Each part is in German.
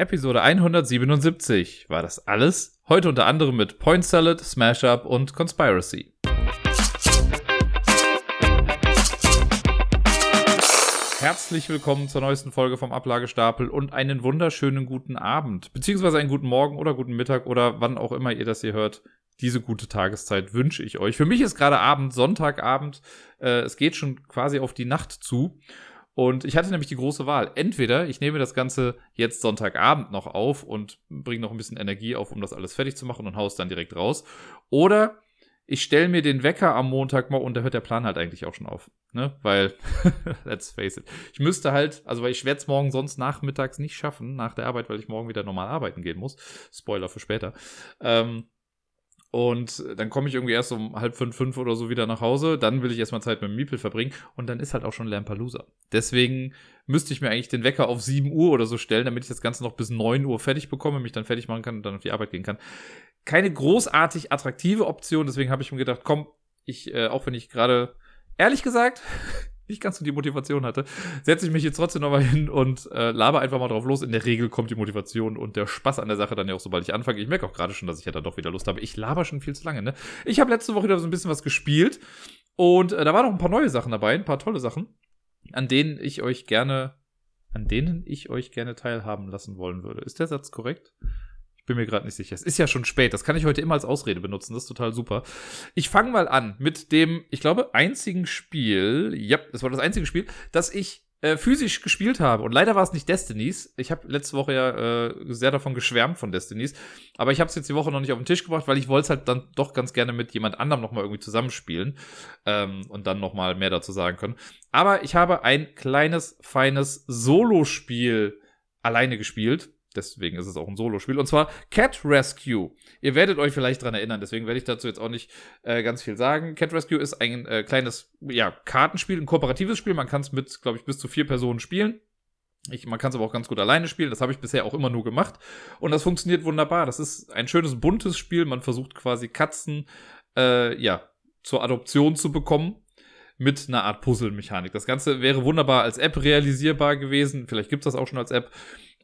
Episode 177 war das alles. Heute unter anderem mit Point Salad, Smash Up und Conspiracy. Herzlich willkommen zur neuesten Folge vom Ablagestapel und einen wunderschönen guten Abend, beziehungsweise einen guten Morgen oder guten Mittag oder wann auch immer ihr das hier hört. Diese gute Tageszeit wünsche ich euch. Für mich ist gerade Abend, Sonntagabend. Äh, es geht schon quasi auf die Nacht zu. Und ich hatte nämlich die große Wahl. Entweder ich nehme das Ganze jetzt Sonntagabend noch auf und bringe noch ein bisschen Energie auf, um das alles fertig zu machen und haue es dann direkt raus. Oder ich stelle mir den Wecker am Montag mal und da hört der Plan halt eigentlich auch schon auf. Ne? Weil, let's face it, ich müsste halt, also weil ich werde es morgen sonst nachmittags nicht schaffen, nach der Arbeit, weil ich morgen wieder normal arbeiten gehen muss. Spoiler für später. Ähm, und dann komme ich irgendwie erst um halb fünf, fünf oder so wieder nach Hause. Dann will ich erstmal Zeit mit dem Miepel verbringen. Und dann ist halt auch schon Lampelusa. Deswegen müsste ich mir eigentlich den Wecker auf 7 Uhr oder so stellen, damit ich das Ganze noch bis 9 Uhr fertig bekomme, mich dann fertig machen kann und dann auf die Arbeit gehen kann. Keine großartig attraktive Option. Deswegen habe ich mir gedacht, komm, ich, äh, auch wenn ich gerade, ehrlich gesagt, nicht ganz so die Motivation hatte, setze ich mich jetzt trotzdem nochmal hin und äh, laber einfach mal drauf los. In der Regel kommt die Motivation und der Spaß an der Sache dann ja auch, sobald ich anfange. Ich merke auch gerade schon, dass ich ja dann doch wieder Lust habe. Ich laber schon viel zu lange, ne? Ich habe letzte Woche wieder so ein bisschen was gespielt und äh, da waren noch ein paar neue Sachen dabei, ein paar tolle Sachen, an denen ich euch gerne, an denen ich euch gerne teilhaben lassen wollen würde. Ist der Satz korrekt? Bin mir gerade nicht sicher. Es ist ja schon spät. Das kann ich heute immer als Ausrede benutzen. Das ist total super. Ich fange mal an mit dem, ich glaube, einzigen Spiel. Ja, das war das einzige Spiel, das ich äh, physisch gespielt habe. Und leider war es nicht Destinies. Ich habe letzte Woche ja äh, sehr davon geschwärmt von Destinies. Aber ich habe es jetzt die Woche noch nicht auf den Tisch gebracht, weil ich wollte es halt dann doch ganz gerne mit jemand anderem nochmal irgendwie zusammenspielen. Ähm, und dann nochmal mehr dazu sagen können. Aber ich habe ein kleines, feines Solo-Spiel alleine gespielt Deswegen ist es auch ein Solo-Spiel. Und zwar Cat Rescue. Ihr werdet euch vielleicht dran erinnern, deswegen werde ich dazu jetzt auch nicht äh, ganz viel sagen. Cat Rescue ist ein äh, kleines ja, Kartenspiel, ein kooperatives Spiel. Man kann es mit, glaube ich, bis zu vier Personen spielen. Ich, man kann es aber auch ganz gut alleine spielen. Das habe ich bisher auch immer nur gemacht. Und das funktioniert wunderbar. Das ist ein schönes, buntes Spiel. Man versucht quasi Katzen, äh, ja, zur Adoption zu bekommen mit einer Art Puzzle-Mechanik. Das Ganze wäre wunderbar als App realisierbar gewesen. Vielleicht gibt es das auch schon als App.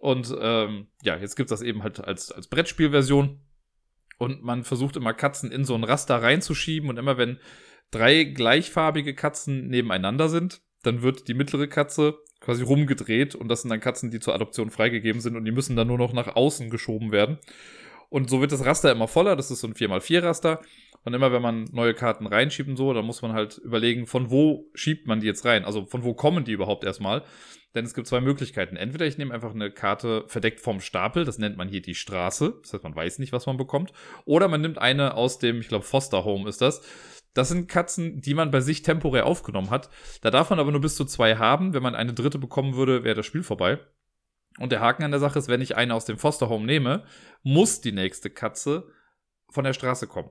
Und ähm, ja, jetzt gibt es das eben halt als, als Brettspielversion. Und man versucht immer Katzen in so ein Raster reinzuschieben. Und immer wenn drei gleichfarbige Katzen nebeneinander sind, dann wird die mittlere Katze quasi rumgedreht. Und das sind dann Katzen, die zur Adoption freigegeben sind. Und die müssen dann nur noch nach außen geschoben werden. Und so wird das Raster immer voller. Das ist so ein 4x4-Raster. Und immer wenn man neue Karten reinschiebt und so, dann muss man halt überlegen, von wo schiebt man die jetzt rein? Also von wo kommen die überhaupt erstmal? Denn es gibt zwei Möglichkeiten. Entweder ich nehme einfach eine Karte verdeckt vom Stapel, das nennt man hier die Straße. Das heißt, man weiß nicht, was man bekommt. Oder man nimmt eine aus dem, ich glaube, Foster Home ist das. Das sind Katzen, die man bei sich temporär aufgenommen hat. Da darf man aber nur bis zu zwei haben. Wenn man eine dritte bekommen würde, wäre das Spiel vorbei. Und der Haken an der Sache ist, wenn ich eine aus dem Foster Home nehme, muss die nächste Katze von der Straße kommen.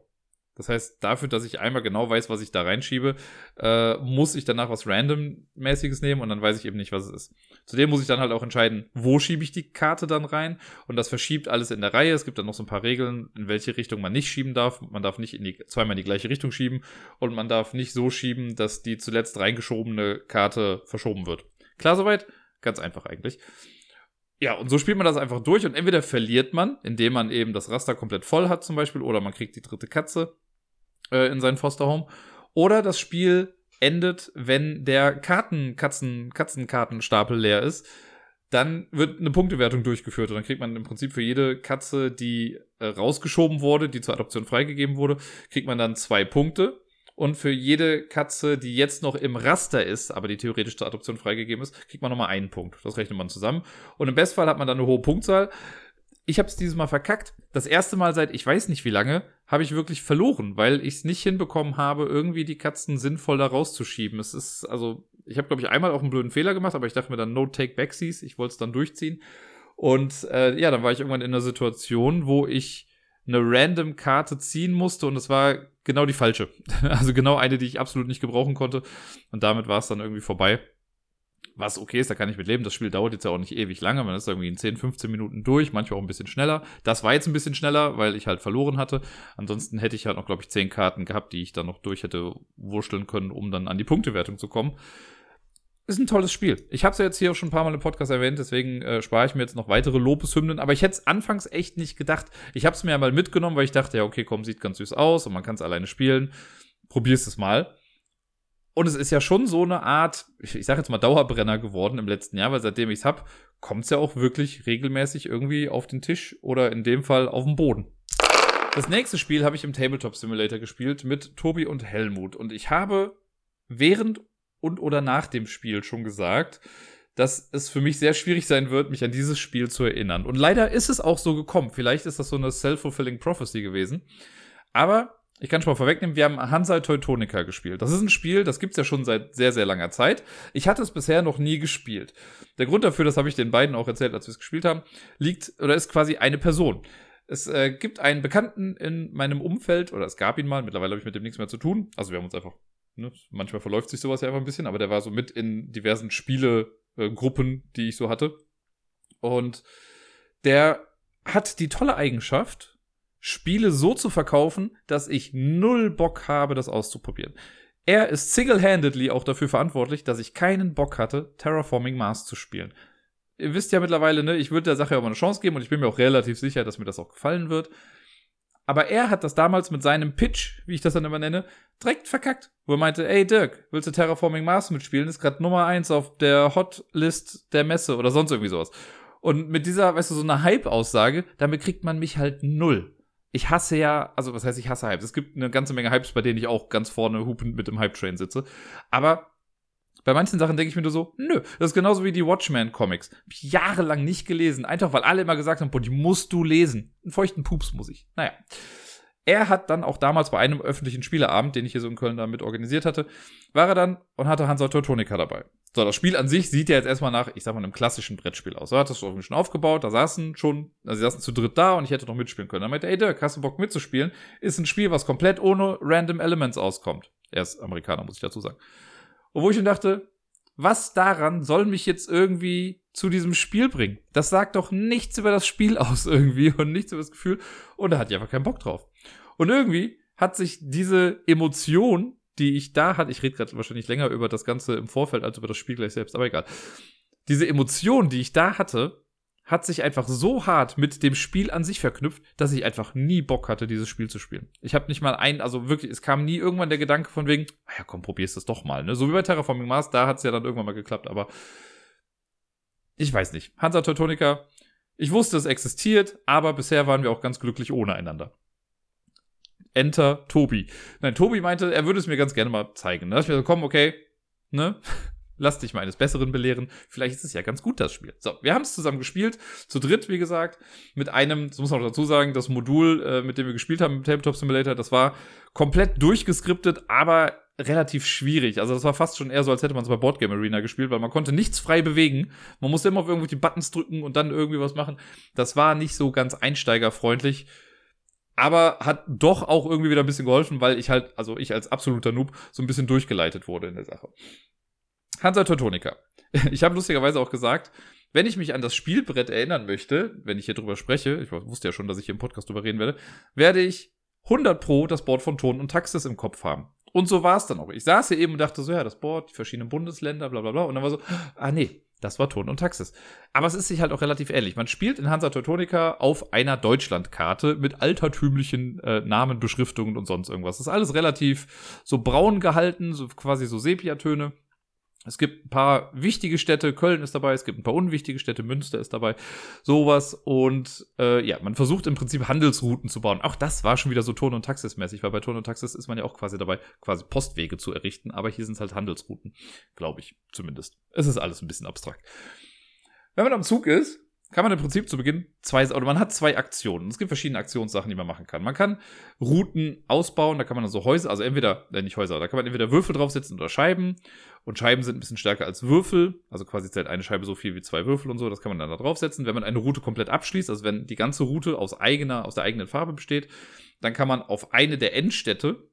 Das heißt, dafür, dass ich einmal genau weiß, was ich da reinschiebe, äh, muss ich danach was Random-mäßiges nehmen und dann weiß ich eben nicht, was es ist. Zudem muss ich dann halt auch entscheiden, wo schiebe ich die Karte dann rein und das verschiebt alles in der Reihe. Es gibt dann noch so ein paar Regeln, in welche Richtung man nicht schieben darf. Man darf nicht in die, zweimal in die gleiche Richtung schieben und man darf nicht so schieben, dass die zuletzt reingeschobene Karte verschoben wird. Klar soweit? Ganz einfach eigentlich. Ja, und so spielt man das einfach durch und entweder verliert man, indem man eben das Raster komplett voll hat zum Beispiel, oder man kriegt die dritte Katze äh, in sein Fosterhome. Oder das Spiel endet, wenn der Karten, Katzen, Katzenkartenstapel leer ist. Dann wird eine Punktewertung durchgeführt und dann kriegt man im Prinzip für jede Katze, die äh, rausgeschoben wurde, die zur Adoption freigegeben wurde, kriegt man dann zwei Punkte. Und für jede Katze, die jetzt noch im Raster ist, aber die theoretisch zur Adoption freigegeben ist, kriegt man nochmal einen Punkt. Das rechnet man zusammen. Und im Bestfall hat man dann eine hohe Punktzahl. Ich habe es dieses Mal verkackt. Das erste Mal seit ich weiß nicht wie lange habe ich wirklich verloren, weil ich es nicht hinbekommen habe, irgendwie die Katzen sinnvoll da rauszuschieben. Es ist, also, ich habe, glaube ich, einmal auch einen blöden Fehler gemacht, aber ich dachte mir dann, no take backsies. Ich wollte es dann durchziehen. Und äh, ja, dann war ich irgendwann in einer Situation, wo ich eine random Karte ziehen musste und es war genau die falsche. Also genau eine, die ich absolut nicht gebrauchen konnte. Und damit war es dann irgendwie vorbei was okay ist, da kann ich mit leben. Das Spiel dauert jetzt ja auch nicht ewig lange. Man ist irgendwie in 10, 15 Minuten durch, manchmal auch ein bisschen schneller. Das war jetzt ein bisschen schneller, weil ich halt verloren hatte. Ansonsten hätte ich halt noch, glaube ich, 10 Karten gehabt, die ich dann noch durch hätte wursteln können, um dann an die Punktewertung zu kommen. ist ein tolles Spiel. Ich habe es ja jetzt hier auch schon ein paar Mal im Podcast erwähnt, deswegen äh, spare ich mir jetzt noch weitere Lobeshymnen. Aber ich hätte es anfangs echt nicht gedacht. Ich habe es mir ja mal mitgenommen, weil ich dachte, ja, okay, komm, sieht ganz süß aus und man kann es alleine spielen. Probier's es mal. Und es ist ja schon so eine Art, ich, ich sage jetzt mal Dauerbrenner geworden im letzten Jahr, weil seitdem ich es habe, kommt es ja auch wirklich regelmäßig irgendwie auf den Tisch oder in dem Fall auf den Boden. Das nächste Spiel habe ich im Tabletop Simulator gespielt mit Tobi und Helmut. Und ich habe während und oder nach dem Spiel schon gesagt, dass es für mich sehr schwierig sein wird, mich an dieses Spiel zu erinnern. Und leider ist es auch so gekommen. Vielleicht ist das so eine self-fulfilling prophecy gewesen. Aber ich kann schon mal vorwegnehmen, wir haben Hansa Teutonica gespielt. Das ist ein Spiel, das gibt's ja schon seit sehr, sehr langer Zeit. Ich hatte es bisher noch nie gespielt. Der Grund dafür, das habe ich den beiden auch erzählt, als wir es gespielt haben, liegt oder ist quasi eine Person. Es äh, gibt einen Bekannten in meinem Umfeld, oder es gab ihn mal, mittlerweile habe ich mit dem nichts mehr zu tun. Also wir haben uns einfach Ne? Manchmal verläuft sich sowas ja einfach ein bisschen, aber der war so mit in diversen Spielegruppen, äh, die ich so hatte. Und der hat die tolle Eigenschaft, Spiele so zu verkaufen, dass ich null Bock habe, das auszuprobieren. Er ist single-handedly auch dafür verantwortlich, dass ich keinen Bock hatte, Terraforming Mars zu spielen. Ihr wisst ja mittlerweile, ne, ich würde der Sache auch mal eine Chance geben und ich bin mir auch relativ sicher, dass mir das auch gefallen wird. Aber er hat das damals mit seinem Pitch, wie ich das dann immer nenne, direkt verkackt. Wo er meinte, ey Dirk, willst du Terraforming Mars mitspielen? Ist gerade Nummer eins auf der Hotlist der Messe oder sonst irgendwie sowas. Und mit dieser, weißt du, so einer Hype-Aussage, damit kriegt man mich halt null. Ich hasse ja, also was heißt ich hasse Hypes? Es gibt eine ganze Menge Hypes, bei denen ich auch ganz vorne hupend mit dem Hype-Train sitze. Aber bei manchen Sachen denke ich mir nur so, nö, das ist genauso wie die Watchmen-Comics. Hab ich jahrelang nicht gelesen, einfach weil alle immer gesagt haben, boah, die musst du lesen. Einen feuchten Pups muss ich. Naja. Er hat dann auch damals bei einem öffentlichen Spieleabend, den ich hier so in Köln damit organisiert hatte, war er dann und hatte Hansa Teutonica dabei. So, das Spiel an sich sieht ja jetzt erstmal nach, ich sag mal, einem klassischen Brettspiel aus. So hat das irgendwie schon aufgebaut, da saßen schon, also sie saßen zu dritt da und ich hätte noch mitspielen können. Dann meinte, ey Dirk, hast du Bock mitzuspielen? Ist ein Spiel, was komplett ohne Random Elements auskommt. Er ist Amerikaner, muss ich dazu sagen. Und wo ich ihm dachte, was daran soll mich jetzt irgendwie zu diesem Spiel bringen? Das sagt doch nichts über das Spiel aus irgendwie und nichts über das Gefühl. Und da hat ich einfach keinen Bock drauf. Und irgendwie hat sich diese Emotion, die ich da hatte, ich rede gerade wahrscheinlich länger über das Ganze im Vorfeld als über das Spiel gleich selbst, aber egal. Diese Emotion, die ich da hatte, hat sich einfach so hart mit dem Spiel an sich verknüpft, dass ich einfach nie Bock hatte, dieses Spiel zu spielen. Ich habe nicht mal ein, also wirklich, es kam nie irgendwann der Gedanke von wegen, ah ja komm, probierst das doch mal, ne? So wie bei Terraforming Mars, da hat's ja dann irgendwann mal geklappt, aber ich weiß nicht. Hansa Teutonica, ich wusste, es existiert, aber bisher waren wir auch ganz glücklich ohne einander. Enter Tobi. Nein, Tobi meinte, er würde es mir ganz gerne mal zeigen. Da dachte ich mir so, komm, okay, ne? Lass dich mal eines Besseren belehren. Vielleicht ist es ja ganz gut, das Spiel. So, wir haben es zusammen gespielt. Zu dritt, wie gesagt. Mit einem, das muss man auch dazu sagen, das Modul, äh, mit dem wir gespielt haben im Tabletop Simulator, das war komplett durchgeskriptet, aber relativ schwierig. Also das war fast schon eher so, als hätte man es bei Boardgame Arena gespielt, weil man konnte nichts frei bewegen. Man musste immer auf irgendwelche Buttons drücken und dann irgendwie was machen. Das war nicht so ganz einsteigerfreundlich. Aber hat doch auch irgendwie wieder ein bisschen geholfen, weil ich halt, also ich als absoluter Noob, so ein bisschen durchgeleitet wurde in der Sache. Hansa Teutonica. Ich habe lustigerweise auch gesagt, wenn ich mich an das Spielbrett erinnern möchte, wenn ich hier drüber spreche, ich wusste ja schon, dass ich hier im Podcast drüber reden werde, werde ich 100 Pro das Board von Ton und Taxis im Kopf haben. Und so war es dann auch. Ich saß hier eben und dachte so, ja, das Board, die verschiedenen Bundesländer, bla bla bla. Und dann war so, ah nee, das war Ton und Taxis. Aber es ist sich halt auch relativ ähnlich. Man spielt in Hansa Teutonica auf einer Deutschlandkarte mit altertümlichen äh, Namen, Beschriftungen und sonst irgendwas. Das ist alles relativ so braun gehalten, so quasi so Sepiatöne. Es gibt ein paar wichtige Städte, Köln ist dabei, es gibt ein paar unwichtige Städte, Münster ist dabei, sowas. Und äh, ja, man versucht im Prinzip Handelsrouten zu bauen. Auch das war schon wieder so Ton- und Taxis-mäßig, weil bei Ton- und Taxis ist man ja auch quasi dabei, quasi Postwege zu errichten, aber hier sind es halt Handelsrouten, glaube ich zumindest. Es ist alles ein bisschen abstrakt. Wenn man am Zug ist, kann man im Prinzip zu Beginn zwei, oder man hat zwei Aktionen. Es gibt verschiedene Aktionssachen, die man machen kann. Man kann Routen ausbauen, da kann man dann so Häuser, also entweder, äh, nicht Häuser, da kann man entweder Würfel draufsetzen oder Scheiben. Und Scheiben sind ein bisschen stärker als Würfel, also quasi zählt eine Scheibe so viel wie zwei Würfel und so, das kann man dann da draufsetzen. Wenn man eine Route komplett abschließt, also wenn die ganze Route aus eigener, aus der eigenen Farbe besteht, dann kann man auf eine der Endstädte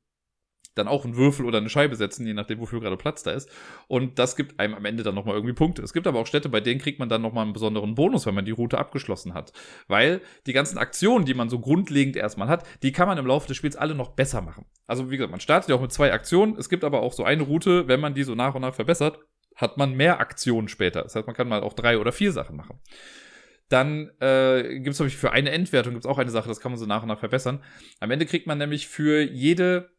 dann auch einen Würfel oder eine Scheibe setzen, je nachdem, wofür gerade Platz da ist. Und das gibt einem am Ende dann nochmal irgendwie Punkte. Es gibt aber auch Städte, bei denen kriegt man dann nochmal einen besonderen Bonus, wenn man die Route abgeschlossen hat. Weil die ganzen Aktionen, die man so grundlegend erstmal hat, die kann man im Laufe des Spiels alle noch besser machen. Also wie gesagt, man startet ja auch mit zwei Aktionen. Es gibt aber auch so eine Route, wenn man die so nach und nach verbessert, hat man mehr Aktionen später. Das heißt, man kann mal auch drei oder vier Sachen machen. Dann äh, gibt es, für eine Endwertung gibt's auch eine Sache, das kann man so nach und nach verbessern. Am Ende kriegt man nämlich für jede,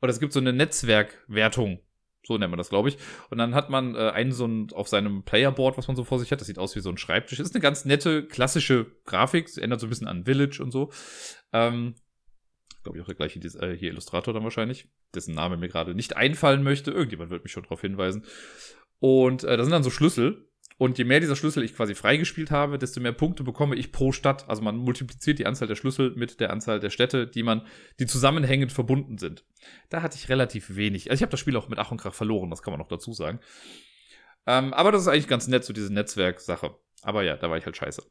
oder es gibt so eine Netzwerkwertung, so nennt man das, glaube ich. Und dann hat man äh, einen so ein, auf seinem Playerboard, was man so vor sich hat. Das sieht aus wie so ein Schreibtisch. Ist eine ganz nette, klassische Grafik. Es ändert so ein bisschen an Village und so. Ähm, glaube ich auch der gleiche äh, hier Illustrator dann wahrscheinlich, dessen Name mir gerade nicht einfallen möchte. Irgendjemand wird mich schon darauf hinweisen. Und äh, da sind dann so Schlüssel. Und je mehr dieser Schlüssel ich quasi freigespielt habe, desto mehr Punkte bekomme ich pro Stadt. Also man multipliziert die Anzahl der Schlüssel mit der Anzahl der Städte, die man, die zusammenhängend verbunden sind. Da hatte ich relativ wenig. Also ich habe das Spiel auch mit Ach und Krach verloren, das kann man noch dazu sagen. Ähm, aber das ist eigentlich ganz nett, so diese Netzwerksache. Aber ja, da war ich halt scheiße.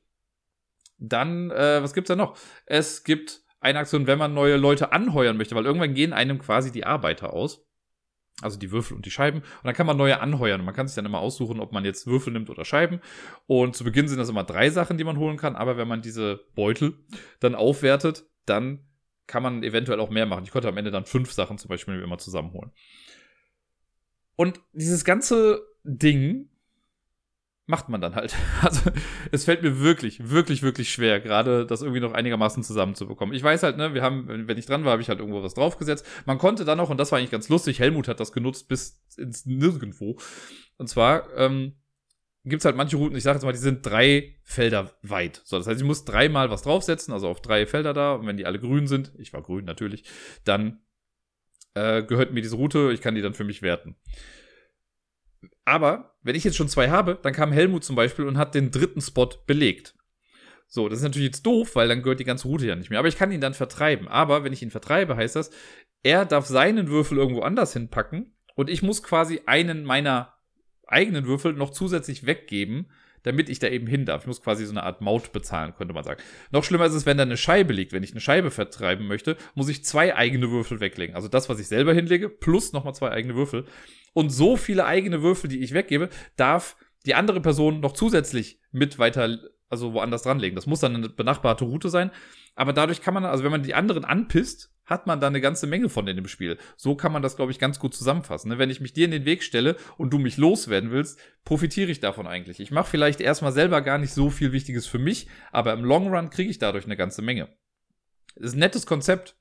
Dann, äh, was gibt's da noch? Es gibt eine Aktion, wenn man neue Leute anheuern möchte, weil irgendwann gehen einem quasi die Arbeiter aus. Also die Würfel und die Scheiben. Und dann kann man neue anheuern. Man kann sich dann immer aussuchen, ob man jetzt Würfel nimmt oder Scheiben. Und zu Beginn sind das immer drei Sachen, die man holen kann. Aber wenn man diese Beutel dann aufwertet, dann kann man eventuell auch mehr machen. Ich konnte am Ende dann fünf Sachen zum Beispiel immer zusammenholen. Und dieses ganze Ding macht man dann halt. Also es fällt mir wirklich, wirklich, wirklich schwer, gerade das irgendwie noch einigermaßen zusammenzubekommen. Ich weiß halt, ne, wir haben, wenn ich dran war, habe ich halt irgendwo was draufgesetzt. Man konnte dann noch, und das war eigentlich ganz lustig, Helmut hat das genutzt bis ins Nirgendwo. Und zwar ähm, gibt halt manche Routen, ich sage jetzt mal, die sind drei Felder weit. So, das heißt, ich muss dreimal was draufsetzen, also auf drei Felder da. Und wenn die alle grün sind, ich war grün natürlich, dann äh, gehört mir diese Route, ich kann die dann für mich werten. Aber wenn ich jetzt schon zwei habe, dann kam Helmut zum Beispiel und hat den dritten Spot belegt. So, das ist natürlich jetzt doof, weil dann gehört die ganze Route ja nicht mehr. Aber ich kann ihn dann vertreiben. Aber wenn ich ihn vertreibe, heißt das, er darf seinen Würfel irgendwo anders hinpacken und ich muss quasi einen meiner eigenen Würfel noch zusätzlich weggeben, damit ich da eben hin darf. Ich muss quasi so eine Art Maut bezahlen, könnte man sagen. Noch schlimmer ist es, wenn da eine Scheibe liegt. Wenn ich eine Scheibe vertreiben möchte, muss ich zwei eigene Würfel weglegen. Also das, was ich selber hinlege, plus nochmal zwei eigene Würfel. Und so viele eigene Würfel, die ich weggebe, darf die andere Person noch zusätzlich mit weiter, also woanders dranlegen. Das muss dann eine benachbarte Route sein. Aber dadurch kann man, also wenn man die anderen anpisst, hat man da eine ganze Menge von in dem Spiel. So kann man das, glaube ich, ganz gut zusammenfassen. Ne? Wenn ich mich dir in den Weg stelle und du mich loswerden willst, profitiere ich davon eigentlich. Ich mache vielleicht erstmal selber gar nicht so viel Wichtiges für mich, aber im Long Run kriege ich dadurch eine ganze Menge. Das ist ein nettes Konzept.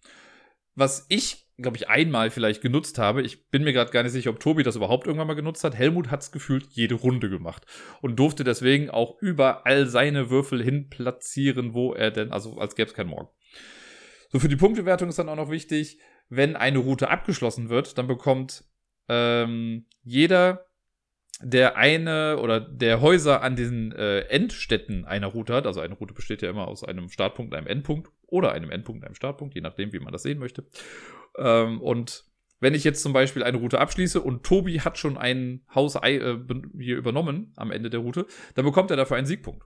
Was ich glaube ich, einmal vielleicht genutzt habe. Ich bin mir gerade gar nicht sicher, ob Tobi das überhaupt irgendwann mal genutzt hat. Helmut hat es gefühlt jede Runde gemacht und durfte deswegen auch überall seine Würfel hin platzieren, wo er denn, also als gäbe es kein Morgen. So, für die Punktewertung ist dann auch noch wichtig, wenn eine Route abgeschlossen wird, dann bekommt ähm, jeder, der eine oder der Häuser an den äh, Endstätten einer Route hat, also eine Route besteht ja immer aus einem Startpunkt, einem Endpunkt oder einem Endpunkt, einem Startpunkt, je nachdem, wie man das sehen möchte. Ähm, und wenn ich jetzt zum Beispiel eine Route abschließe und Tobi hat schon ein Haus äh, hier übernommen am Ende der Route, dann bekommt er dafür einen Siegpunkt.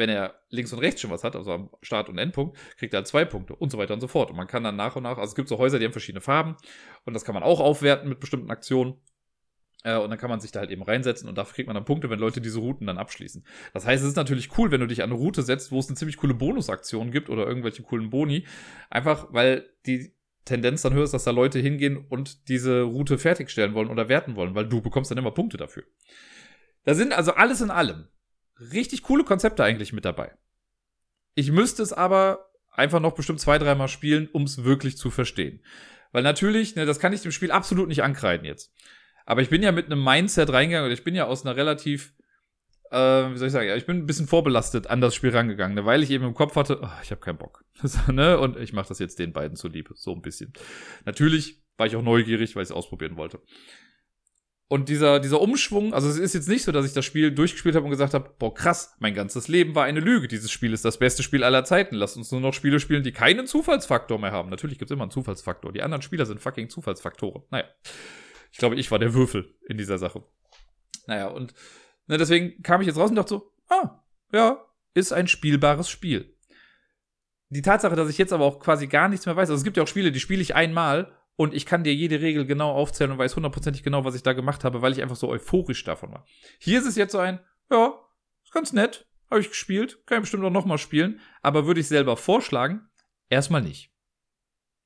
Wenn er links und rechts schon was hat, also am Start- und Endpunkt, kriegt er halt zwei Punkte und so weiter und so fort. Und man kann dann nach und nach, also es gibt so Häuser, die haben verschiedene Farben und das kann man auch aufwerten mit bestimmten Aktionen. Äh, und dann kann man sich da halt eben reinsetzen und dafür kriegt man dann Punkte, wenn Leute diese Routen dann abschließen. Das heißt, es ist natürlich cool, wenn du dich an eine Route setzt, wo es eine ziemlich coole Bonusaktion gibt oder irgendwelche coolen Boni. Einfach, weil die Tendenz dann höher ist, dass da Leute hingehen und diese Route fertigstellen wollen oder werten wollen, weil du bekommst dann immer Punkte dafür. Da sind also alles in allem richtig coole Konzepte eigentlich mit dabei. Ich müsste es aber einfach noch bestimmt zwei, dreimal spielen, um es wirklich zu verstehen. Weil natürlich, ne, das kann ich dem Spiel absolut nicht ankreiden jetzt. Aber ich bin ja mit einem Mindset reingegangen und ich bin ja aus einer relativ, äh, wie soll ich sagen, ja, ich bin ein bisschen vorbelastet an das Spiel rangegangen, ne, weil ich eben im Kopf hatte, oh, ich habe keinen Bock. ne? Und ich mache das jetzt den beiden zuliebe, so ein bisschen. Natürlich war ich auch neugierig, weil ich es ausprobieren wollte. Und dieser, dieser Umschwung, also es ist jetzt nicht so, dass ich das Spiel durchgespielt habe und gesagt habe, boah, krass, mein ganzes Leben war eine Lüge. Dieses Spiel ist das beste Spiel aller Zeiten. Lasst uns nur noch Spiele spielen, die keinen Zufallsfaktor mehr haben. Natürlich gibt es immer einen Zufallsfaktor. Die anderen Spieler sind fucking Zufallsfaktoren. Naja. Ich glaube, ich war der Würfel in dieser Sache. Naja, und ne, deswegen kam ich jetzt raus und dachte so, ah, ja, ist ein spielbares Spiel. Die Tatsache, dass ich jetzt aber auch quasi gar nichts mehr weiß, also es gibt ja auch Spiele, die spiele ich einmal und ich kann dir jede Regel genau aufzählen und weiß hundertprozentig genau, was ich da gemacht habe, weil ich einfach so euphorisch davon war. Hier ist es jetzt so ein, ja, ist ganz nett, habe ich gespielt, kann ich bestimmt auch nochmal spielen, aber würde ich selber vorschlagen, erstmal nicht.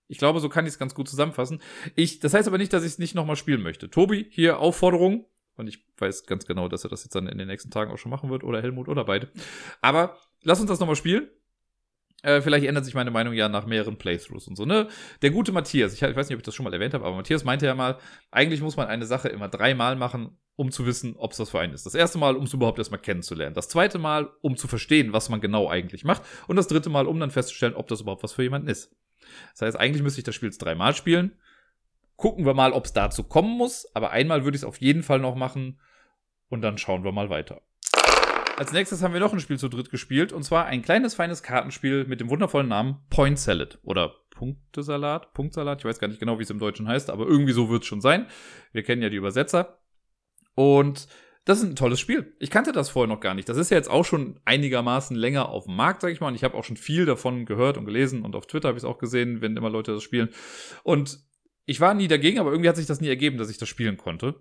Ich glaube, so kann ich es ganz gut zusammenfassen. Ich, das heißt aber nicht, dass ich es nicht nochmal spielen möchte. Tobi, hier Aufforderung, Und ich weiß ganz genau, dass er das jetzt dann in den nächsten Tagen auch schon machen wird. Oder Helmut oder beide. Aber lass uns das nochmal spielen. Äh, vielleicht ändert sich meine Meinung ja nach mehreren Playthroughs und so, ne? Der gute Matthias, ich, ich weiß nicht, ob ich das schon mal erwähnt habe, aber Matthias meinte ja mal, eigentlich muss man eine Sache immer dreimal machen, um zu wissen, ob es das für einen ist. Das erste Mal, um es überhaupt erstmal kennenzulernen. Das zweite Mal, um zu verstehen, was man genau eigentlich macht. Und das dritte Mal, um dann festzustellen, ob das überhaupt was für jemanden ist. Das heißt, eigentlich müsste ich das Spiel jetzt dreimal spielen. Gucken wir mal, ob es dazu kommen muss. Aber einmal würde ich es auf jeden Fall noch machen. Und dann schauen wir mal weiter. Als nächstes haben wir noch ein Spiel zu dritt gespielt. Und zwar ein kleines, feines Kartenspiel mit dem wundervollen Namen Point Salad. Oder Punktesalat, Punktsalat. Ich weiß gar nicht genau, wie es im Deutschen heißt, aber irgendwie so wird es schon sein. Wir kennen ja die Übersetzer. Und das ist ein tolles Spiel. Ich kannte das vorher noch gar nicht. Das ist ja jetzt auch schon einigermaßen länger auf dem Markt, sag ich mal. Und ich habe auch schon viel davon gehört und gelesen. Und auf Twitter habe ich es auch gesehen, wenn immer Leute das spielen. Und ich war nie dagegen, aber irgendwie hat sich das nie ergeben, dass ich das spielen konnte.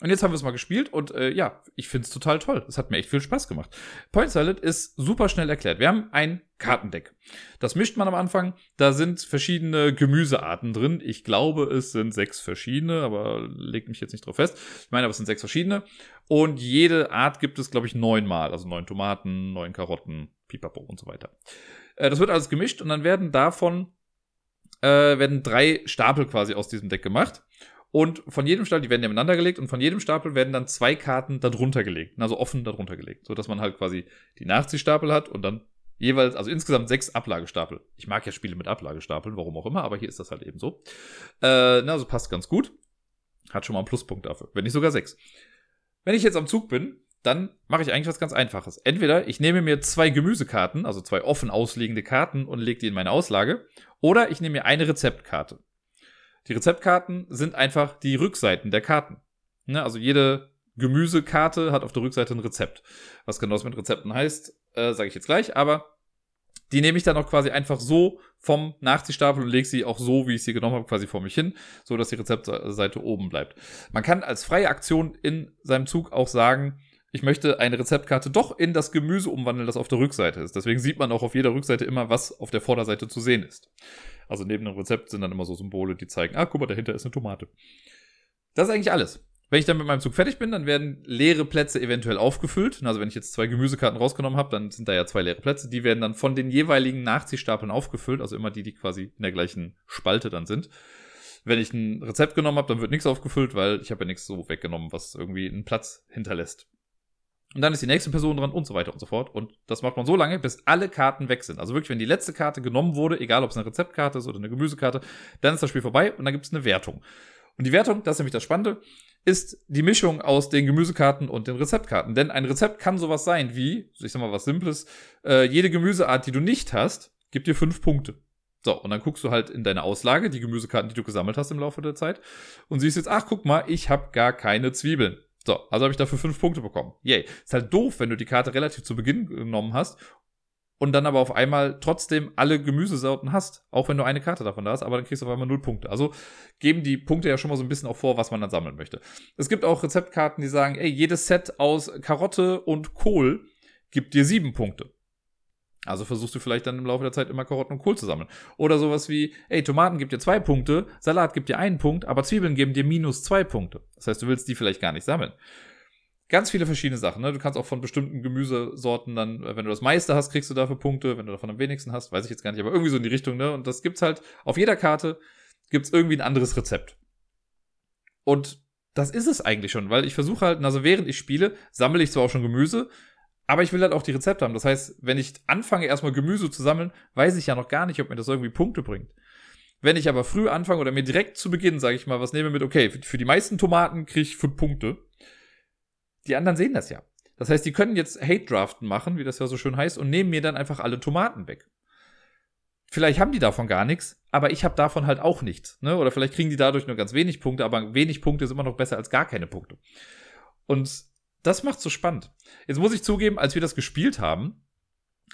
Und jetzt haben wir es mal gespielt und äh, ja, ich finde es total toll. Es hat mir echt viel Spaß gemacht. Point Salad ist super schnell erklärt. Wir haben ein Kartendeck. Das mischt man am Anfang. Da sind verschiedene Gemüsearten drin. Ich glaube, es sind sechs verschiedene, aber legt mich jetzt nicht drauf fest. Ich meine, aber es sind sechs verschiedene. Und jede Art gibt es, glaube ich, neunmal. Also neun Tomaten, neun Karotten, Pipapo und so weiter. Äh, das wird alles gemischt und dann werden davon äh, werden drei Stapel quasi aus diesem Deck gemacht. Und von jedem Stapel, die werden nebeneinander gelegt und von jedem Stapel werden dann zwei Karten darunter gelegt, also offen darunter gelegt, so dass man halt quasi die Nachziehstapel hat und dann jeweils, also insgesamt sechs Ablagestapel. Ich mag ja Spiele mit Ablagestapeln, warum auch immer, aber hier ist das halt eben so. Äh, na, also passt ganz gut. Hat schon mal einen Pluspunkt dafür, wenn nicht sogar sechs. Wenn ich jetzt am Zug bin, dann mache ich eigentlich was ganz Einfaches. Entweder ich nehme mir zwei Gemüsekarten, also zwei offen ausliegende Karten und lege die in meine Auslage, oder ich nehme mir eine Rezeptkarte. Die Rezeptkarten sind einfach die Rückseiten der Karten. Ne? Also jede Gemüsekarte hat auf der Rückseite ein Rezept. Was genau das mit Rezepten heißt, äh, sage ich jetzt gleich, aber die nehme ich dann auch quasi einfach so vom Nachziehstapel und lege sie auch so, wie ich sie genommen habe, quasi vor mich hin, so dass die Rezeptseite oben bleibt. Man kann als freie Aktion in seinem Zug auch sagen, ich möchte eine Rezeptkarte doch in das Gemüse umwandeln, das auf der Rückseite ist. Deswegen sieht man auch auf jeder Rückseite immer, was auf der Vorderseite zu sehen ist. Also neben dem Rezept sind dann immer so Symbole, die zeigen, ah, guck mal, dahinter ist eine Tomate. Das ist eigentlich alles. Wenn ich dann mit meinem Zug fertig bin, dann werden leere Plätze eventuell aufgefüllt. Also wenn ich jetzt zwei Gemüsekarten rausgenommen habe, dann sind da ja zwei leere Plätze. Die werden dann von den jeweiligen Nachziehstapeln aufgefüllt. Also immer die, die quasi in der gleichen Spalte dann sind. Wenn ich ein Rezept genommen habe, dann wird nichts aufgefüllt, weil ich habe ja nichts so weggenommen, was irgendwie einen Platz hinterlässt. Und dann ist die nächste Person dran und so weiter und so fort. Und das macht man so lange, bis alle Karten weg sind. Also wirklich, wenn die letzte Karte genommen wurde, egal ob es eine Rezeptkarte ist oder eine Gemüsekarte, dann ist das Spiel vorbei und dann gibt es eine Wertung. Und die Wertung, das ist nämlich das Spannende, ist die Mischung aus den Gemüsekarten und den Rezeptkarten. Denn ein Rezept kann sowas sein wie, ich sag mal was Simples, äh, jede Gemüseart, die du nicht hast, gibt dir fünf Punkte. So, und dann guckst du halt in deine Auslage, die Gemüsekarten, die du gesammelt hast im Laufe der Zeit, und siehst jetzt, ach, guck mal, ich habe gar keine Zwiebeln. So, also habe ich dafür fünf Punkte bekommen. Yay. Ist halt doof, wenn du die Karte relativ zu Beginn genommen hast und dann aber auf einmal trotzdem alle Gemüsesorten hast, auch wenn du eine Karte davon da hast, aber dann kriegst du auf einmal null Punkte. Also geben die Punkte ja schon mal so ein bisschen auch vor, was man dann sammeln möchte. Es gibt auch Rezeptkarten, die sagen, ey, jedes Set aus Karotte und Kohl gibt dir sieben Punkte. Also versuchst du vielleicht dann im Laufe der Zeit immer Karotten und Kohl zu sammeln. Oder sowas wie, ey, Tomaten gibt dir zwei Punkte, Salat gibt dir einen Punkt, aber Zwiebeln geben dir minus zwei Punkte. Das heißt, du willst die vielleicht gar nicht sammeln. Ganz viele verschiedene Sachen. Ne? Du kannst auch von bestimmten Gemüsesorten dann, äh, wenn du das meiste hast, kriegst du dafür Punkte. Wenn du davon am wenigsten hast, weiß ich jetzt gar nicht, aber irgendwie so in die Richtung. Ne? Und das gibt's halt auf jeder Karte gibt's irgendwie ein anderes Rezept. Und das ist es eigentlich schon, weil ich versuche halt, also während ich spiele, sammle ich zwar auch schon Gemüse, aber ich will halt auch die Rezepte haben. Das heißt, wenn ich anfange, erstmal Gemüse zu sammeln, weiß ich ja noch gar nicht, ob mir das irgendwie Punkte bringt. Wenn ich aber früh anfange oder mir direkt zu Beginn, sage ich mal, was nehme mit, okay, für die meisten Tomaten kriege ich fünf Punkte. Die anderen sehen das ja. Das heißt, die können jetzt Hate-Draften machen, wie das ja so schön heißt, und nehmen mir dann einfach alle Tomaten weg. Vielleicht haben die davon gar nichts, aber ich habe davon halt auch nichts. Ne? Oder vielleicht kriegen die dadurch nur ganz wenig Punkte, aber wenig Punkte ist immer noch besser als gar keine Punkte. Und das macht so spannend. Jetzt muss ich zugeben, als wir das gespielt haben,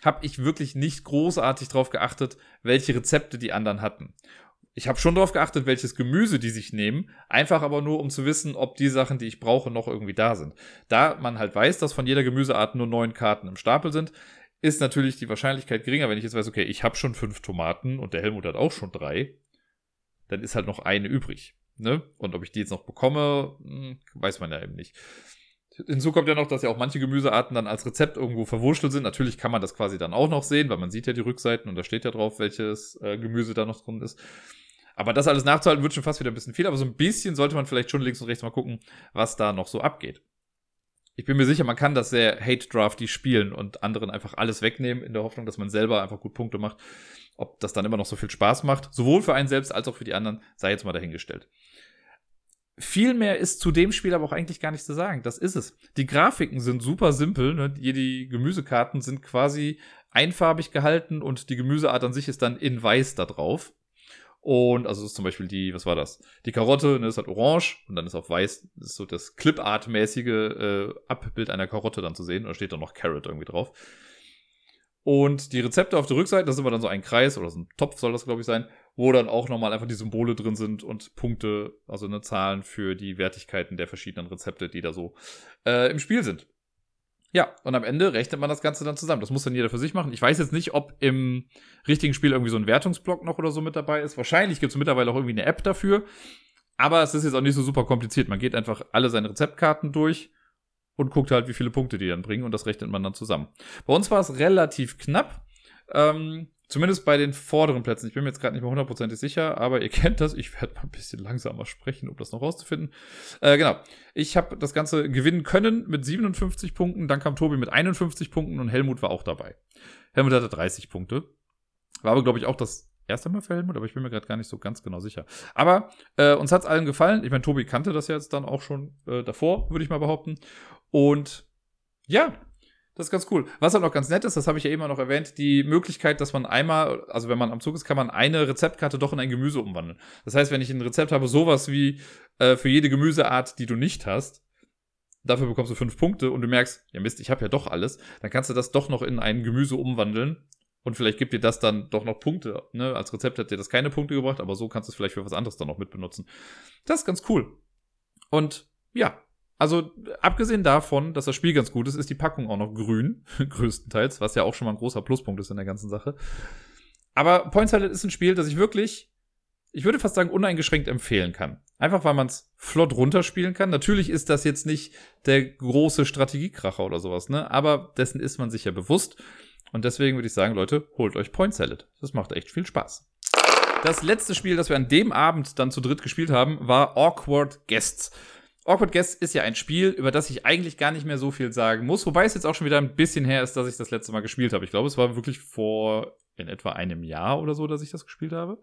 habe ich wirklich nicht großartig darauf geachtet, welche Rezepte die anderen hatten. Ich habe schon darauf geachtet, welches Gemüse die sich nehmen, einfach aber nur, um zu wissen, ob die Sachen, die ich brauche, noch irgendwie da sind. Da man halt weiß, dass von jeder Gemüseart nur neun Karten im Stapel sind, ist natürlich die Wahrscheinlichkeit geringer, wenn ich jetzt weiß, okay, ich habe schon fünf Tomaten und der Helmut hat auch schon drei, dann ist halt noch eine übrig. Ne? Und ob ich die jetzt noch bekomme, hm, weiß man ja eben nicht. Hinzu kommt ja noch, dass ja auch manche Gemüsearten dann als Rezept irgendwo verwurschtelt sind. Natürlich kann man das quasi dann auch noch sehen, weil man sieht ja die Rückseiten und da steht ja drauf, welches äh, Gemüse da noch drin ist. Aber das alles nachzuhalten wird schon fast wieder ein bisschen viel, aber so ein bisschen sollte man vielleicht schon links und rechts mal gucken, was da noch so abgeht. Ich bin mir sicher, man kann das sehr hate-drafty spielen und anderen einfach alles wegnehmen, in der Hoffnung, dass man selber einfach gut Punkte macht. Ob das dann immer noch so viel Spaß macht, sowohl für einen selbst als auch für die anderen, sei jetzt mal dahingestellt. Viel mehr ist zu dem Spiel aber auch eigentlich gar nicht zu sagen. Das ist es. Die Grafiken sind super simpel. Ne? Die Gemüsekarten sind quasi einfarbig gehalten und die Gemüseart an sich ist dann in weiß da drauf. Und also ist zum Beispiel die, was war das? Die Karotte, ne, ist halt orange und dann ist auf weiß, ist so das Clipart-mäßige äh, Abbild einer Karotte dann zu sehen. Und da steht dann noch Carrot irgendwie drauf. Und die Rezepte auf der Rückseite, das ist immer dann so ein Kreis oder so ein Topf soll das, glaube ich, sein, wo dann auch nochmal einfach die Symbole drin sind und Punkte, also eine Zahlen für die Wertigkeiten der verschiedenen Rezepte, die da so äh, im Spiel sind. Ja, und am Ende rechnet man das Ganze dann zusammen. Das muss dann jeder für sich machen. Ich weiß jetzt nicht, ob im richtigen Spiel irgendwie so ein Wertungsblock noch oder so mit dabei ist. Wahrscheinlich gibt es mittlerweile auch irgendwie eine App dafür. Aber es ist jetzt auch nicht so super kompliziert. Man geht einfach alle seine Rezeptkarten durch und guckt halt, wie viele Punkte die dann bringen und das rechnet man dann zusammen. Bei uns war es relativ knapp. Ähm, Zumindest bei den vorderen Plätzen. Ich bin mir jetzt gerade nicht mehr hundertprozentig sicher, aber ihr kennt das. Ich werde mal ein bisschen langsamer sprechen, um das noch rauszufinden. Äh, genau. Ich habe das Ganze gewinnen können mit 57 Punkten. Dann kam Tobi mit 51 Punkten und Helmut war auch dabei. Helmut hatte 30 Punkte. War aber, glaube ich, auch das erste Mal für Helmut, aber ich bin mir gerade gar nicht so ganz genau sicher. Aber äh, uns hat es allen gefallen. Ich meine, Tobi kannte das ja jetzt dann auch schon äh, davor, würde ich mal behaupten. Und ja, das ist ganz cool. Was halt noch ganz nett ist, das habe ich ja immer noch erwähnt, die Möglichkeit, dass man einmal, also wenn man am Zug ist, kann man eine Rezeptkarte doch in ein Gemüse umwandeln. Das heißt, wenn ich ein Rezept habe, sowas wie äh, für jede Gemüseart, die du nicht hast, dafür bekommst du fünf Punkte und du merkst, ja Mist, ich habe ja doch alles, dann kannst du das doch noch in ein Gemüse umwandeln und vielleicht gibt dir das dann doch noch Punkte. Ne? Als Rezept hat dir das keine Punkte gebracht, aber so kannst du es vielleicht für was anderes dann noch mitbenutzen. Das ist ganz cool. Und ja, also, abgesehen davon, dass das Spiel ganz gut ist, ist die Packung auch noch grün, größtenteils, was ja auch schon mal ein großer Pluspunkt ist in der ganzen Sache. Aber Point Salad ist ein Spiel, das ich wirklich, ich würde fast sagen, uneingeschränkt empfehlen kann. Einfach weil man es flott runterspielen kann. Natürlich ist das jetzt nicht der große Strategiekracher oder sowas, ne? Aber dessen ist man sich ja bewusst. Und deswegen würde ich sagen, Leute, holt euch Point Salad. Das macht echt viel Spaß. Das letzte Spiel, das wir an dem Abend dann zu dritt gespielt haben, war Awkward Guests. Awkward Guest ist ja ein Spiel, über das ich eigentlich gar nicht mehr so viel sagen muss, wobei es jetzt auch schon wieder ein bisschen her ist, dass ich das letzte Mal gespielt habe. Ich glaube, es war wirklich vor in etwa einem Jahr oder so, dass ich das gespielt habe.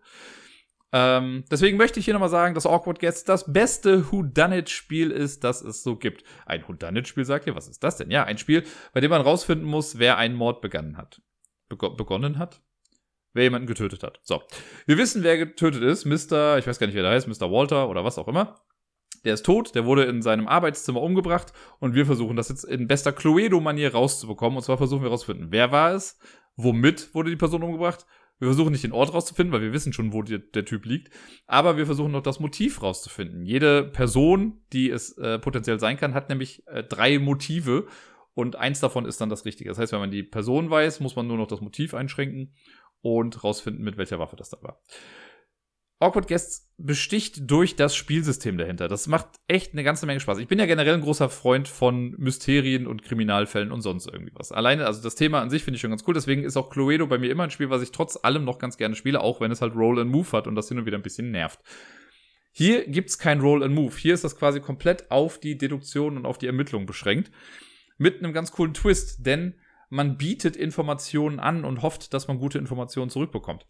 Ähm, deswegen möchte ich hier nochmal sagen, dass Awkward Guest das beste Whodunit-Spiel ist, das es so gibt. Ein Whodunit-Spiel, sagt ihr? Was ist das denn? Ja, ein Spiel, bei dem man rausfinden muss, wer einen Mord begonnen hat. Bego begonnen hat? Wer jemanden getötet hat. So. Wir wissen, wer getötet ist. Mr., ich weiß gar nicht, wer da heißt, Mr. Walter oder was auch immer der ist tot, der wurde in seinem Arbeitszimmer umgebracht und wir versuchen das jetzt in bester Cluedo-Manier rauszubekommen. Und zwar versuchen wir rauszufinden, wer war es, womit wurde die Person umgebracht. Wir versuchen nicht den Ort rauszufinden, weil wir wissen schon, wo die, der Typ liegt. Aber wir versuchen noch das Motiv rauszufinden. Jede Person, die es äh, potenziell sein kann, hat nämlich äh, drei Motive und eins davon ist dann das Richtige. Das heißt, wenn man die Person weiß, muss man nur noch das Motiv einschränken und rausfinden, mit welcher Waffe das da war. Awkward Guests besticht durch das Spielsystem dahinter. Das macht echt eine ganze Menge Spaß. Ich bin ja generell ein großer Freund von Mysterien und Kriminalfällen und sonst irgendwie was. Alleine, also das Thema an sich finde ich schon ganz cool. Deswegen ist auch Cluedo bei mir immer ein Spiel, was ich trotz allem noch ganz gerne spiele, auch wenn es halt Roll and Move hat und das hin und wieder ein bisschen nervt. Hier gibt's kein Roll and Move. Hier ist das quasi komplett auf die Deduktion und auf die Ermittlung beschränkt. Mit einem ganz coolen Twist, denn man bietet Informationen an und hofft, dass man gute Informationen zurückbekommt.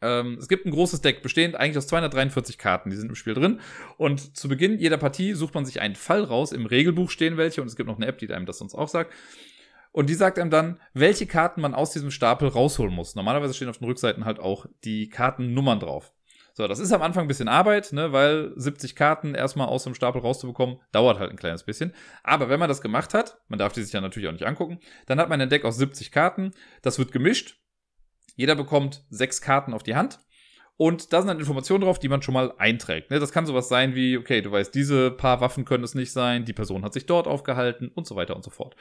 Ähm, es gibt ein großes Deck, bestehend eigentlich aus 243 Karten, die sind im Spiel drin. Und zu Beginn jeder Partie sucht man sich einen Fall raus. Im Regelbuch stehen welche und es gibt noch eine App, die einem das sonst auch sagt. Und die sagt einem dann, welche Karten man aus diesem Stapel rausholen muss. Normalerweise stehen auf den Rückseiten halt auch die Kartennummern drauf. So, das ist am Anfang ein bisschen Arbeit, ne, weil 70 Karten erstmal aus dem Stapel rauszubekommen, dauert halt ein kleines bisschen. Aber wenn man das gemacht hat, man darf die sich ja natürlich auch nicht angucken, dann hat man ein Deck aus 70 Karten, das wird gemischt jeder bekommt sechs Karten auf die Hand. Und da sind dann Informationen drauf, die man schon mal einträgt. Ne? Das kann sowas sein wie, okay, du weißt, diese paar Waffen können es nicht sein, die Person hat sich dort aufgehalten und so weiter und so fort.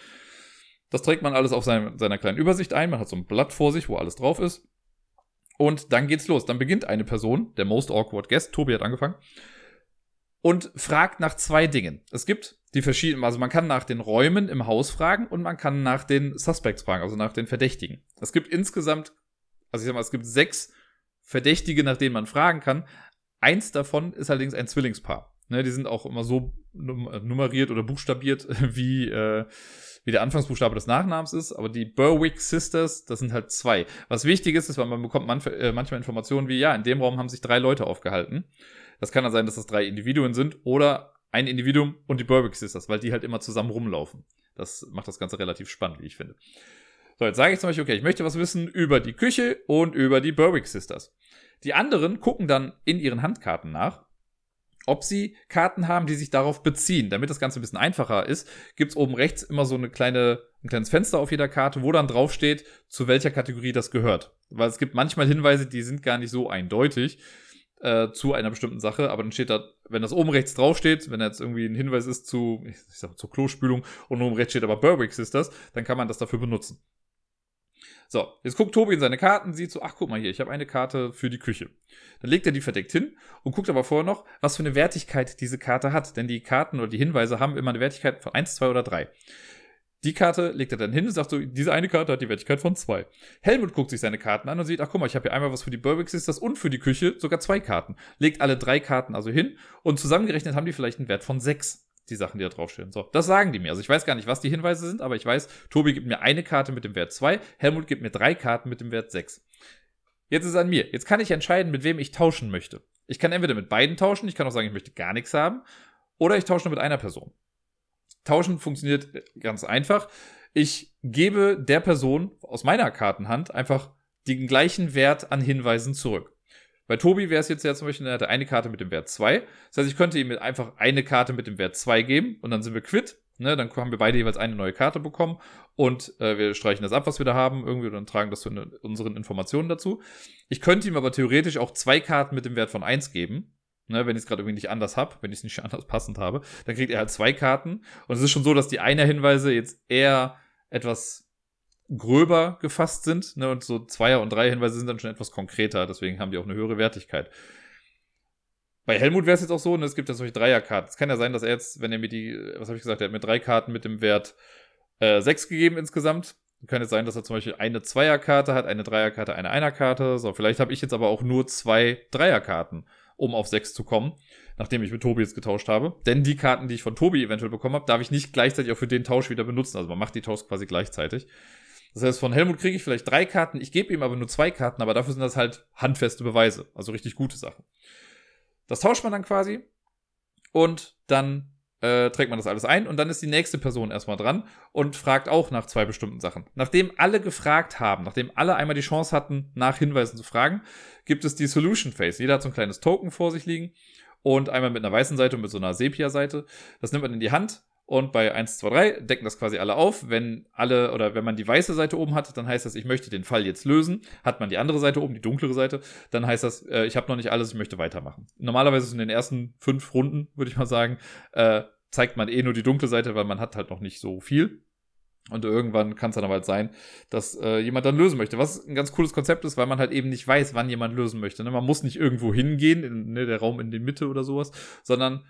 Das trägt man alles auf seine, seiner kleinen Übersicht ein. Man hat so ein Blatt vor sich, wo alles drauf ist. Und dann geht's los. Dann beginnt eine Person, der Most Awkward Guest, Tobi hat angefangen, und fragt nach zwei Dingen. Es gibt die verschiedenen, also man kann nach den Räumen im Haus fragen und man kann nach den Suspects fragen, also nach den Verdächtigen. Es gibt insgesamt, also ich sag mal, es gibt sechs Verdächtige, nach denen man fragen kann. Eins davon ist allerdings ein Zwillingspaar. Ne, die sind auch immer so nummeriert oder buchstabiert, wie, äh, wie der Anfangsbuchstabe des Nachnamens ist. Aber die Berwick Sisters, das sind halt zwei. Was wichtig ist, ist, weil man bekommt manf äh, manchmal Informationen wie, ja, in dem Raum haben sich drei Leute aufgehalten. Das kann dann sein, dass das drei Individuen sind oder ein Individuum und die Berwick Sisters, weil die halt immer zusammen rumlaufen. Das macht das Ganze relativ spannend, wie ich finde. So, jetzt sage ich zum Beispiel, okay, ich möchte was wissen über die Küche und über die Berwick Sisters. Die anderen gucken dann in ihren Handkarten nach, ob sie Karten haben, die sich darauf beziehen. Damit das Ganze ein bisschen einfacher ist, gibt's oben rechts immer so eine kleine, ein kleines Fenster auf jeder Karte, wo dann draufsteht, zu welcher Kategorie das gehört. Weil es gibt manchmal Hinweise, die sind gar nicht so eindeutig äh, zu einer bestimmten Sache, aber dann steht da, wenn das oben rechts draufsteht, wenn jetzt irgendwie ein Hinweis ist zu, ich sag, zur Klospülung und oben rechts steht aber Berwick Sisters, dann kann man das dafür benutzen. So, jetzt guckt Tobi in seine Karten, sieht so, ach guck mal hier, ich habe eine Karte für die Küche. Dann legt er die verdeckt hin und guckt aber vorher noch, was für eine Wertigkeit diese Karte hat. Denn die Karten oder die Hinweise haben immer eine Wertigkeit von 1, 2 oder 3. Die Karte legt er dann hin und sagt so, diese eine Karte hat die Wertigkeit von 2. Helmut guckt sich seine Karten an und sieht, ach guck mal, ich habe hier einmal was für die Burbick Sisters und für die Küche, sogar zwei Karten. Legt alle drei Karten also hin und zusammengerechnet haben die vielleicht einen Wert von 6 die Sachen, die da draufstehen. So, das sagen die mir. Also ich weiß gar nicht, was die Hinweise sind, aber ich weiß, Tobi gibt mir eine Karte mit dem Wert 2, Helmut gibt mir drei Karten mit dem Wert 6. Jetzt ist es an mir. Jetzt kann ich entscheiden, mit wem ich tauschen möchte. Ich kann entweder mit beiden tauschen, ich kann auch sagen, ich möchte gar nichts haben, oder ich tausche nur mit einer Person. Tauschen funktioniert ganz einfach. Ich gebe der Person aus meiner Kartenhand einfach den gleichen Wert an Hinweisen zurück. Bei Tobi wäre es jetzt ja zum Beispiel, er hatte eine Karte mit dem Wert 2. Das heißt, ich könnte ihm einfach eine Karte mit dem Wert 2 geben und dann sind wir quitt. Ne, dann haben wir beide jeweils eine neue Karte bekommen und äh, wir streichen das ab, was wir da haben, irgendwie und dann tragen das zu unseren Informationen dazu. Ich könnte ihm aber theoretisch auch zwei Karten mit dem Wert von 1 geben. Ne, wenn ich es gerade irgendwie nicht anders habe, wenn ich es nicht anders passend habe, dann kriegt er halt zwei Karten. Und es ist schon so, dass die einer Hinweise jetzt eher etwas gröber gefasst sind. Ne? Und so Zweier- und Dreier-Hinweise sind dann schon etwas konkreter, deswegen haben die auch eine höhere Wertigkeit. Bei Helmut wäre es jetzt auch so, ne, es gibt ja solche Dreierkarten. Es kann ja sein, dass er jetzt, wenn er mir die, was habe ich gesagt, er hat mir drei Karten mit dem Wert äh, 6 gegeben insgesamt. Kann jetzt sein, dass er zum Beispiel eine Zweierkarte hat, eine Dreierkarte, eine Einerkarte. So, vielleicht habe ich jetzt aber auch nur zwei Dreierkarten, um auf sechs zu kommen, nachdem ich mit Tobi jetzt getauscht habe. Denn die Karten, die ich von Tobi eventuell bekommen habe, darf ich nicht gleichzeitig auch für den Tausch wieder benutzen. Also man macht die Tausch quasi gleichzeitig. Das heißt, von Helmut kriege ich vielleicht drei Karten, ich gebe ihm aber nur zwei Karten, aber dafür sind das halt handfeste Beweise, also richtig gute Sachen. Das tauscht man dann quasi und dann äh, trägt man das alles ein und dann ist die nächste Person erstmal dran und fragt auch nach zwei bestimmten Sachen. Nachdem alle gefragt haben, nachdem alle einmal die Chance hatten, nach Hinweisen zu fragen, gibt es die Solution Phase. Jeder hat so ein kleines Token vor sich liegen und einmal mit einer weißen Seite und mit so einer Sepia-Seite. Das nimmt man in die Hand, und bei 1, 2, 3 decken das quasi alle auf. Wenn alle oder wenn man die weiße Seite oben hat, dann heißt das, ich möchte den Fall jetzt lösen. Hat man die andere Seite oben, die dunklere Seite, dann heißt das, äh, ich habe noch nicht alles, ich möchte weitermachen. Normalerweise in den ersten fünf Runden, würde ich mal sagen, äh, zeigt man eh nur die dunkle Seite, weil man hat halt noch nicht so viel. Und irgendwann kann es dann aber halt sein, dass äh, jemand dann lösen möchte. Was ein ganz cooles Konzept ist, weil man halt eben nicht weiß, wann jemand lösen möchte. Ne? Man muss nicht irgendwo hingehen, in, ne, der Raum in die Mitte oder sowas, sondern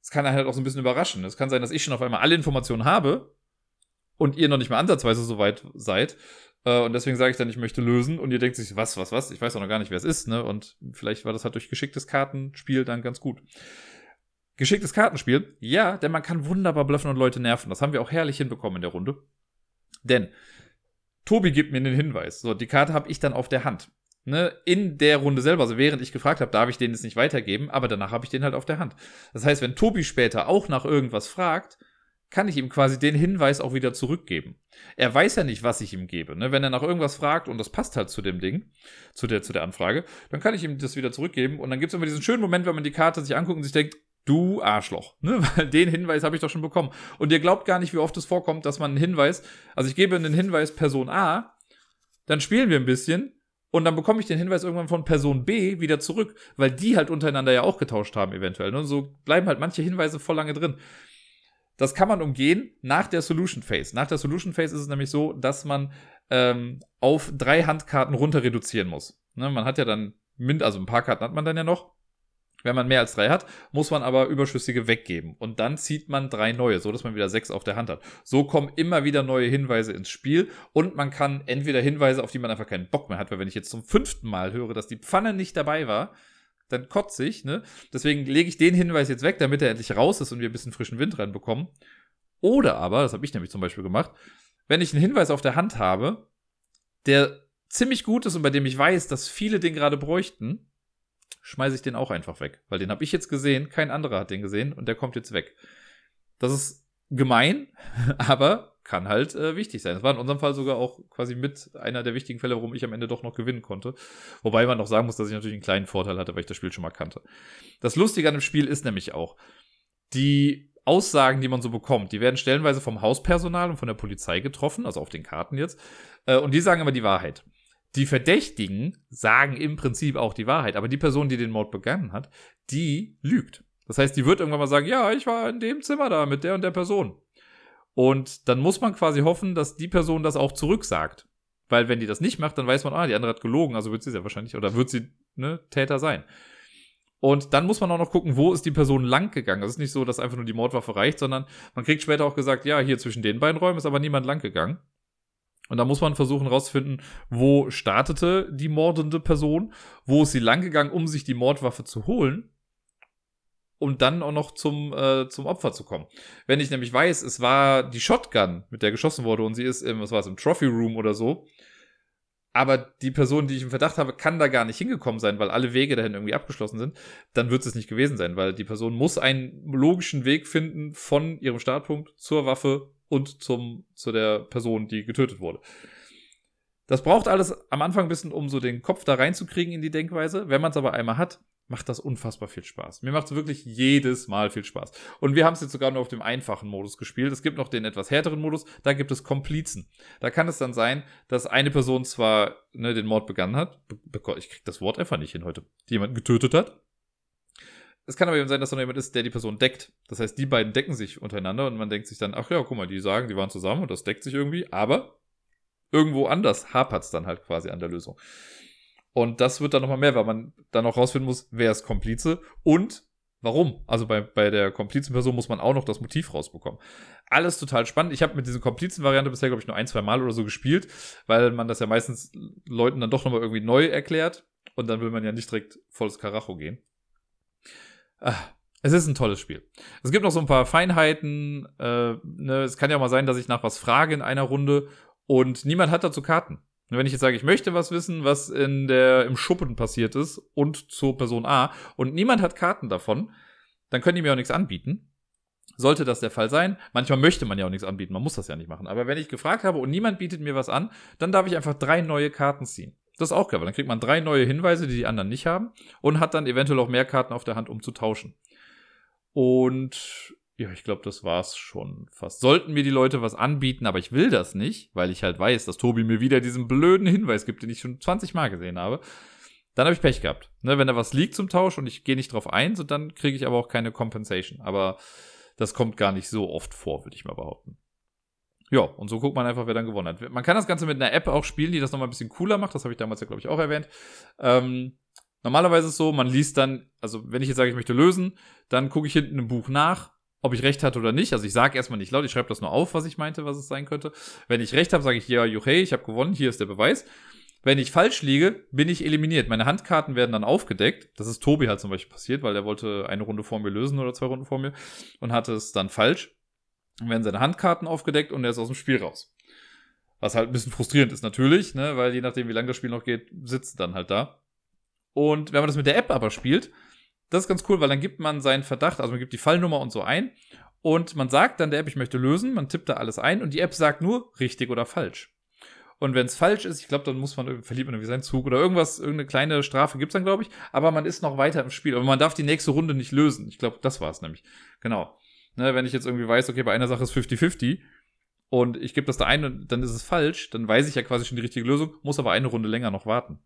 es kann halt auch so ein bisschen überraschen. Es kann sein, dass ich schon auf einmal alle Informationen habe und ihr noch nicht mal ansatzweise so weit seid. Äh, und deswegen sage ich dann, ich möchte lösen. Und ihr denkt sich, was, was, was? Ich weiß auch noch gar nicht, wer es ist. Ne? Und vielleicht war das halt durch geschicktes Kartenspiel dann ganz gut. Geschicktes Kartenspiel? Ja, denn man kann wunderbar bluffen und Leute nerven. Das haben wir auch herrlich hinbekommen in der Runde. Denn Tobi gibt mir einen Hinweis. So, die Karte habe ich dann auf der Hand ne, in der Runde selber, also während ich gefragt habe, darf ich den jetzt nicht weitergeben, aber danach habe ich den halt auf der Hand. Das heißt, wenn Tobi später auch nach irgendwas fragt, kann ich ihm quasi den Hinweis auch wieder zurückgeben. Er weiß ja nicht, was ich ihm gebe. Ne? Wenn er nach irgendwas fragt und das passt halt zu dem Ding, zu der, zu der Anfrage, dann kann ich ihm das wieder zurückgeben. Und dann gibt es immer diesen schönen Moment, wenn man die Karte sich anguckt und sich denkt, du Arschloch. Ne? Weil den Hinweis habe ich doch schon bekommen. Und ihr glaubt gar nicht, wie oft es vorkommt, dass man einen Hinweis, also ich gebe einen Hinweis Person A, dann spielen wir ein bisschen und dann bekomme ich den Hinweis irgendwann von Person B wieder zurück, weil die halt untereinander ja auch getauscht haben, eventuell. Und ne? so bleiben halt manche Hinweise voll lange drin. Das kann man umgehen nach der Solution Phase. Nach der Solution Phase ist es nämlich so, dass man ähm, auf drei Handkarten runter reduzieren muss. Ne, man hat ja dann, also ein paar Karten hat man dann ja noch. Wenn man mehr als drei hat, muss man aber überschüssige weggeben. Und dann zieht man drei neue, so dass man wieder sechs auf der Hand hat. So kommen immer wieder neue Hinweise ins Spiel. Und man kann entweder Hinweise, auf die man einfach keinen Bock mehr hat, weil wenn ich jetzt zum fünften Mal höre, dass die Pfanne nicht dabei war, dann kotze ich, ne? Deswegen lege ich den Hinweis jetzt weg, damit er endlich raus ist und wir ein bisschen frischen Wind reinbekommen. Oder aber, das habe ich nämlich zum Beispiel gemacht, wenn ich einen Hinweis auf der Hand habe, der ziemlich gut ist und bei dem ich weiß, dass viele den gerade bräuchten, schmeiße ich den auch einfach weg. Weil den habe ich jetzt gesehen, kein anderer hat den gesehen und der kommt jetzt weg. Das ist gemein, aber kann halt äh, wichtig sein. Das war in unserem Fall sogar auch quasi mit einer der wichtigen Fälle, warum ich am Ende doch noch gewinnen konnte. Wobei man noch sagen muss, dass ich natürlich einen kleinen Vorteil hatte, weil ich das Spiel schon mal kannte. Das Lustige an dem Spiel ist nämlich auch, die Aussagen, die man so bekommt, die werden stellenweise vom Hauspersonal und von der Polizei getroffen, also auf den Karten jetzt. Äh, und die sagen immer die Wahrheit. Die Verdächtigen sagen im Prinzip auch die Wahrheit, aber die Person, die den Mord begangen hat, die lügt. Das heißt, die wird irgendwann mal sagen, ja, ich war in dem Zimmer da mit der und der Person. Und dann muss man quasi hoffen, dass die Person das auch zurücksagt. Weil wenn die das nicht macht, dann weiß man, ah, die andere hat gelogen, also wird sie sehr wahrscheinlich, oder wird sie ne, Täter sein. Und dann muss man auch noch gucken, wo ist die Person lang gegangen. Es ist nicht so, dass einfach nur die Mordwaffe reicht, sondern man kriegt später auch gesagt, ja, hier zwischen den beiden Räumen ist aber niemand lang gegangen. Und da muss man versuchen rauszufinden, wo startete die mordende Person, wo ist sie lang gegangen, um sich die Mordwaffe zu holen um dann auch noch zum, äh, zum Opfer zu kommen. Wenn ich nämlich weiß, es war die Shotgun, mit der geschossen wurde und sie ist im, was war es, im Trophy Room oder so, aber die Person, die ich im Verdacht habe, kann da gar nicht hingekommen sein, weil alle Wege dahin irgendwie abgeschlossen sind, dann wird es nicht gewesen sein, weil die Person muss einen logischen Weg finden von ihrem Startpunkt zur Waffe und zum, zu der Person, die getötet wurde. Das braucht alles am Anfang ein bisschen, um so den Kopf da reinzukriegen in die Denkweise. Wenn man es aber einmal hat, macht das unfassbar viel Spaß. Mir macht es wirklich jedes Mal viel Spaß. Und wir haben es jetzt sogar nur auf dem einfachen Modus gespielt. Es gibt noch den etwas härteren Modus, da gibt es Komplizen. Da kann es dann sein, dass eine Person zwar ne, den Mord begangen hat, ich krieg das Wort einfach nicht hin heute, die jemanden getötet hat. Es kann aber eben sein, dass da noch jemand ist, der die Person deckt. Das heißt, die beiden decken sich untereinander und man denkt sich dann, ach ja, guck mal, die sagen, die waren zusammen und das deckt sich irgendwie, aber irgendwo anders hapert es dann halt quasi an der Lösung. Und das wird dann nochmal mehr, weil man dann auch rausfinden muss, wer ist Komplize und warum. Also bei, bei der Komplizenperson muss man auch noch das Motiv rausbekommen. Alles total spannend. Ich habe mit dieser Komplizenvariante bisher, glaube ich, nur ein, zwei Mal oder so gespielt, weil man das ja meistens Leuten dann doch nochmal irgendwie neu erklärt. Und dann will man ja nicht direkt volles Karacho gehen. Ah, es ist ein tolles Spiel. Es gibt noch so ein paar Feinheiten. Äh, ne, es kann ja mal sein, dass ich nach was frage in einer Runde und niemand hat dazu Karten. Wenn ich jetzt sage, ich möchte was wissen, was in der, im Schuppen passiert ist und zur Person A und niemand hat Karten davon, dann können die mir auch nichts anbieten. Sollte das der Fall sein, manchmal möchte man ja auch nichts anbieten, man muss das ja nicht machen. Aber wenn ich gefragt habe und niemand bietet mir was an, dann darf ich einfach drei neue Karten ziehen. Das ist auch geil, weil dann kriegt man drei neue Hinweise, die die anderen nicht haben und hat dann eventuell auch mehr Karten auf der Hand, um zu tauschen. Und ja, ich glaube, das war's schon fast. Sollten mir die Leute was anbieten, aber ich will das nicht, weil ich halt weiß, dass Tobi mir wieder diesen blöden Hinweis gibt, den ich schon 20 Mal gesehen habe. Dann habe ich Pech gehabt. Ne, wenn da was liegt zum Tausch und ich gehe nicht drauf ein, so dann kriege ich aber auch keine Compensation. Aber das kommt gar nicht so oft vor, würde ich mal behaupten. Ja, und so guckt man einfach, wer dann gewonnen hat. Man kann das Ganze mit einer App auch spielen, die das nochmal ein bisschen cooler macht. Das habe ich damals ja, glaube ich, auch erwähnt. Ähm, normalerweise ist es so, man liest dann, also wenn ich jetzt sage, ich möchte lösen, dann gucke ich hinten im Buch nach, ob ich recht hatte oder nicht. Also ich sage erstmal nicht laut, ich schreibe das nur auf, was ich meinte, was es sein könnte. Wenn ich recht habe, sage ich, ja, juchei, ich habe gewonnen, hier ist der Beweis. Wenn ich falsch liege, bin ich eliminiert. Meine Handkarten werden dann aufgedeckt. Das ist Tobi halt zum Beispiel passiert, weil der wollte eine Runde vor mir lösen oder zwei Runden vor mir und hatte es dann falsch. Dann werden seine Handkarten aufgedeckt und er ist aus dem Spiel raus. Was halt ein bisschen frustrierend ist natürlich, ne, weil je nachdem, wie lange das Spiel noch geht, sitzt dann halt da. Und wenn man das mit der App aber spielt, das ist ganz cool, weil dann gibt man seinen Verdacht, also man gibt die Fallnummer und so ein und man sagt dann der App, ich möchte lösen, man tippt da alles ein und die App sagt nur richtig oder falsch. Und wenn es falsch ist, ich glaube, dann muss man, verliert man irgendwie seinen Zug oder irgendwas, irgendeine kleine Strafe gibt's dann, glaube ich, aber man ist noch weiter im Spiel. Aber man darf die nächste Runde nicht lösen. Ich glaube, das war es nämlich. Genau. Ne, wenn ich jetzt irgendwie weiß, okay, bei einer Sache ist 50-50 und ich gebe das da ein und dann ist es falsch, dann weiß ich ja quasi schon die richtige Lösung, muss aber eine Runde länger noch warten.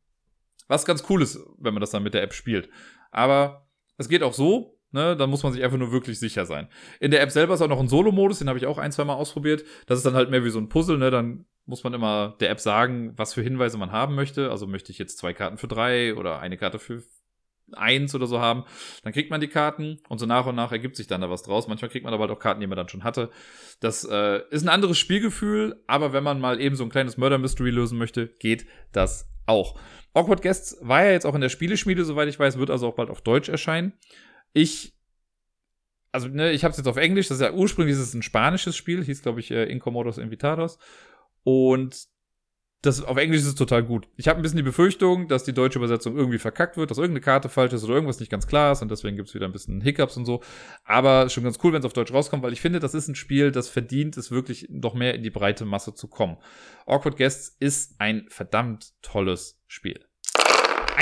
Was ganz cool ist, wenn man das dann mit der App spielt. Aber es geht auch so, ne? Da muss man sich einfach nur wirklich sicher sein. In der App selber ist auch noch ein Solo-Modus, den habe ich auch ein, zwei Mal ausprobiert. Das ist dann halt mehr wie so ein Puzzle, ne? Dann muss man immer der App sagen, was für Hinweise man haben möchte. Also möchte ich jetzt zwei Karten für drei oder eine Karte für eins oder so haben, dann kriegt man die Karten und so nach und nach ergibt sich dann da was draus. Manchmal kriegt man aber halt auch Karten, die man dann schon hatte. Das äh, ist ein anderes Spielgefühl, aber wenn man mal eben so ein kleines Murder Mystery lösen möchte, geht das auch. Awkward Guests war ja jetzt auch in der Spieleschmiede, soweit ich weiß, wird also auch bald auf Deutsch erscheinen. Ich also ne, ich habe es jetzt auf Englisch, das ist ja ursprünglich ist es ein spanisches Spiel, hieß glaube ich äh, Incomodos Invitados und das auf Englisch ist es total gut. Ich habe ein bisschen die Befürchtung, dass die deutsche Übersetzung irgendwie verkackt wird, dass irgendeine Karte falsch ist oder irgendwas nicht ganz klar ist und deswegen gibt es wieder ein bisschen Hiccups und so. Aber schon ganz cool, wenn es auf Deutsch rauskommt, weil ich finde, das ist ein Spiel, das verdient es wirklich noch mehr in die breite Masse zu kommen. Awkward Guests ist ein verdammt tolles Spiel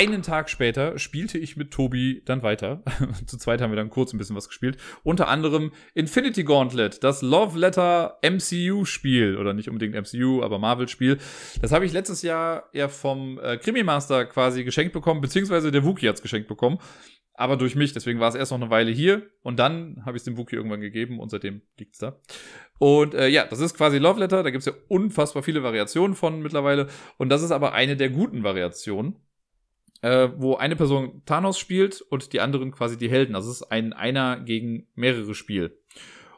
einen Tag später spielte ich mit Tobi dann weiter. Zu zweit haben wir dann kurz ein bisschen was gespielt. Unter anderem Infinity Gauntlet, das Love Letter MCU-Spiel. Oder nicht unbedingt MCU, aber Marvel-Spiel. Das habe ich letztes Jahr ja vom äh, Krimi-Master quasi geschenkt bekommen, beziehungsweise der Wookie hat's geschenkt bekommen. Aber durch mich, deswegen war es erst noch eine Weile hier und dann habe ich es dem Wookie irgendwann gegeben und seitdem liegt's da. Und äh, ja, das ist quasi Love Letter, da gibt's ja unfassbar viele Variationen von mittlerweile. Und das ist aber eine der guten Variationen äh, wo eine Person Thanos spielt und die anderen quasi die Helden. Also es ist ein einer gegen mehrere Spiel.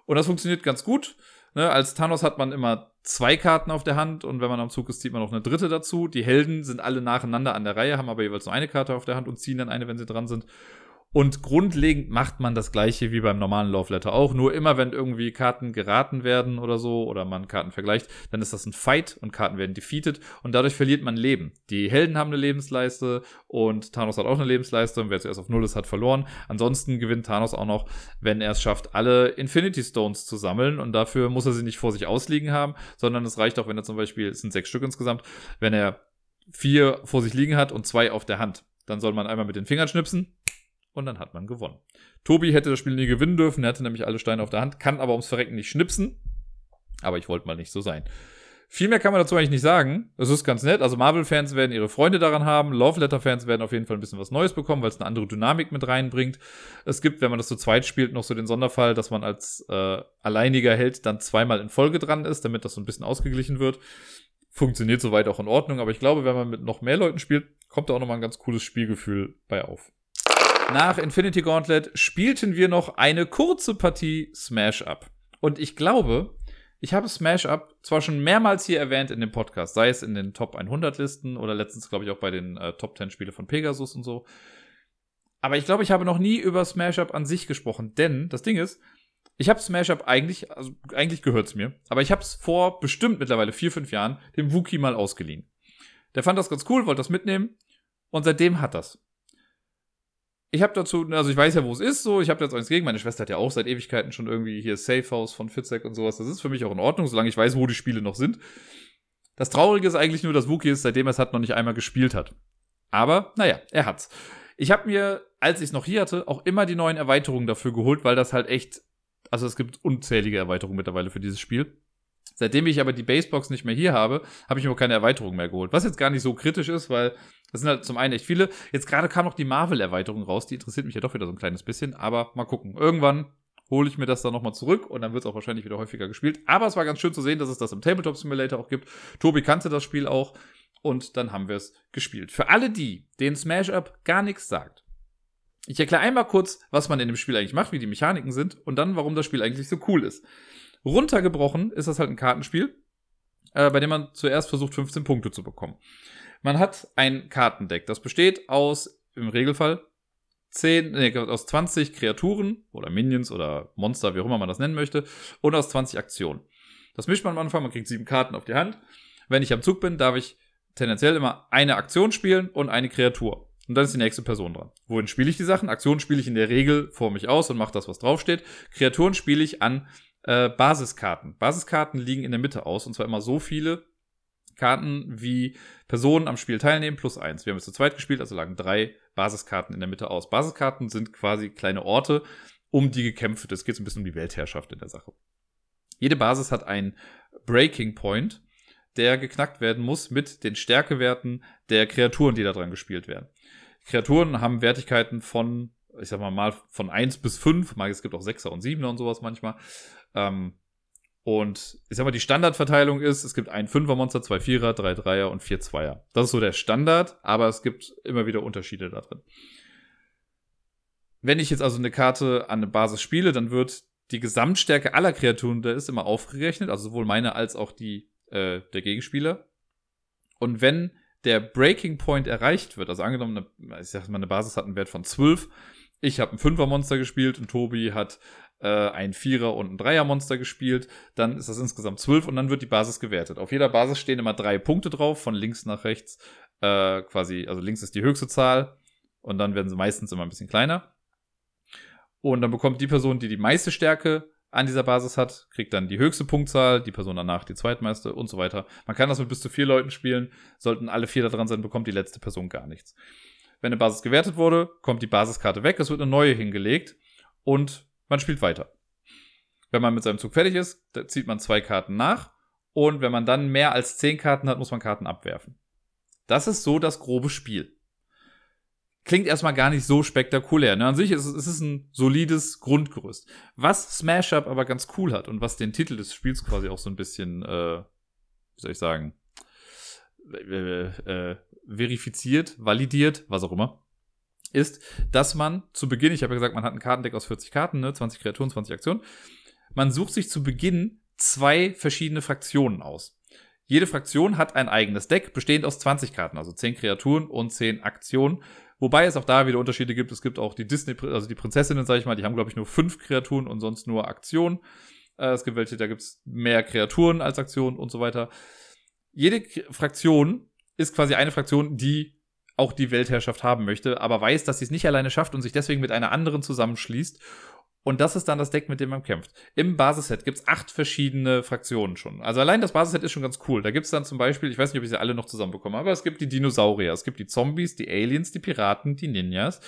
Und das funktioniert ganz gut. Ne, als Thanos hat man immer zwei Karten auf der Hand und wenn man am Zug ist, zieht man noch eine dritte dazu. Die Helden sind alle nacheinander an der Reihe, haben aber jeweils nur eine Karte auf der Hand und ziehen dann eine, wenn sie dran sind. Und grundlegend macht man das gleiche wie beim normalen Love Letter auch. Nur immer, wenn irgendwie Karten geraten werden oder so, oder man Karten vergleicht, dann ist das ein Fight und Karten werden defeated und dadurch verliert man Leben. Die Helden haben eine Lebensleiste und Thanos hat auch eine Lebensleiste und wer zuerst auf Null ist, hat verloren. Ansonsten gewinnt Thanos auch noch, wenn er es schafft, alle Infinity Stones zu sammeln und dafür muss er sie nicht vor sich ausliegen haben, sondern es reicht auch, wenn er zum Beispiel, es sind sechs Stück insgesamt, wenn er vier vor sich liegen hat und zwei auf der Hand. Dann soll man einmal mit den Fingern schnipsen, und dann hat man gewonnen. Tobi hätte das Spiel nie gewinnen dürfen, er hatte nämlich alle Steine auf der Hand, kann aber ums Verrecken nicht schnipsen. Aber ich wollte mal nicht so sein. Viel mehr kann man dazu eigentlich nicht sagen. Es ist ganz nett. Also Marvel-Fans werden ihre Freunde daran haben. Love Letter-Fans werden auf jeden Fall ein bisschen was Neues bekommen, weil es eine andere Dynamik mit reinbringt. Es gibt, wenn man das zu zweit spielt, noch so den Sonderfall, dass man als äh, alleiniger Held dann zweimal in Folge dran ist, damit das so ein bisschen ausgeglichen wird. Funktioniert soweit auch in Ordnung, aber ich glaube, wenn man mit noch mehr Leuten spielt, kommt da auch nochmal ein ganz cooles Spielgefühl bei auf. Nach Infinity Gauntlet spielten wir noch eine kurze Partie Smash Up. Und ich glaube, ich habe Smash Up zwar schon mehrmals hier erwähnt in dem Podcast, sei es in den Top 100 Listen oder letztens, glaube ich, auch bei den äh, Top 10 Spiele von Pegasus und so. Aber ich glaube, ich habe noch nie über Smash Up an sich gesprochen, denn das Ding ist, ich habe Smash Up eigentlich, also eigentlich gehört's mir, aber ich habe es vor bestimmt mittlerweile vier, fünf Jahren dem Wookie mal ausgeliehen. Der fand das ganz cool, wollte das mitnehmen und seitdem hat das ich habe dazu, also ich weiß ja, wo es ist, so, ich habe jetzt nichts gegen. Meine Schwester hat ja auch seit Ewigkeiten schon irgendwie hier Safe House von Fitzek und sowas. Das ist für mich auch in Ordnung, solange ich weiß, wo die Spiele noch sind. Das Traurige ist eigentlich nur, dass Wookie ist, seitdem er es hat, noch nicht einmal gespielt hat. Aber, naja, er hat's. Ich habe mir, als ich es noch hier hatte, auch immer die neuen Erweiterungen dafür geholt, weil das halt echt, also es gibt unzählige Erweiterungen mittlerweile für dieses Spiel. Seitdem ich aber die Basebox nicht mehr hier habe, habe ich mir auch keine Erweiterung mehr geholt. Was jetzt gar nicht so kritisch ist, weil das sind halt zum einen echt viele. Jetzt gerade kam noch die Marvel-Erweiterung raus, die interessiert mich ja doch wieder so ein kleines bisschen, aber mal gucken. Irgendwann hole ich mir das dann nochmal zurück und dann wird es auch wahrscheinlich wieder häufiger gespielt. Aber es war ganz schön zu sehen, dass es das im Tabletop Simulator auch gibt. Tobi kannte das Spiel auch und dann haben wir es gespielt. Für alle die, denen Smash Up gar nichts sagt. Ich erkläre einmal kurz, was man in dem Spiel eigentlich macht, wie die Mechaniken sind und dann, warum das Spiel eigentlich so cool ist. Runtergebrochen ist das halt ein Kartenspiel, äh, bei dem man zuerst versucht, 15 Punkte zu bekommen. Man hat ein Kartendeck, das besteht aus, im Regelfall, 10, nee, aus 20 Kreaturen oder Minions oder Monster, wie auch immer man das nennen möchte, und aus 20 Aktionen. Das mischt man am Anfang, man kriegt sieben Karten auf die Hand. Wenn ich am Zug bin, darf ich tendenziell immer eine Aktion spielen und eine Kreatur. Und dann ist die nächste Person dran. Wohin spiele ich die Sachen? Aktionen spiele ich in der Regel vor mich aus und mache das, was draufsteht. Kreaturen spiele ich an äh, Basiskarten. Basiskarten liegen in der Mitte aus und zwar immer so viele Karten, wie Personen am Spiel teilnehmen, plus eins. Wir haben jetzt zu zweit gespielt, also lagen drei Basiskarten in der Mitte aus. Basiskarten sind quasi kleine Orte, um die gekämpft wird. Es geht so ein bisschen um die Weltherrschaft in der Sache. Jede Basis hat einen Breaking Point, der geknackt werden muss mit den Stärkewerten der Kreaturen, die da dran gespielt werden. Kreaturen haben Wertigkeiten von ich sag mal, mal von 1 bis 5, mal es gibt auch 6er und 7er und sowas manchmal. Ähm, und ich sag mal, die Standardverteilung ist, es gibt ein 5er Monster, zwei Vierer, drei Dreier und vier Zweier. Das ist so der Standard, aber es gibt immer wieder Unterschiede da drin. wenn ich jetzt also eine Karte an eine Basis spiele, dann wird die Gesamtstärke aller Kreaturen, da ist immer aufgerechnet, also sowohl meine als auch die äh, der Gegenspieler. Und wenn der Breaking Point erreicht wird, also angenommen, eine, ich sag mal, eine Basis hat einen Wert von 12, ich habe ein Fünfer-Monster gespielt und Tobi hat ein Vierer- und ein Dreier-Monster gespielt, dann ist das insgesamt 12 und dann wird die Basis gewertet. Auf jeder Basis stehen immer drei Punkte drauf, von links nach rechts, äh, quasi, also links ist die höchste Zahl und dann werden sie meistens immer ein bisschen kleiner. Und dann bekommt die Person, die die meiste Stärke an dieser Basis hat, kriegt dann die höchste Punktzahl, die Person danach die zweitmeiste und so weiter. Man kann das mit bis zu vier Leuten spielen. Sollten alle vier da dran sein, bekommt die letzte Person gar nichts. Wenn eine Basis gewertet wurde, kommt die Basiskarte weg, es wird eine neue hingelegt und man spielt weiter. Wenn man mit seinem Zug fertig ist, zieht man zwei Karten nach und wenn man dann mehr als zehn Karten hat, muss man Karten abwerfen. Das ist so das grobe Spiel klingt erstmal gar nicht so spektakulär. Ne? An sich ist es ist ein solides Grundgerüst. Was Smash Up aber ganz cool hat und was den Titel des Spiels quasi auch so ein bisschen, äh, wie soll ich sagen, äh, äh, verifiziert, validiert, was auch immer, ist, dass man zu Beginn, ich habe ja gesagt, man hat ein Kartendeck aus 40 Karten, ne, 20 Kreaturen, 20 Aktionen, man sucht sich zu Beginn zwei verschiedene Fraktionen aus. Jede Fraktion hat ein eigenes Deck, bestehend aus 20 Karten, also 10 Kreaturen und 10 Aktionen, Wobei es auch da wieder Unterschiede gibt. Es gibt auch die Disney, also die Prinzessinnen, sag ich mal, die haben, glaube ich, nur fünf Kreaturen und sonst nur Aktionen. Äh, es gibt welche, da gibt es mehr Kreaturen als Aktionen und so weiter. Jede Fraktion ist quasi eine Fraktion, die auch die Weltherrschaft haben möchte, aber weiß, dass sie es nicht alleine schafft und sich deswegen mit einer anderen zusammenschließt und das ist dann das Deck, mit dem man kämpft. Im Basisset gibt's acht verschiedene Fraktionen schon. Also allein das Basisset ist schon ganz cool. Da gibt's dann zum Beispiel, ich weiß nicht, ob ich sie alle noch zusammenbekomme, aber es gibt die Dinosaurier, es gibt die Zombies, die Aliens, die Piraten, die Ninjas,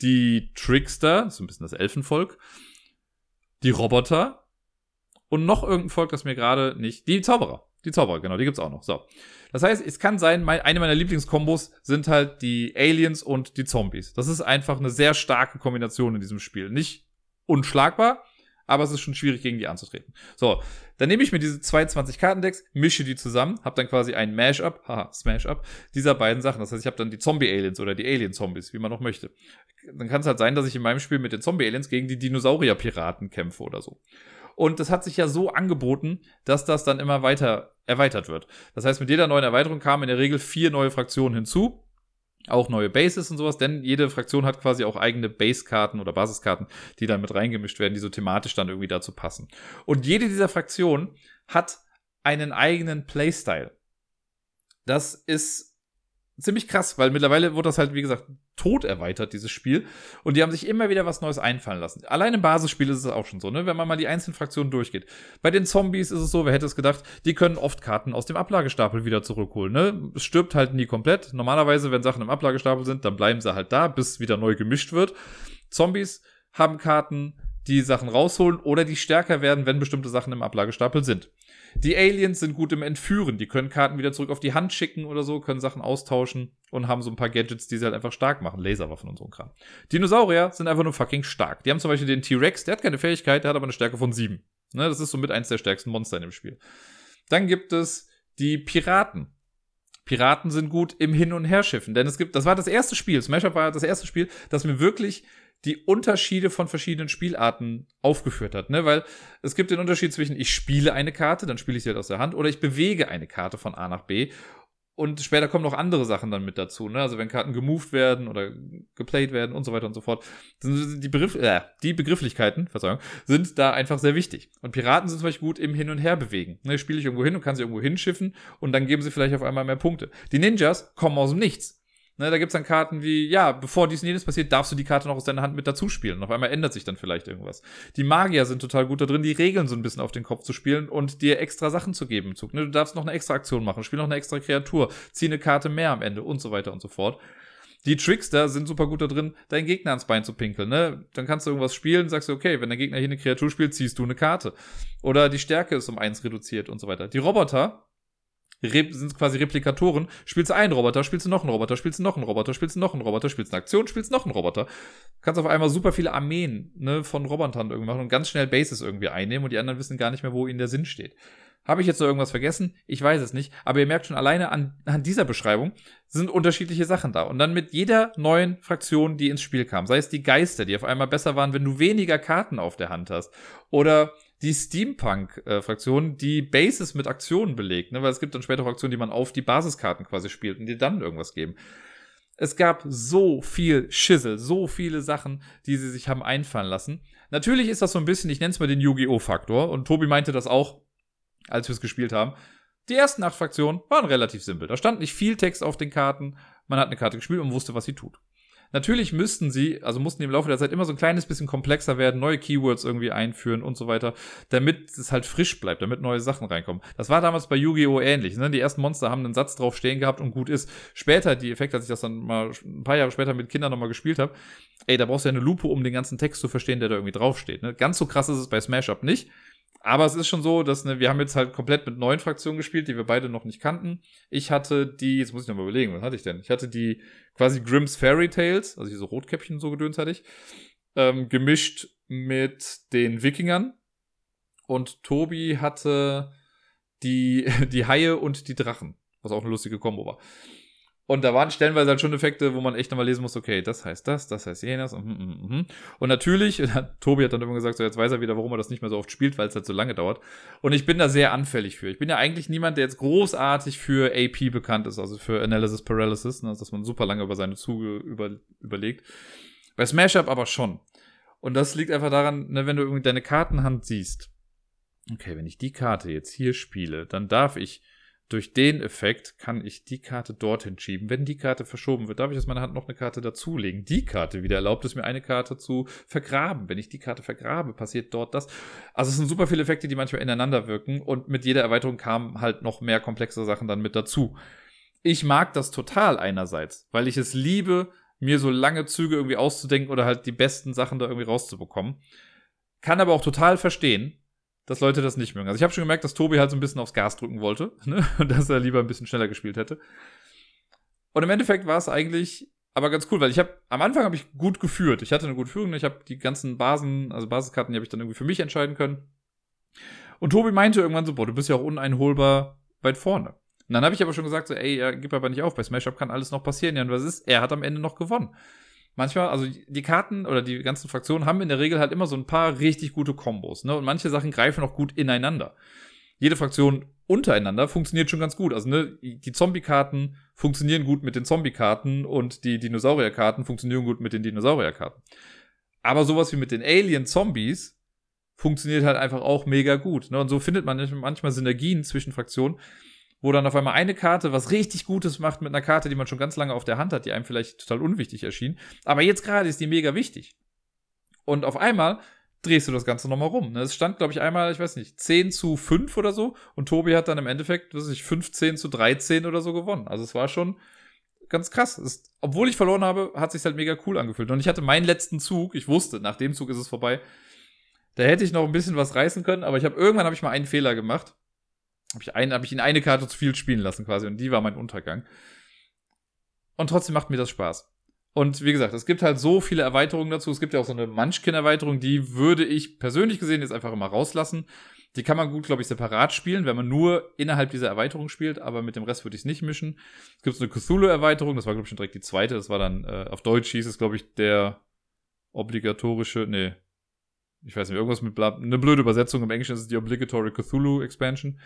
die Trickster, so ein bisschen das Elfenvolk, die Roboter und noch irgendein Volk, das mir gerade nicht. Die Zauberer. Die Zauberer, genau, die gibt's auch noch. So. Das heißt, es kann sein, mein, eine meiner Lieblingskombos sind halt die Aliens und die Zombies. Das ist einfach eine sehr starke Kombination in diesem Spiel. Nicht unschlagbar, aber es ist schon schwierig, gegen die anzutreten. So, dann nehme ich mir diese 22 Kartendecks, mische die zusammen, habe dann quasi ein Mash-up, haha, Smash-up, dieser beiden Sachen. Das heißt, ich habe dann die Zombie-Aliens oder die Alien-Zombies, wie man noch möchte. Dann kann es halt sein, dass ich in meinem Spiel mit den Zombie-Aliens gegen die Dinosaurier-Piraten kämpfe oder so. Und das hat sich ja so angeboten, dass das dann immer weiter erweitert wird. Das heißt, mit jeder neuen Erweiterung kamen in der Regel vier neue Fraktionen hinzu auch neue Bases und sowas, denn jede Fraktion hat quasi auch eigene Base-Karten oder Basiskarten, die dann mit reingemischt werden, die so thematisch dann irgendwie dazu passen. Und jede dieser Fraktionen hat einen eigenen Playstyle. Das ist ziemlich krass, weil mittlerweile wurde das halt, wie gesagt, tot erweitert, dieses Spiel. Und die haben sich immer wieder was Neues einfallen lassen. Allein im Basisspiel ist es auch schon so, ne? Wenn man mal die einzelnen Fraktionen durchgeht. Bei den Zombies ist es so, wer hätte es gedacht, die können oft Karten aus dem Ablagestapel wieder zurückholen, ne? Es stirbt halt nie komplett. Normalerweise, wenn Sachen im Ablagestapel sind, dann bleiben sie halt da, bis wieder neu gemischt wird. Zombies haben Karten, die Sachen rausholen oder die stärker werden, wenn bestimmte Sachen im Ablagestapel sind. Die Aliens sind gut im Entführen. Die können Karten wieder zurück auf die Hand schicken oder so, können Sachen austauschen und haben so ein paar Gadgets, die sie halt einfach stark machen. Laserwaffen und so ein Kram. Dinosaurier sind einfach nur fucking stark. Die haben zum Beispiel den T-Rex, der hat keine Fähigkeit, der hat aber eine Stärke von sieben. Ne, das ist somit eins der stärksten Monster in dem Spiel. Dann gibt es die Piraten. Piraten sind gut im Hin- und Herschiffen, denn es gibt, das war das erste Spiel, Smash Up war das erste Spiel, das mir wirklich die Unterschiede von verschiedenen Spielarten aufgeführt hat, ne? Weil es gibt den Unterschied zwischen ich spiele eine Karte, dann spiele ich sie halt aus der Hand, oder ich bewege eine Karte von A nach B. Und später kommen noch andere Sachen dann mit dazu, ne? Also wenn Karten gemoved werden oder geplayt werden und so weiter und so fort, sind die, Begriff, äh, die Begrifflichkeiten, Verzeihung, sind da einfach sehr wichtig. Und Piraten sind zum Beispiel gut im Hin und Her bewegen. Ne, spiele ich irgendwo hin und kann sie irgendwo hinschiffen und dann geben sie vielleicht auf einmal mehr Punkte. Die Ninjas kommen aus dem Nichts. Ne, da gibt's dann Karten wie, ja, bevor dies und jenes passiert, darfst du die Karte noch aus deiner Hand mit dazu spielen. Und auf einmal ändert sich dann vielleicht irgendwas. Die Magier sind total gut da drin, die Regeln so ein bisschen auf den Kopf zu spielen und dir extra Sachen zu geben im Zug. Ne, du darfst noch eine extra Aktion machen, spiel noch eine extra Kreatur, zieh eine Karte mehr am Ende und so weiter und so fort. Die Trickster sind super gut da drin, deinen Gegner ans Bein zu pinkeln. Ne? Dann kannst du irgendwas spielen, sagst du, okay, wenn der Gegner hier eine Kreatur spielt, ziehst du eine Karte. Oder die Stärke ist um eins reduziert und so weiter. Die Roboter sind quasi Replikatoren. Spielst du einen Roboter, spielst du noch einen Roboter, spielst du noch einen Roboter, spielst du noch einen Roboter, spielst eine Aktion, spielst noch einen Roboter. Kannst auf einmal super viele Armeen ne, von Robotern irgendwie machen und ganz schnell Bases irgendwie einnehmen und die anderen wissen gar nicht mehr, wo ihnen der Sinn steht. Habe ich jetzt noch irgendwas vergessen? Ich weiß es nicht. Aber ihr merkt schon alleine an, an dieser Beschreibung sind unterschiedliche Sachen da. Und dann mit jeder neuen Fraktion, die ins Spiel kam, sei es die Geister, die auf einmal besser waren, wenn du weniger Karten auf der Hand hast. Oder die Steampunk-Fraktion, die Bases mit Aktionen belegt, ne? weil es gibt dann später Fraktionen, die man auf die Basiskarten quasi spielt und die dann irgendwas geben. Es gab so viel Schissel, so viele Sachen, die sie sich haben einfallen lassen. Natürlich ist das so ein bisschen, ich nenne es mal den Yu-Gi-Oh! Faktor und Tobi meinte das auch, als wir es gespielt haben. Die ersten acht Fraktionen waren relativ simpel. Da stand nicht viel Text auf den Karten. Man hat eine Karte gespielt und wusste, was sie tut. Natürlich müssten sie, also mussten die im Laufe der Zeit immer so ein kleines bisschen komplexer werden, neue Keywords irgendwie einführen und so weiter, damit es halt frisch bleibt, damit neue Sachen reinkommen. Das war damals bei Yu-Gi-Oh! ähnlich. Ne? Die ersten Monster haben einen Satz drauf stehen gehabt und gut ist. Später, die Effekte, als ich das dann mal ein paar Jahre später mit Kindern nochmal gespielt habe, ey, da brauchst du ja eine Lupe, um den ganzen Text zu verstehen, der da irgendwie draufsteht. Ne? Ganz so krass ist es bei Smash Up nicht. Aber es ist schon so, dass ne, wir haben jetzt halt komplett mit neuen Fraktionen gespielt, die wir beide noch nicht kannten. Ich hatte die, jetzt muss ich noch mal überlegen, was hatte ich denn? Ich hatte die quasi Grimm's Fairy Tales, also diese Rotkäppchen so gedöns hatte ich, ähm, gemischt mit den Wikingern. Und Tobi hatte die, die Haie und die Drachen, was auch eine lustige Kombo war. Und da waren stellenweise halt schon Effekte, wo man echt nochmal lesen muss, okay, das heißt das, das heißt jenes. Und, und, und. und natürlich, Tobi hat dann immer gesagt, so jetzt weiß er wieder, warum er das nicht mehr so oft spielt, weil es halt so lange dauert. Und ich bin da sehr anfällig für. Ich bin ja eigentlich niemand, der jetzt großartig für AP bekannt ist, also für Analysis Paralysis, ne, dass man super lange über seine Züge über, überlegt. Bei Smash Up aber schon. Und das liegt einfach daran, ne, wenn du irgendwie deine Kartenhand siehst. Okay, wenn ich die Karte jetzt hier spiele, dann darf ich durch den Effekt kann ich die Karte dorthin schieben. Wenn die Karte verschoben wird, darf ich aus meiner Hand noch eine Karte dazulegen. Die Karte wieder erlaubt es mir, eine Karte zu vergraben. Wenn ich die Karte vergrabe, passiert dort das. Also es sind super viele Effekte, die manchmal ineinander wirken und mit jeder Erweiterung kamen halt noch mehr komplexe Sachen dann mit dazu. Ich mag das total einerseits, weil ich es liebe, mir so lange Züge irgendwie auszudenken oder halt die besten Sachen da irgendwie rauszubekommen. Kann aber auch total verstehen, dass Leute das nicht mögen. Also ich habe schon gemerkt, dass Tobi halt so ein bisschen aufs Gas drücken wollte ne? und dass er lieber ein bisschen schneller gespielt hätte. Und im Endeffekt war es eigentlich aber ganz cool, weil ich habe am Anfang habe ich gut geführt. Ich hatte eine gute Führung, ich habe die ganzen Basen, also Basiskarten, die habe ich dann irgendwie für mich entscheiden können. Und Tobi meinte irgendwann so, boah, du bist ja auch uneinholbar weit vorne. Und dann habe ich aber schon gesagt, so, ey, ja, gib aber nicht auf, bei Smash Up kann alles noch passieren. Und was ist? Er hat am Ende noch gewonnen manchmal, also die Karten oder die ganzen Fraktionen haben in der Regel halt immer so ein paar richtig gute Kombos, ne? Und manche Sachen greifen auch gut ineinander. Jede Fraktion untereinander funktioniert schon ganz gut. Also, ne, die Zombie-Karten funktionieren gut mit den Zombie-Karten und die Dinosaurier-Karten funktionieren gut mit den Dinosaurier-Karten. Aber sowas wie mit den Alien-Zombies funktioniert halt einfach auch mega gut. Ne? Und so findet man manchmal Synergien zwischen Fraktionen, wo dann auf einmal eine Karte was richtig Gutes macht mit einer Karte, die man schon ganz lange auf der Hand hat, die einem vielleicht total unwichtig erschien. Aber jetzt gerade ist die mega wichtig. Und auf einmal drehst du das Ganze nochmal rum. Es stand, glaube ich, einmal, ich weiß nicht, 10 zu 5 oder so. Und Tobi hat dann im Endeffekt, weiß ich, 15 zu 13 oder so gewonnen. Also es war schon ganz krass. Es, obwohl ich verloren habe, hat sich halt mega cool angefühlt. Und ich hatte meinen letzten Zug, ich wusste, nach dem Zug ist es vorbei. Da hätte ich noch ein bisschen was reißen können, aber ich habe irgendwann habe ich mal einen Fehler gemacht habe ich, ein, hab ich ihn eine Karte zu viel spielen lassen quasi und die war mein Untergang. Und trotzdem macht mir das Spaß. Und wie gesagt, es gibt halt so viele Erweiterungen dazu. Es gibt ja auch so eine Munchkin-Erweiterung, die würde ich persönlich gesehen jetzt einfach immer rauslassen. Die kann man gut, glaube ich, separat spielen, wenn man nur innerhalb dieser Erweiterung spielt, aber mit dem Rest würde ich es nicht mischen. Es gibt so eine Cthulhu-Erweiterung, das war, glaube ich, schon direkt die zweite. Das war dann, äh, auf Deutsch hieß es, glaube ich, der obligatorische, nee, ich weiß nicht, irgendwas mit bla, eine blöde Übersetzung. Im Englischen ist es die Obligatory Cthulhu Expansion.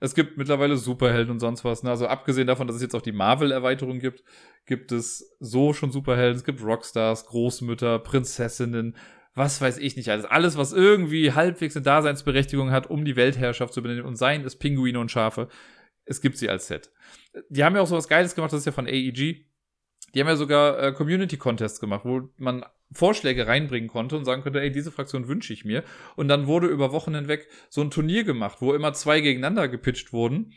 Es gibt mittlerweile Superhelden und sonst was. Ne? Also abgesehen davon, dass es jetzt auch die Marvel-Erweiterung gibt, gibt es so schon Superhelden. Es gibt Rockstars, Großmütter, Prinzessinnen, was weiß ich nicht alles. Alles, was irgendwie halbwegs eine Daseinsberechtigung hat, um die Weltherrschaft zu benennen. Und seien es Pinguine und Schafe. Es gibt sie als Set. Die haben ja auch so was Geiles gemacht, das ist ja von AEG. Die haben ja sogar äh, Community Contests gemacht, wo man Vorschläge reinbringen konnte und sagen konnte, ey, diese Fraktion wünsche ich mir. Und dann wurde über Wochen hinweg so ein Turnier gemacht, wo immer zwei gegeneinander gepitcht wurden.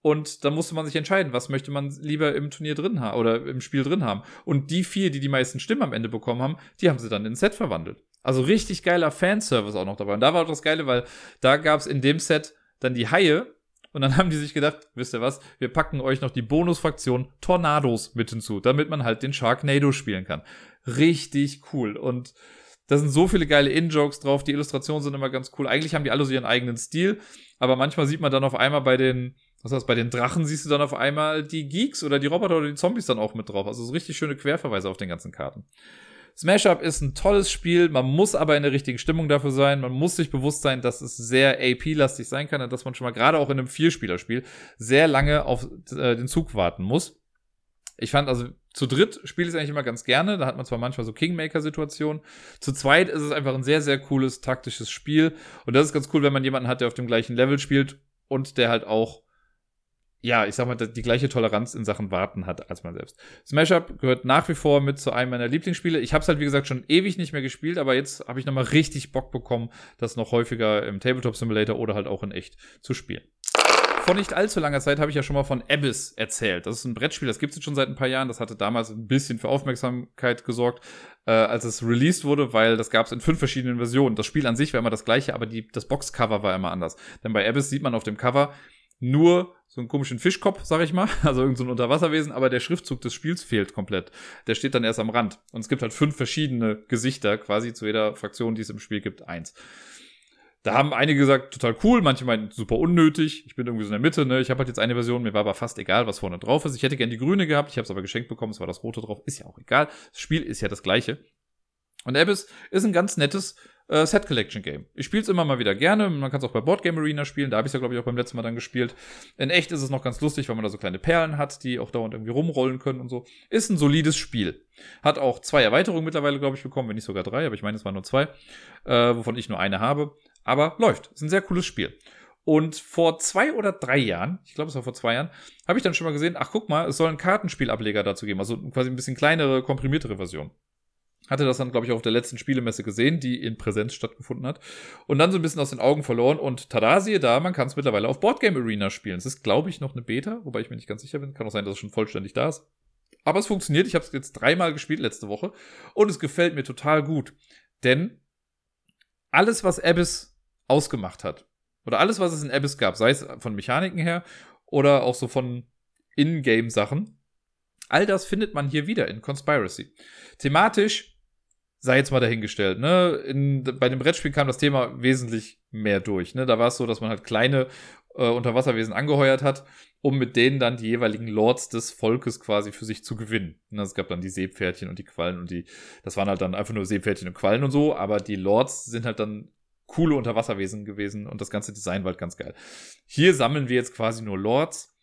Und dann musste man sich entscheiden, was möchte man lieber im Turnier drin haben oder im Spiel drin haben. Und die vier, die die meisten Stimmen am Ende bekommen haben, die haben sie dann ins Set verwandelt. Also richtig geiler Fanservice auch noch dabei. Und da war auch das Geile, weil da gab es in dem Set dann die Haie und dann haben die sich gedacht, wisst ihr was, wir packen euch noch die Bonusfraktion Tornados mit hinzu, damit man halt den Sharknado spielen kann. Richtig cool. Und Da sind so viele geile In-Jokes drauf, die Illustrationen sind immer ganz cool. Eigentlich haben die alle so ihren eigenen Stil, aber manchmal sieht man dann auf einmal bei den, was heißt, bei den Drachen siehst du dann auf einmal die Geeks oder die Roboter oder die Zombies dann auch mit drauf. Also so richtig schöne Querverweise auf den ganzen Karten. Smash Up ist ein tolles Spiel, man muss aber in der richtigen Stimmung dafür sein. Man muss sich bewusst sein, dass es sehr AP-lastig sein kann und dass man schon mal gerade auch in einem Vierspielerspiel sehr lange auf äh, den Zug warten muss. Ich fand also zu dritt spiele ich es eigentlich immer ganz gerne. Da hat man zwar manchmal so Kingmaker-Situationen. Zu zweit ist es einfach ein sehr, sehr cooles taktisches Spiel. Und das ist ganz cool, wenn man jemanden hat, der auf dem gleichen Level spielt und der halt auch ja, ich sag mal, die gleiche Toleranz in Sachen Warten hat als man selbst. Smash Up gehört nach wie vor mit zu einem meiner Lieblingsspiele. Ich habe es halt, wie gesagt, schon ewig nicht mehr gespielt, aber jetzt habe ich nochmal richtig Bock bekommen, das noch häufiger im Tabletop Simulator oder halt auch in echt zu spielen. Vor nicht allzu langer Zeit habe ich ja schon mal von Abyss erzählt. Das ist ein Brettspiel, das gibt es schon seit ein paar Jahren. Das hatte damals ein bisschen für Aufmerksamkeit gesorgt, äh, als es released wurde, weil das gab es in fünf verschiedenen Versionen. Das Spiel an sich war immer das gleiche, aber die, das Boxcover war immer anders. Denn bei Abyss sieht man auf dem Cover nur so einen komischen Fischkopf, sag ich mal, also irgendein so Unterwasserwesen, aber der Schriftzug des Spiels fehlt komplett. Der steht dann erst am Rand. Und es gibt halt fünf verschiedene Gesichter, quasi zu jeder Fraktion, die es im Spiel gibt, eins. Da haben einige gesagt, total cool, manche meinten super unnötig. Ich bin irgendwie so in der Mitte, ne? Ich habe halt jetzt eine Version, mir war aber fast egal, was vorne drauf ist. Ich hätte gern die grüne gehabt, ich habe es aber geschenkt bekommen, es war das rote drauf, ist ja auch egal. Das Spiel ist ja das gleiche. Und Abyss ist ein ganz nettes äh, Set Collection Game. Ich spiele es immer mal wieder gerne. Man kann es auch bei Board Game Arena spielen. Da habe ich es ja, glaube ich, auch beim letzten Mal dann gespielt. In echt ist es noch ganz lustig, weil man da so kleine Perlen hat, die auch dauernd irgendwie rumrollen können und so. Ist ein solides Spiel. Hat auch zwei Erweiterungen mittlerweile, glaube ich, bekommen, wenn nicht sogar drei, aber ich meine, es waren nur zwei, äh, wovon ich nur eine habe. Aber läuft. Ist ein sehr cooles Spiel. Und vor zwei oder drei Jahren, ich glaube, es war vor zwei Jahren, habe ich dann schon mal gesehen, ach guck mal, es soll einen Kartenspielableger dazu geben, also quasi ein bisschen kleinere, komprimiertere Version. Hatte das dann, glaube ich, auch auf der letzten Spielemesse gesehen, die in Präsenz stattgefunden hat. Und dann so ein bisschen aus den Augen verloren. Und tada, siehe da, man kann es mittlerweile auf Boardgame Arena spielen. Es ist, glaube ich, noch eine Beta, wobei ich mir nicht ganz sicher bin. Kann auch sein, dass es schon vollständig da ist. Aber es funktioniert. Ich habe es jetzt dreimal gespielt letzte Woche. Und es gefällt mir total gut. Denn alles, was Abyss ausgemacht hat, oder alles, was es in Abyss gab, sei es von Mechaniken her oder auch so von Ingame-Sachen, all das findet man hier wieder in Conspiracy. Thematisch sei jetzt mal dahingestellt, ne? In, bei dem Brettspiel kam das Thema wesentlich mehr durch, ne? Da war es so, dass man halt kleine äh, Unterwasserwesen angeheuert hat, um mit denen dann die jeweiligen Lords des Volkes quasi für sich zu gewinnen. Ne? Es gab dann die Seepferdchen und die Quallen und die, das waren halt dann einfach nur Seepferdchen und Quallen und so, aber die Lords sind halt dann coole Unterwasserwesen gewesen und das ganze Design war halt ganz geil. Hier sammeln wir jetzt quasi nur Lords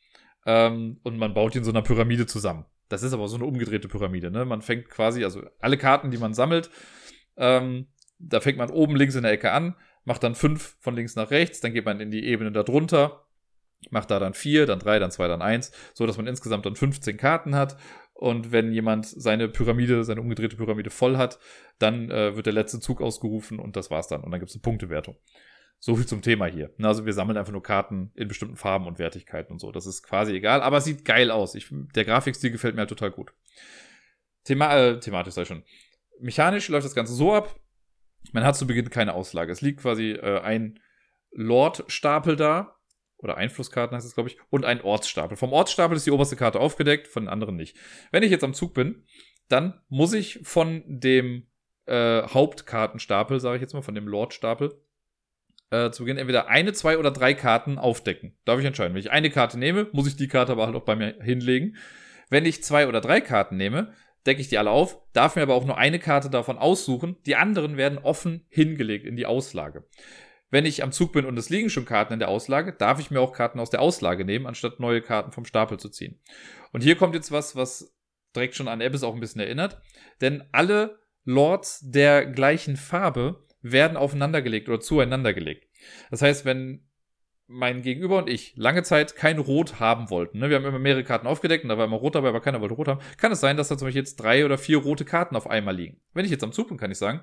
ähm, und man baut die in so einer Pyramide zusammen. Das ist aber so eine umgedrehte Pyramide. Ne? Man fängt quasi, also alle Karten, die man sammelt, ähm, da fängt man oben links in der Ecke an, macht dann fünf von links nach rechts, dann geht man in die Ebene darunter, macht da dann vier, dann drei, dann zwei, dann eins, so dass man insgesamt dann 15 Karten hat. Und wenn jemand seine Pyramide, seine umgedrehte Pyramide voll hat, dann äh, wird der letzte Zug ausgerufen und das war's dann. Und dann gibt's eine Punktewertung. So viel zum Thema hier. Also wir sammeln einfach nur Karten in bestimmten Farben und Wertigkeiten und so. Das ist quasi egal, aber es sieht geil aus. Ich, der Grafikstil gefällt mir halt total gut. Thema, äh, thematisch sei schon. Mechanisch läuft das Ganze so ab. Man hat zu Beginn keine Auslage. Es liegt quasi äh, ein Lord-Stapel da. Oder Einflusskarten heißt es, glaube ich. Und ein Ortsstapel. Vom Ortsstapel ist die oberste Karte aufgedeckt, von den anderen nicht. Wenn ich jetzt am Zug bin, dann muss ich von dem äh, Hauptkartenstapel, sage ich jetzt mal, von dem Lord-Stapel, äh, zu Beginn entweder eine, zwei oder drei Karten aufdecken. Darf ich entscheiden. Wenn ich eine Karte nehme, muss ich die Karte aber halt auch bei mir hinlegen. Wenn ich zwei oder drei Karten nehme, decke ich die alle auf, darf mir aber auch nur eine Karte davon aussuchen. Die anderen werden offen hingelegt in die Auslage. Wenn ich am Zug bin und es liegen schon Karten in der Auslage, darf ich mir auch Karten aus der Auslage nehmen, anstatt neue Karten vom Stapel zu ziehen. Und hier kommt jetzt was, was direkt schon an Abyss auch ein bisschen erinnert. Denn alle Lords der gleichen Farbe werden aufeinandergelegt oder zueinander gelegt. Das heißt, wenn mein Gegenüber und ich lange Zeit kein Rot haben wollten. Ne? Wir haben immer mehrere Karten aufgedeckt und da war immer Rot dabei, aber keiner wollte Rot haben. Kann es sein, dass da zum Beispiel jetzt drei oder vier rote Karten auf einmal liegen. Wenn ich jetzt am Zug bin, kann ich sagen,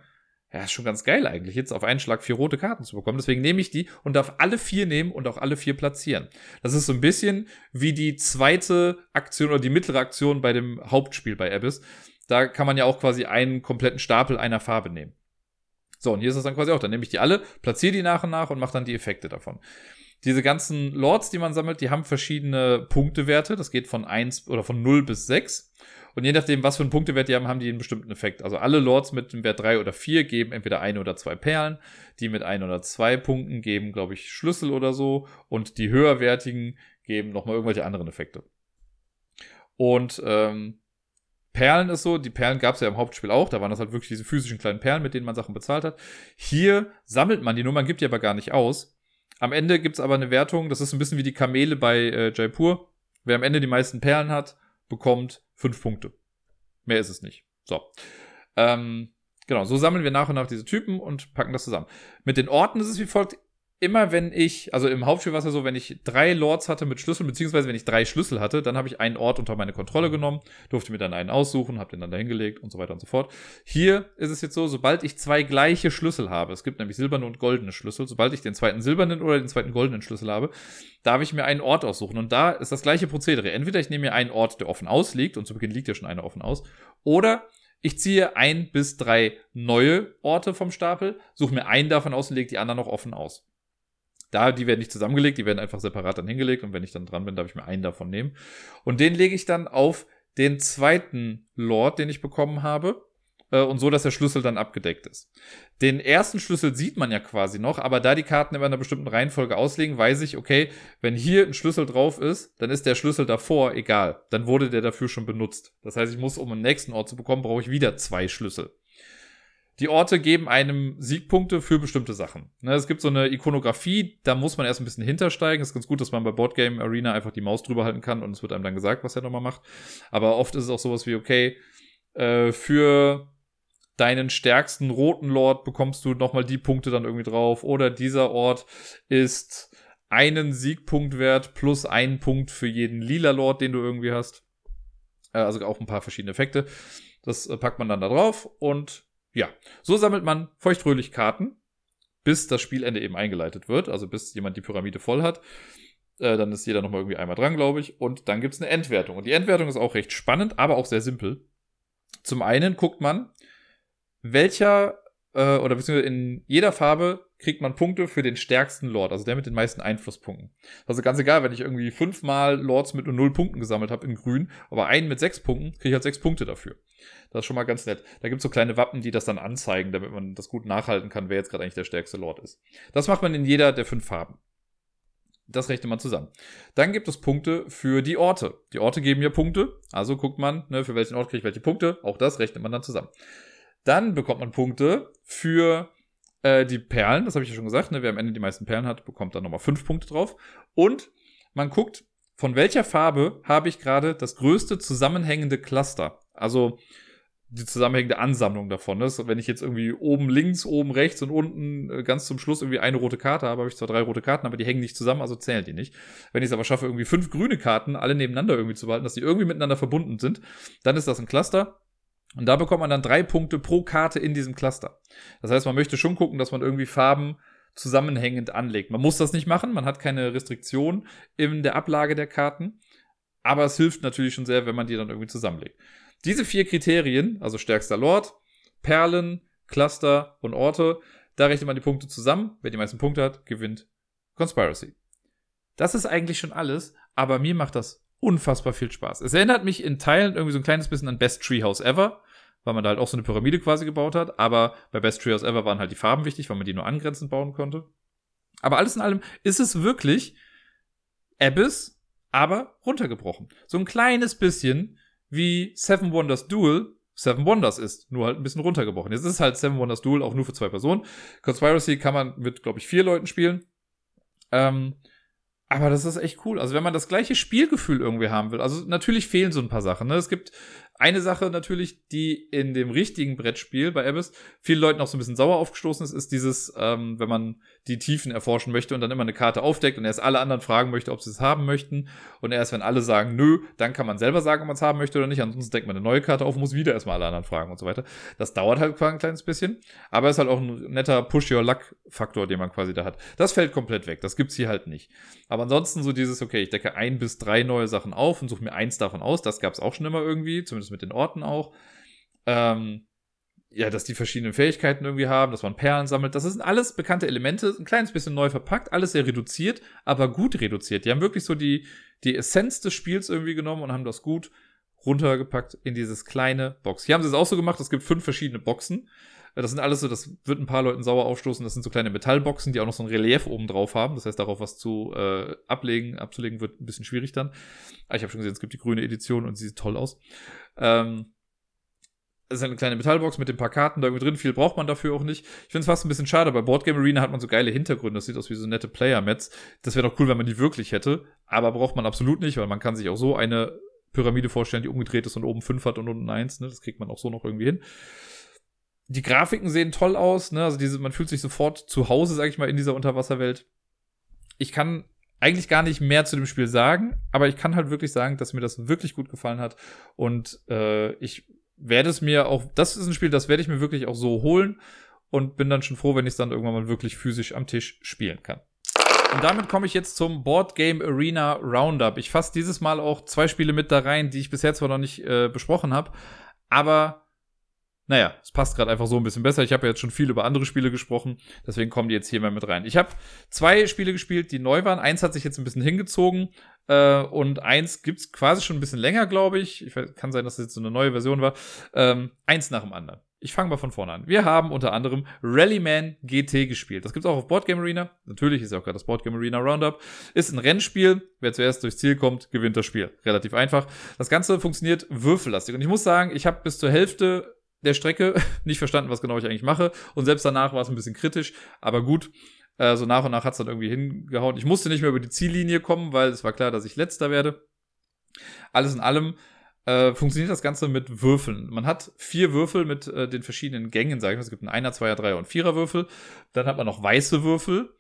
ja, ist schon ganz geil eigentlich, jetzt auf einen Schlag vier rote Karten zu bekommen. Deswegen nehme ich die und darf alle vier nehmen und auch alle vier platzieren. Das ist so ein bisschen wie die zweite Aktion oder die mittlere Aktion bei dem Hauptspiel bei Abyss. Da kann man ja auch quasi einen kompletten Stapel einer Farbe nehmen. So, und hier ist es dann quasi auch. Dann nehme ich die alle, platziere die nach und nach und mache dann die Effekte davon. Diese ganzen Lords, die man sammelt, die haben verschiedene Punktewerte. Das geht von 1 oder von 0 bis 6. Und je nachdem, was für einen Punktewert die haben, haben die einen bestimmten Effekt. Also alle Lords mit dem Wert 3 oder 4 geben entweder ein oder zwei Perlen. Die mit ein oder zwei Punkten geben, glaube ich, Schlüssel oder so. Und die höherwertigen geben nochmal irgendwelche anderen Effekte. Und ähm, Perlen ist so, die Perlen gab es ja im Hauptspiel auch, da waren das halt wirklich diese physischen kleinen Perlen, mit denen man Sachen bezahlt hat. Hier sammelt man die nur, man gibt die aber gar nicht aus. Am Ende gibt es aber eine Wertung, das ist ein bisschen wie die Kamele bei äh, Jaipur. Wer am Ende die meisten Perlen hat, bekommt fünf Punkte. Mehr ist es nicht. So. Ähm, genau, so sammeln wir nach und nach diese Typen und packen das zusammen. Mit den Orten ist es wie folgt immer wenn ich, also im Hauptspiel war es ja so, wenn ich drei Lords hatte mit Schlüssel, beziehungsweise wenn ich drei Schlüssel hatte, dann habe ich einen Ort unter meine Kontrolle genommen, durfte mir dann einen aussuchen, habe den dann dahingelegt und so weiter und so fort. Hier ist es jetzt so, sobald ich zwei gleiche Schlüssel habe, es gibt nämlich silberne und goldene Schlüssel, sobald ich den zweiten silbernen oder den zweiten goldenen Schlüssel habe, darf ich mir einen Ort aussuchen. Und da ist das gleiche Prozedere. Entweder ich nehme mir einen Ort, der offen ausliegt, und zu Beginn liegt ja schon einer offen aus, oder ich ziehe ein bis drei neue Orte vom Stapel, suche mir einen davon aus und lege die anderen noch offen aus. Da, die werden nicht zusammengelegt, die werden einfach separat dann hingelegt und wenn ich dann dran bin, darf ich mir einen davon nehmen. Und den lege ich dann auf den zweiten Lord, den ich bekommen habe. Äh, und so, dass der Schlüssel dann abgedeckt ist. Den ersten Schlüssel sieht man ja quasi noch, aber da die Karten in einer bestimmten Reihenfolge auslegen, weiß ich, okay, wenn hier ein Schlüssel drauf ist, dann ist der Schlüssel davor egal. Dann wurde der dafür schon benutzt. Das heißt, ich muss, um einen nächsten Ort zu bekommen, brauche ich wieder zwei Schlüssel. Die Orte geben einem Siegpunkte für bestimmte Sachen. Ne, es gibt so eine Ikonografie, da muss man erst ein bisschen hintersteigen. Es ist ganz gut, dass man bei Boardgame Arena einfach die Maus drüber halten kann und es wird einem dann gesagt, was er nochmal macht. Aber oft ist es auch sowas wie, okay, äh, für deinen stärksten roten Lord bekommst du nochmal die Punkte dann irgendwie drauf. Oder dieser Ort ist einen Siegpunkt wert plus einen Punkt für jeden lila Lord, den du irgendwie hast. Äh, also auch ein paar verschiedene Effekte. Das äh, packt man dann da drauf und ja, so sammelt man feuchtfröhlich Karten, bis das Spielende eben eingeleitet wird, also bis jemand die Pyramide voll hat. Äh, dann ist jeder nochmal irgendwie einmal dran, glaube ich. Und dann gibt es eine Endwertung. Und die Endwertung ist auch recht spannend, aber auch sehr simpel. Zum einen guckt man, welcher äh, oder beziehungsweise in jeder Farbe kriegt man Punkte für den stärksten Lord, also der mit den meisten Einflusspunkten. Also ganz egal, wenn ich irgendwie fünfmal Lords mit nur null Punkten gesammelt habe in grün, aber einen mit sechs Punkten, kriege ich halt sechs Punkte dafür. Das ist schon mal ganz nett. Da gibt es so kleine Wappen, die das dann anzeigen, damit man das gut nachhalten kann, wer jetzt gerade eigentlich der stärkste Lord ist. Das macht man in jeder der fünf Farben. Das rechnet man zusammen. Dann gibt es Punkte für die Orte. Die Orte geben ja Punkte, also guckt man, ne, für welchen Ort kriege ich welche Punkte. Auch das rechnet man dann zusammen. Dann bekommt man Punkte für äh, die Perlen, das habe ich ja schon gesagt. Ne, wer am Ende die meisten Perlen hat, bekommt dann nochmal fünf Punkte drauf. Und man guckt, von welcher Farbe habe ich gerade das größte zusammenhängende Cluster. Also die zusammenhängende Ansammlung davon ist. Wenn ich jetzt irgendwie oben links, oben rechts und unten äh, ganz zum Schluss irgendwie eine rote Karte habe, habe ich zwar drei rote Karten, aber die hängen nicht zusammen, also zählen die nicht. Wenn ich es aber schaffe, irgendwie fünf grüne Karten alle nebeneinander irgendwie zu behalten, dass die irgendwie miteinander verbunden sind, dann ist das ein Cluster. Und da bekommt man dann drei Punkte pro Karte in diesem Cluster. Das heißt, man möchte schon gucken, dass man irgendwie Farben zusammenhängend anlegt. Man muss das nicht machen, man hat keine Restriktion in der Ablage der Karten, aber es hilft natürlich schon sehr, wenn man die dann irgendwie zusammenlegt. Diese vier Kriterien, also stärkster Lord, Perlen, Cluster und Orte, da rechnet man die Punkte zusammen. Wer die meisten Punkte hat, gewinnt Conspiracy. Das ist eigentlich schon alles, aber mir macht das unfassbar viel Spaß. Es erinnert mich in Teilen irgendwie so ein kleines bisschen an Best Treehouse Ever, weil man da halt auch so eine Pyramide quasi gebaut hat. Aber bei Best Treehouse Ever waren halt die Farben wichtig, weil man die nur angrenzend bauen konnte. Aber alles in allem ist es wirklich Abyss, aber runtergebrochen. So ein kleines bisschen wie Seven Wonders Duel Seven Wonders ist, nur halt ein bisschen runtergebrochen. Jetzt ist halt Seven Wonders Duel auch nur für zwei Personen. Conspiracy kann man mit, glaube ich, vier Leuten spielen. Ähm, aber das ist echt cool. Also wenn man das gleiche Spielgefühl irgendwie haben will, also natürlich fehlen so ein paar Sachen. Ne? Es gibt eine Sache natürlich, die in dem richtigen Brettspiel bei Abyss vielen Leuten auch so ein bisschen sauer aufgestoßen ist, ist dieses, ähm, wenn man die Tiefen erforschen möchte und dann immer eine Karte aufdeckt und erst alle anderen fragen möchte, ob sie es haben möchten. Und erst wenn alle sagen nö, dann kann man selber sagen, ob man es haben möchte oder nicht. Ansonsten deckt man eine neue Karte auf muss wieder erstmal alle anderen fragen und so weiter. Das dauert halt ein kleines bisschen. Aber es ist halt auch ein netter Push-Your-Luck-Faktor, den man quasi da hat. Das fällt komplett weg. Das gibt's hier halt nicht. Aber ansonsten so dieses, okay, ich decke ein bis drei neue Sachen auf und suche mir eins davon aus. Das gab's auch schon immer irgendwie, zumindest mit den Orten auch. Ähm, ja, dass die verschiedenen Fähigkeiten irgendwie haben, dass man Perlen sammelt. Das sind alles bekannte Elemente, ein kleines bisschen neu verpackt, alles sehr reduziert, aber gut reduziert. Die haben wirklich so die, die Essenz des Spiels irgendwie genommen und haben das gut runtergepackt in dieses kleine Box. Hier haben sie es auch so gemacht, es gibt fünf verschiedene Boxen. Das sind alles so, das wird ein paar Leuten sauer aufstoßen. Das sind so kleine Metallboxen, die auch noch so ein Relief oben drauf haben. Das heißt, darauf was zu äh, ablegen, abzulegen, wird ein bisschen schwierig dann. Aber ich habe schon gesehen, es gibt die grüne Edition und sie sieht toll aus. Ähm, ist eine kleine Metallbox mit ein paar Karten da irgendwie drin. Viel braucht man dafür auch nicht. Ich finde es fast ein bisschen schade. Bei Boardgame Arena hat man so geile Hintergründe. Das sieht aus wie so nette Player-Mats. Das wäre doch cool, wenn man die wirklich hätte. Aber braucht man absolut nicht, weil man kann sich auch so eine Pyramide vorstellen, die umgedreht ist und oben 5 hat und unten 1. Ne? Das kriegt man auch so noch irgendwie hin die Grafiken sehen toll aus, ne? Also diese, man fühlt sich sofort zu Hause, sag ich mal, in dieser Unterwasserwelt. Ich kann eigentlich gar nicht mehr zu dem Spiel sagen, aber ich kann halt wirklich sagen, dass mir das wirklich gut gefallen hat. Und äh, ich werde es mir auch, das ist ein Spiel, das werde ich mir wirklich auch so holen und bin dann schon froh, wenn ich es dann irgendwann mal wirklich physisch am Tisch spielen kann. Und damit komme ich jetzt zum Board Game Arena Roundup. Ich fasse dieses Mal auch zwei Spiele mit da rein, die ich bisher zwar noch nicht äh, besprochen habe, aber naja, es passt gerade einfach so ein bisschen besser. Ich habe ja jetzt schon viel über andere Spiele gesprochen, deswegen kommen die jetzt hier mal mit rein. Ich habe zwei Spiele gespielt, die neu waren. Eins hat sich jetzt ein bisschen hingezogen äh, und eins gibt's quasi schon ein bisschen länger, glaube ich. ich kann sein, dass es jetzt so eine neue Version war. Ähm, eins nach dem anderen. Ich fange mal von vorne an. Wir haben unter anderem Rallyman GT gespielt. Das gibt's auch auf Boardgame Arena. Natürlich ist ja auch gerade das Boardgame Arena Roundup. Ist ein Rennspiel. Wer zuerst durchs Ziel kommt, gewinnt das Spiel. Relativ einfach. Das Ganze funktioniert würfellastig. Und ich muss sagen, ich habe bis zur Hälfte der Strecke nicht verstanden, was genau ich eigentlich mache. Und selbst danach war es ein bisschen kritisch, aber gut. Äh, so nach und nach hat es dann irgendwie hingehauen. Ich musste nicht mehr über die Ziellinie kommen, weil es war klar, dass ich letzter werde. Alles in allem äh, funktioniert das Ganze mit Würfeln. Man hat vier Würfel mit äh, den verschiedenen Gängen, sage ich mal. Es gibt einen Einer, Zweier, Dreier und Vierer Würfel. Dann hat man noch weiße Würfel.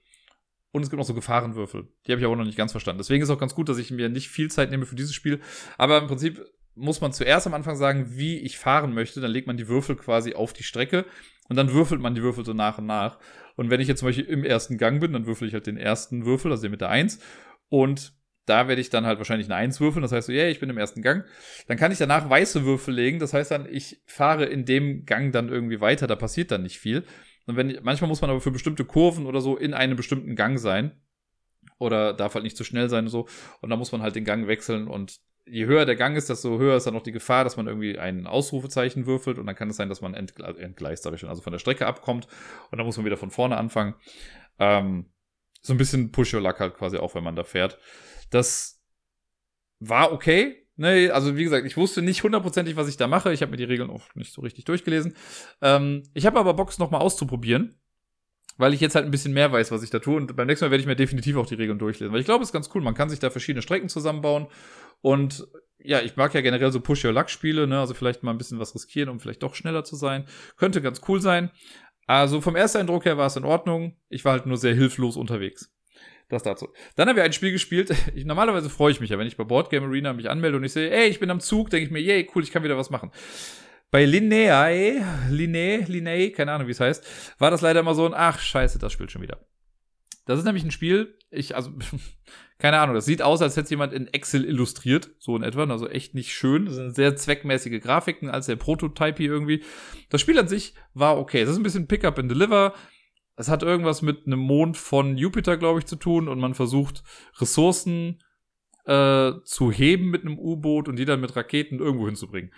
Und es gibt noch so Gefahrenwürfel. Die habe ich aber noch nicht ganz verstanden. Deswegen ist auch ganz gut, dass ich mir nicht viel Zeit nehme für dieses Spiel. Aber im Prinzip muss man zuerst am Anfang sagen, wie ich fahren möchte. Dann legt man die Würfel quasi auf die Strecke und dann würfelt man die Würfel so nach und nach. Und wenn ich jetzt zum Beispiel im ersten Gang bin, dann würfel ich halt den ersten Würfel, also den mit der 1. Und da werde ich dann halt wahrscheinlich eine 1 würfeln. Das heißt so, yeah, ich bin im ersten Gang. Dann kann ich danach weiße Würfel legen. Das heißt dann, ich fahre in dem Gang dann irgendwie weiter. Da passiert dann nicht viel. Und wenn, manchmal muss man aber für bestimmte Kurven oder so in einem bestimmten Gang sein. Oder darf halt nicht zu schnell sein und so. Und da muss man halt den Gang wechseln und je höher der Gang ist, desto höher ist dann noch die Gefahr, dass man irgendwie ein Ausrufezeichen würfelt und dann kann es sein, dass man entgle entgleist, habe ich schon, also von der Strecke abkommt und dann muss man wieder von vorne anfangen. Ähm, so ein bisschen Push Your Luck halt quasi auch, wenn man da fährt. Das war okay. Ne, also wie gesagt, ich wusste nicht hundertprozentig, was ich da mache. Ich habe mir die Regeln auch nicht so richtig durchgelesen. Ähm, ich habe aber Bock, es nochmal auszuprobieren weil ich jetzt halt ein bisschen mehr weiß, was ich da tue. Und beim nächsten Mal werde ich mir definitiv auch die Regeln durchlesen. Weil ich glaube, es ist ganz cool. Man kann sich da verschiedene Strecken zusammenbauen. Und ja, ich mag ja generell so Push-Your-Luck-Spiele, ne? Also vielleicht mal ein bisschen was riskieren, um vielleicht doch schneller zu sein. Könnte ganz cool sein. Also vom ersten Eindruck her war es in Ordnung. Ich war halt nur sehr hilflos unterwegs. Das dazu. Dann haben wir ein Spiel gespielt. Ich, normalerweise freue ich mich ja, wenn ich bei Boardgame Arena mich anmelde und ich sehe, ey, ich bin am Zug, denke ich mir, yay, cool, ich kann wieder was machen. Bei Lineae, Linnae, Linnae, keine Ahnung, wie es heißt, war das leider immer so ein, ach, scheiße, das spielt schon wieder. Das ist nämlich ein Spiel, ich, also, keine Ahnung, das sieht aus, als hätte jemand in Excel illustriert, so in etwa, also echt nicht schön. Das sind sehr zweckmäßige Grafiken, als der Prototype hier irgendwie. Das Spiel an sich war okay. Es ist ein bisschen Pick-up and Deliver. Es hat irgendwas mit einem Mond von Jupiter, glaube ich, zu tun und man versucht, Ressourcen äh, zu heben mit einem U-Boot und die dann mit Raketen irgendwo hinzubringen.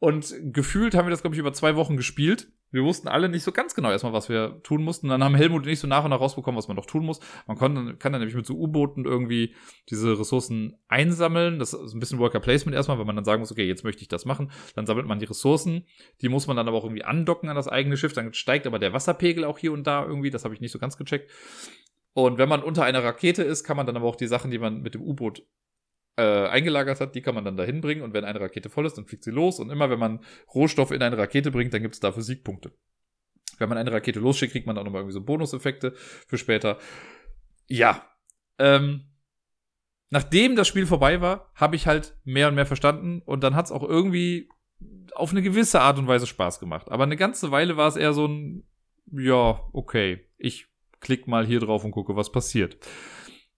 Und gefühlt haben wir das, glaube ich, über zwei Wochen gespielt. Wir wussten alle nicht so ganz genau erstmal, was wir tun mussten. Dann haben Helmut und ich so nach und nach rausbekommen, was man doch tun muss. Man konnte, kann dann nämlich mit so U-Booten irgendwie diese Ressourcen einsammeln. Das ist ein bisschen Worker Placement erstmal, wenn man dann sagen muss, okay, jetzt möchte ich das machen. Dann sammelt man die Ressourcen. Die muss man dann aber auch irgendwie andocken an das eigene Schiff. Dann steigt aber der Wasserpegel auch hier und da irgendwie. Das habe ich nicht so ganz gecheckt. Und wenn man unter einer Rakete ist, kann man dann aber auch die Sachen, die man mit dem U-Boot äh, eingelagert hat, die kann man dann dahin bringen und wenn eine Rakete voll ist, dann fliegt sie los und immer wenn man Rohstoff in eine Rakete bringt, dann gibt es dafür Siegpunkte. Wenn man eine Rakete losschickt, kriegt man auch nochmal irgendwie so Bonuseffekte für später. Ja. Ähm, nachdem das Spiel vorbei war, habe ich halt mehr und mehr verstanden und dann hat es auch irgendwie auf eine gewisse Art und Weise Spaß gemacht. Aber eine ganze Weile war es eher so ein, ja, okay, ich klick mal hier drauf und gucke, was passiert.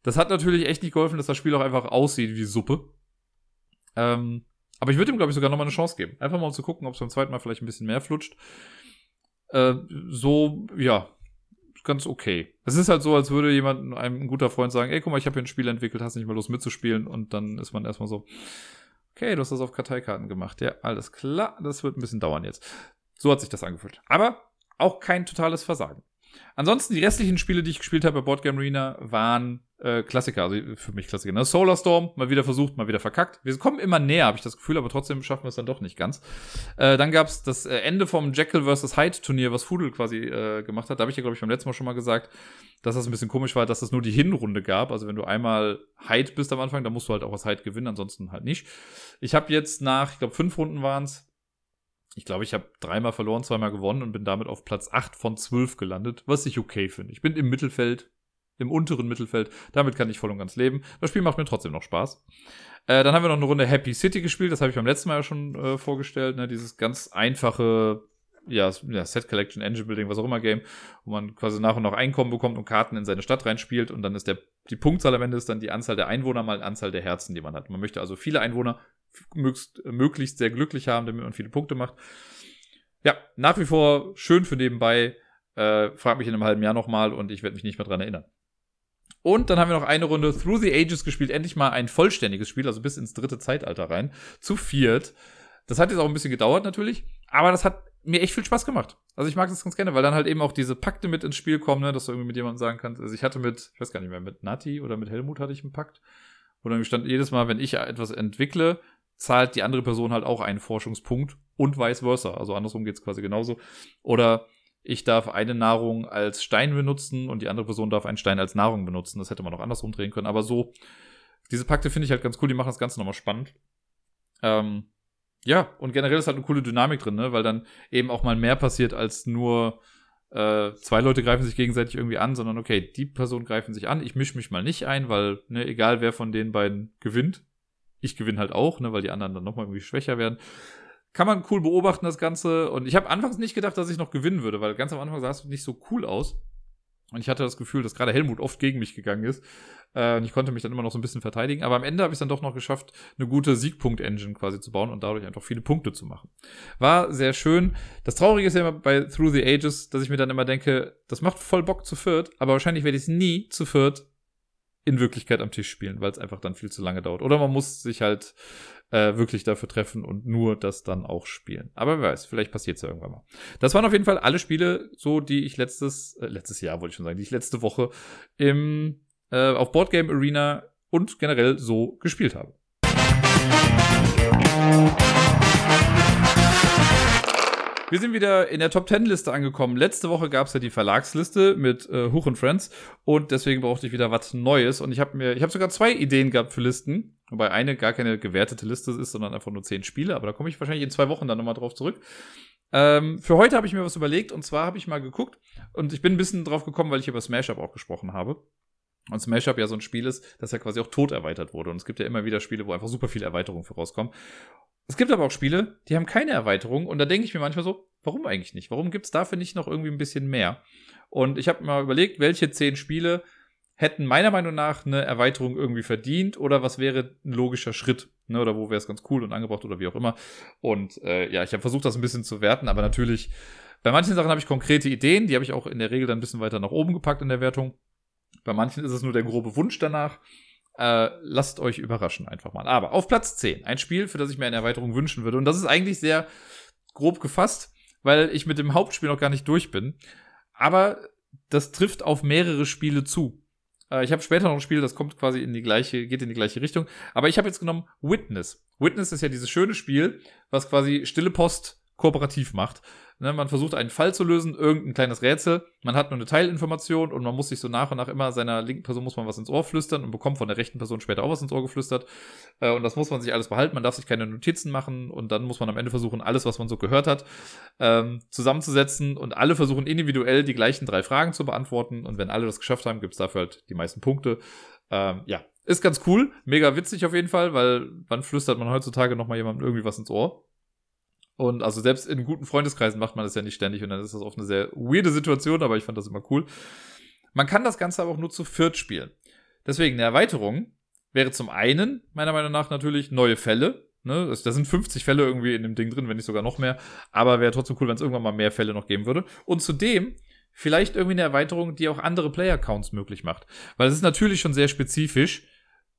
Das hat natürlich echt nicht geholfen, dass das Spiel auch einfach aussieht wie Suppe. Ähm, aber ich würde ihm, glaube ich, sogar nochmal eine Chance geben. Einfach mal um zu gucken, ob es beim zweiten Mal vielleicht ein bisschen mehr flutscht. Äh, so, ja, ganz okay. Es ist halt so, als würde jemand, einem ein guter Freund sagen, ey, guck mal, ich habe hier ein Spiel entwickelt, hast nicht mal Lust mitzuspielen und dann ist man erstmal so, okay, du hast das auf Karteikarten gemacht. Ja, alles klar, das wird ein bisschen dauern jetzt. So hat sich das angefühlt. Aber auch kein totales Versagen. Ansonsten, die restlichen Spiele, die ich gespielt habe bei Board Game Arena, waren äh, Klassiker, also für mich Klassiker. Ne? Solar Storm, mal wieder versucht, mal wieder verkackt. Wir kommen immer näher, habe ich das Gefühl, aber trotzdem schaffen wir es dann doch nicht ganz. Äh, dann gab es das äh, Ende vom Jekyll vs. Hyde Turnier, was Fudel quasi äh, gemacht hat. Da habe ich ja, glaube ich, beim letzten Mal schon mal gesagt, dass das ein bisschen komisch war, dass es das nur die Hinrunde gab. Also wenn du einmal Hyde bist am Anfang, dann musst du halt auch was Hyde gewinnen, ansonsten halt nicht. Ich habe jetzt nach, ich glaube, fünf Runden waren es, ich glaube, ich habe dreimal verloren, zweimal gewonnen und bin damit auf Platz 8 von 12 gelandet, was ich okay finde. Ich bin im Mittelfeld, im unteren Mittelfeld. Damit kann ich voll und ganz leben. Das Spiel macht mir trotzdem noch Spaß. Äh, dann haben wir noch eine Runde Happy City gespielt. Das habe ich beim letzten Mal ja schon äh, vorgestellt. Ne? Dieses ganz einfache ja, Set Collection, Engine Building, was auch immer Game, wo man quasi nach und nach Einkommen bekommt und Karten in seine Stadt reinspielt und dann ist der, die Punktzahl am Ende ist dann die Anzahl der Einwohner mal die Anzahl der Herzen, die man hat. Man möchte also viele Einwohner möglichst, möglichst sehr glücklich haben, damit man viele Punkte macht. Ja, nach wie vor schön für nebenbei. Äh, frag mich in einem halben Jahr nochmal und ich werde mich nicht mehr dran erinnern. Und dann haben wir noch eine Runde Through the Ages gespielt. Endlich mal ein vollständiges Spiel, also bis ins dritte Zeitalter rein. Zu viert. Das hat jetzt auch ein bisschen gedauert natürlich, aber das hat mir echt viel Spaß gemacht. Also ich mag das ganz gerne, weil dann halt eben auch diese Pakte mit ins Spiel kommen, ne, dass du irgendwie mit jemandem sagen kannst. Also ich hatte mit, ich weiß gar nicht mehr, mit Nati oder mit Helmut hatte ich einen Pakt. Wo dann stand, jedes Mal, wenn ich etwas entwickle, zahlt die andere Person halt auch einen Forschungspunkt und vice versa. Also andersrum geht's quasi genauso. Oder ich darf eine Nahrung als Stein benutzen und die andere Person darf einen Stein als Nahrung benutzen. Das hätte man auch andersrum drehen können. Aber so, diese Pakte finde ich halt ganz cool, die machen das Ganze nochmal spannend. Ähm, ja, und generell ist halt eine coole Dynamik drin, ne? weil dann eben auch mal mehr passiert als nur äh, zwei Leute greifen sich gegenseitig irgendwie an, sondern okay, die Personen greifen sich an, ich mische mich mal nicht ein, weil, ne, egal wer von den beiden gewinnt, ich gewinne halt auch, ne, weil die anderen dann nochmal irgendwie schwächer werden. Kann man cool beobachten, das Ganze. Und ich habe anfangs nicht gedacht, dass ich noch gewinnen würde, weil ganz am Anfang sah es nicht so cool aus. Und ich hatte das Gefühl, dass gerade Helmut oft gegen mich gegangen ist. Äh, und ich konnte mich dann immer noch so ein bisschen verteidigen. Aber am Ende habe ich es dann doch noch geschafft, eine gute Siegpunkt-Engine quasi zu bauen und dadurch einfach viele Punkte zu machen. War sehr schön. Das Traurige ist ja immer bei Through the Ages, dass ich mir dann immer denke, das macht voll Bock zu viert, aber wahrscheinlich werde ich es nie zu viert in Wirklichkeit am Tisch spielen, weil es einfach dann viel zu lange dauert. Oder man muss sich halt äh, wirklich dafür treffen und nur das dann auch spielen. Aber wer weiß, vielleicht passiert es ja irgendwann mal. Das waren auf jeden Fall alle Spiele, so die ich letztes, äh, letztes Jahr wollte ich schon sagen, die ich letzte Woche im, äh, auf Boardgame Arena und generell so gespielt habe. Wir sind wieder in der Top 10 Liste angekommen. Letzte Woche gab es ja die Verlagsliste mit äh, Huch und Friends und deswegen brauchte ich wieder was Neues und ich habe mir ich habe sogar zwei Ideen gehabt für Listen, wobei eine gar keine gewertete Liste ist, sondern einfach nur zehn Spiele, aber da komme ich wahrscheinlich in zwei Wochen dann nochmal drauf zurück. Ähm, für heute habe ich mir was überlegt und zwar habe ich mal geguckt und ich bin ein bisschen drauf gekommen, weil ich über Smash Up auch gesprochen habe. Und Smash Up ja so ein Spiel ist, das ja quasi auch tot erweitert wurde. Und es gibt ja immer wieder Spiele, wo einfach super viele Erweiterungen vorauskommen. Es gibt aber auch Spiele, die haben keine Erweiterung und da denke ich mir manchmal so, warum eigentlich nicht? Warum gibt es dafür nicht noch irgendwie ein bisschen mehr? Und ich habe mal überlegt, welche zehn Spiele hätten meiner Meinung nach eine Erweiterung irgendwie verdient oder was wäre ein logischer Schritt? Ne? Oder wo wäre es ganz cool und angebracht oder wie auch immer. Und äh, ja, ich habe versucht, das ein bisschen zu werten, aber natürlich, bei manchen Sachen habe ich konkrete Ideen, die habe ich auch in der Regel dann ein bisschen weiter nach oben gepackt in der Wertung. Bei manchen ist es nur der grobe Wunsch danach. Äh, lasst euch überraschen einfach mal. Aber auf Platz 10, ein Spiel, für das ich mir eine Erweiterung wünschen würde. Und das ist eigentlich sehr grob gefasst, weil ich mit dem Hauptspiel noch gar nicht durch bin. Aber das trifft auf mehrere Spiele zu. Äh, ich habe später noch ein Spiel, das kommt quasi in die gleiche, geht in die gleiche Richtung. Aber ich habe jetzt genommen Witness. Witness ist ja dieses schöne Spiel, was quasi Stille Post kooperativ macht. Ne, man versucht einen Fall zu lösen, irgendein kleines Rätsel. Man hat nur eine Teilinformation und man muss sich so nach und nach immer seiner linken Person muss man was ins Ohr flüstern und bekommt von der rechten Person später auch was ins Ohr geflüstert. Äh, und das muss man sich alles behalten. Man darf sich keine Notizen machen und dann muss man am Ende versuchen, alles, was man so gehört hat, ähm, zusammenzusetzen und alle versuchen individuell die gleichen drei Fragen zu beantworten. Und wenn alle das geschafft haben, gibt es dafür halt die meisten Punkte. Ähm, ja, ist ganz cool, mega witzig auf jeden Fall, weil wann flüstert man heutzutage nochmal jemandem irgendwie was ins Ohr? Und also selbst in guten Freundeskreisen macht man das ja nicht ständig und dann ist das oft eine sehr weirde Situation, aber ich fand das immer cool. Man kann das Ganze aber auch nur zu viert spielen. Deswegen eine Erweiterung wäre zum einen, meiner Meinung nach, natürlich neue Fälle. Ne? Da sind 50 Fälle irgendwie in dem Ding drin, wenn nicht sogar noch mehr. Aber wäre trotzdem cool, wenn es irgendwann mal mehr Fälle noch geben würde. Und zudem vielleicht irgendwie eine Erweiterung, die auch andere Player-Counts möglich macht. Weil es ist natürlich schon sehr spezifisch,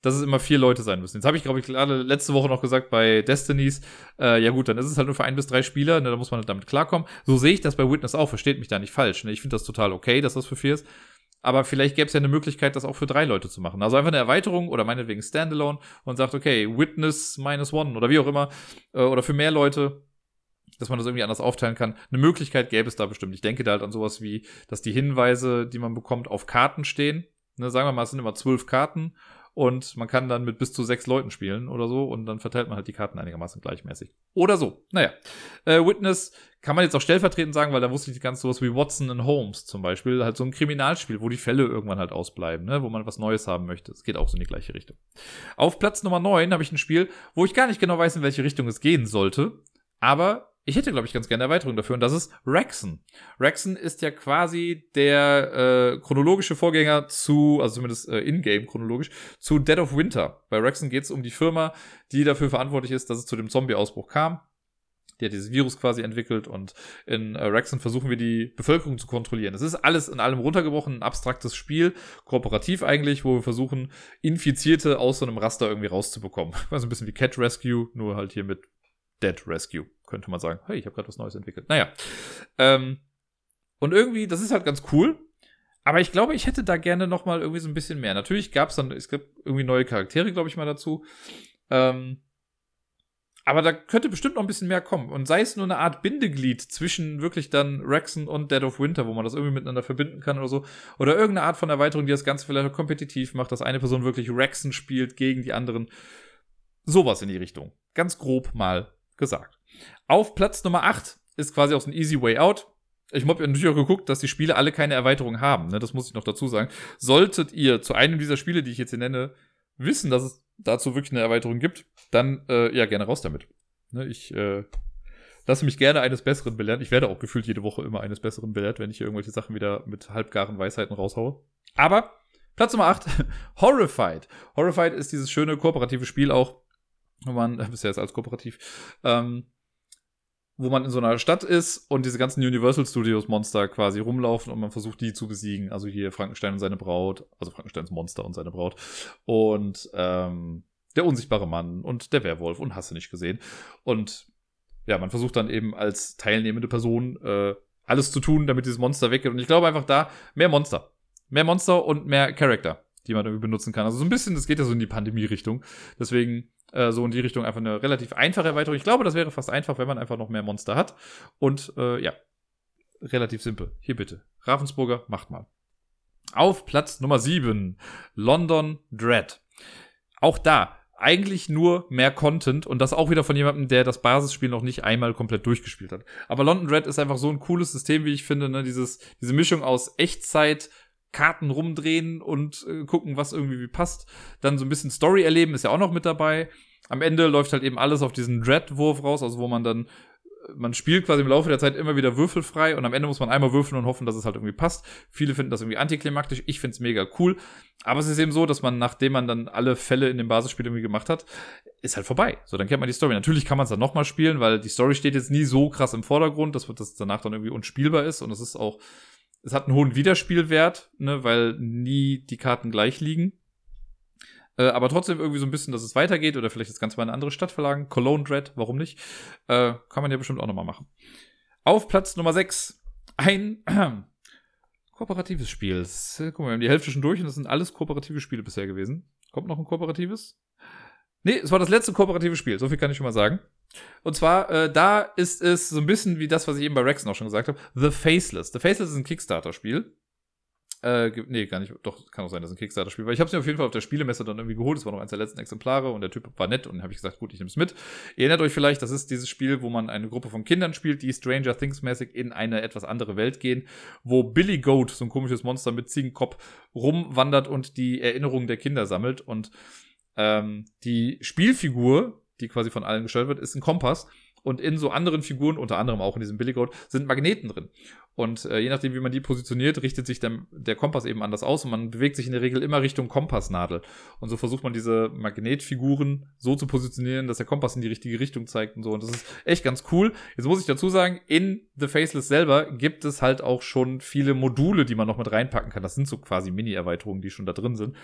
dass es immer vier Leute sein müssen. Jetzt habe ich, glaube ich, letzte Woche noch gesagt bei Destinies, äh, ja gut, dann ist es halt nur für ein bis drei Spieler, ne, da muss man halt damit klarkommen. So sehe ich das bei Witness auch, versteht mich da nicht falsch. Ne? Ich finde das total okay, dass das für vier ist. Aber vielleicht gäbe es ja eine Möglichkeit, das auch für drei Leute zu machen. Also einfach eine Erweiterung oder meinetwegen Standalone und sagt, okay, Witness minus one oder wie auch immer, äh, oder für mehr Leute, dass man das irgendwie anders aufteilen kann. Eine Möglichkeit gäbe es da bestimmt. Ich denke da halt an sowas wie, dass die Hinweise, die man bekommt, auf Karten stehen. Ne, sagen wir mal, es sind immer zwölf Karten und man kann dann mit bis zu sechs Leuten spielen oder so und dann verteilt man halt die Karten einigermaßen gleichmäßig. Oder so. Naja. Äh, Witness kann man jetzt auch stellvertretend sagen, weil da wusste ich ganz sowas wie Watson and Holmes zum Beispiel. Halt so ein Kriminalspiel, wo die Fälle irgendwann halt ausbleiben, ne? wo man was Neues haben möchte. Es geht auch so in die gleiche Richtung. Auf Platz Nummer neun habe ich ein Spiel, wo ich gar nicht genau weiß, in welche Richtung es gehen sollte. Aber ich hätte, glaube ich, ganz gerne Erweiterung dafür und das ist Rexen. Rexen ist ja quasi der äh, chronologische Vorgänger zu, also zumindest äh, in-game chronologisch, zu Dead of Winter. Bei Rexen geht es um die Firma, die dafür verantwortlich ist, dass es zu dem Zombie-Ausbruch kam. Die hat dieses Virus quasi entwickelt und in äh, Rexen versuchen wir die Bevölkerung zu kontrollieren. Es ist alles in allem runtergebrochen, ein abstraktes Spiel, kooperativ eigentlich, wo wir versuchen, Infizierte aus so einem Raster irgendwie rauszubekommen. Also ein bisschen wie Cat Rescue, nur halt hier mit Dead Rescue, könnte man sagen. Hey, ich habe gerade was Neues entwickelt. Naja. Ähm, und irgendwie, das ist halt ganz cool. Aber ich glaube, ich hätte da gerne noch mal irgendwie so ein bisschen mehr. Natürlich gab es dann, es gibt irgendwie neue Charaktere, glaube ich mal dazu. Ähm, aber da könnte bestimmt noch ein bisschen mehr kommen. Und sei es nur eine Art Bindeglied zwischen wirklich dann Rexen und Dead of Winter, wo man das irgendwie miteinander verbinden kann oder so. Oder irgendeine Art von Erweiterung, die das Ganze vielleicht kompetitiv macht, dass eine Person wirklich Rexen spielt gegen die anderen. Sowas in die Richtung. Ganz grob mal gesagt. Auf Platz Nummer 8 ist quasi auch so ein Easy Way Out. Ich habe natürlich auch geguckt, dass die Spiele alle keine Erweiterung haben. Ne? Das muss ich noch dazu sagen. Solltet ihr zu einem dieser Spiele, die ich jetzt hier nenne, wissen, dass es dazu wirklich eine Erweiterung gibt, dann äh, ja gerne raus damit. Ne? Ich äh, lasse mich gerne eines Besseren belehren. Ich werde auch gefühlt jede Woche immer eines Besseren belehrt, wenn ich hier irgendwelche Sachen wieder mit halbgaren Weisheiten raushaue. Aber Platz Nummer 8, Horrified. Horrified ist dieses schöne kooperative Spiel auch, wo man, bisher ist als kooperativ, ähm, wo man in so einer Stadt ist und diese ganzen Universal Studios Monster quasi rumlaufen und man versucht, die zu besiegen. Also hier Frankenstein und seine Braut, also Frankensteins Monster und seine Braut. Und ähm, der unsichtbare Mann und der Werwolf und hast du nicht gesehen. Und ja, man versucht dann eben als teilnehmende Person äh, alles zu tun, damit dieses Monster weggeht. Und ich glaube einfach da, mehr Monster. Mehr Monster und mehr Charakter, die man irgendwie benutzen kann. Also so ein bisschen, das geht ja so in die Pandemie-Richtung. Deswegen äh, so in die Richtung einfach eine relativ einfache Erweiterung. Ich glaube, das wäre fast einfach, wenn man einfach noch mehr Monster hat. Und äh, ja, relativ simpel. Hier bitte. Ravensburger, macht mal. Auf Platz Nummer 7, London Dread. Auch da, eigentlich nur mehr Content und das auch wieder von jemandem, der das Basisspiel noch nicht einmal komplett durchgespielt hat. Aber London Dread ist einfach so ein cooles System, wie ich finde, ne? Dieses, diese Mischung aus Echtzeit, Karten rumdrehen und äh, gucken, was irgendwie wie passt. Dann so ein bisschen Story erleben ist ja auch noch mit dabei. Am Ende läuft halt eben alles auf diesen Dread-Wurf raus, also wo man dann äh, man spielt quasi im Laufe der Zeit immer wieder würfelfrei und am Ende muss man einmal würfeln und hoffen, dass es halt irgendwie passt. Viele finden das irgendwie antiklimaktisch. Ich finde es mega cool. Aber es ist eben so, dass man, nachdem man dann alle Fälle in dem Basisspiel irgendwie gemacht hat, ist halt vorbei. So, dann kennt man die Story. Natürlich kann man es dann nochmal spielen, weil die Story steht jetzt nie so krass im Vordergrund, dass das danach dann irgendwie unspielbar ist und es ist auch es hat einen hohen Wiederspielwert, ne, weil nie die Karten gleich liegen. Äh, aber trotzdem irgendwie so ein bisschen, dass es weitergeht oder vielleicht das Ganze mal in eine andere Stadt verlagen. Cologne Dread, warum nicht? Äh, kann man ja bestimmt auch nochmal machen. Auf Platz Nummer 6 ein äh, kooperatives Spiel. Das, guck mal, wir haben die Hälfte schon durch und das sind alles kooperative Spiele bisher gewesen. Kommt noch ein kooperatives? Nee, es war das letzte kooperative Spiel, so viel kann ich schon mal sagen. Und zwar, äh, da ist es so ein bisschen wie das, was ich eben bei Rex noch schon gesagt habe. The Faceless. The Faceless ist ein Kickstarter-Spiel. Äh, nee, gar nicht. Doch, kann auch sein, dass es ein Kickstarter-Spiel war. Ich habe es mir auf jeden Fall auf der Spielemesse dann irgendwie geholt. Es war noch eins der letzten Exemplare und der Typ war nett und habe ich gesagt, gut, ich nehme es mit. Ihr erinnert euch vielleicht, das ist dieses Spiel, wo man eine Gruppe von Kindern spielt, die Stranger Things-mäßig in eine etwas andere Welt gehen, wo Billy Goat, so ein komisches Monster mit Ziegenkopf, rumwandert und die Erinnerungen der Kinder sammelt und ähm, die Spielfigur, die quasi von allen gesteuert wird, ist ein Kompass. Und in so anderen Figuren, unter anderem auch in diesem Billy Goat, sind Magneten drin. Und äh, je nachdem, wie man die positioniert, richtet sich der, der Kompass eben anders aus und man bewegt sich in der Regel immer Richtung Kompassnadel. Und so versucht man diese Magnetfiguren so zu positionieren, dass der Kompass in die richtige Richtung zeigt und so. Und das ist echt ganz cool. Jetzt muss ich dazu sagen, in The Faceless selber gibt es halt auch schon viele Module, die man noch mit reinpacken kann. Das sind so quasi Mini-Erweiterungen, die schon da drin sind.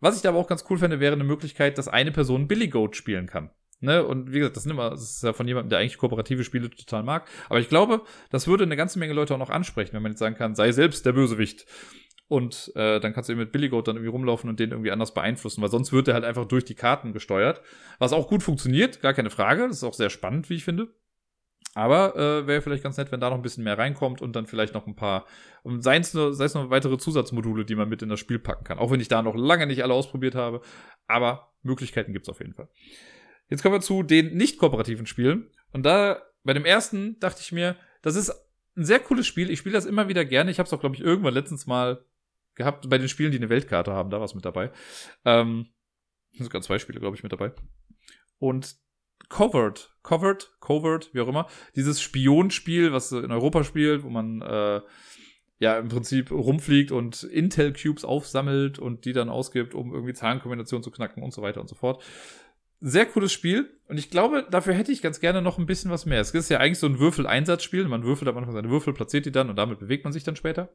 Was ich da aber auch ganz cool fände, wäre eine Möglichkeit, dass eine Person Billy Goat spielen kann. Ne? Und wie gesagt, das, sind immer, das ist ja von jemandem, der eigentlich kooperative Spiele total mag. Aber ich glaube, das würde eine ganze Menge Leute auch noch ansprechen, wenn man jetzt sagen kann, sei selbst der Bösewicht. Und äh, dann kannst du eben mit Billy Goat dann irgendwie rumlaufen und den irgendwie anders beeinflussen, weil sonst wird er halt einfach durch die Karten gesteuert. Was auch gut funktioniert, gar keine Frage. Das ist auch sehr spannend, wie ich finde. Aber äh, wäre vielleicht ganz nett, wenn da noch ein bisschen mehr reinkommt und dann vielleicht noch ein paar, sei es nur, sei es nur weitere Zusatzmodule, die man mit in das Spiel packen kann. Auch wenn ich da noch lange nicht alle ausprobiert habe. Aber Möglichkeiten gibt's auf jeden Fall. Jetzt kommen wir zu den nicht kooperativen Spielen. Und da, bei dem ersten, dachte ich mir, das ist ein sehr cooles Spiel. Ich spiele das immer wieder gerne. Ich habe es auch, glaube ich, irgendwann letztens mal gehabt bei den Spielen, die eine Weltkarte haben. Da war es mit dabei. Ähm, sogar zwei Spiele, glaube ich, mit dabei. Und Covered, Covered, Covert, wie auch immer. Dieses Spionspiel, was in Europa spielt, wo man äh, ja im Prinzip rumfliegt und Intel-Cubes aufsammelt und die dann ausgibt, um irgendwie Zahlenkombinationen zu knacken und so weiter und so fort sehr cooles Spiel. Und ich glaube, dafür hätte ich ganz gerne noch ein bisschen was mehr. Es ist ja eigentlich so ein Würfel-Einsatzspiel. Man würfelt am Anfang seine Würfel, platziert die dann und damit bewegt man sich dann später.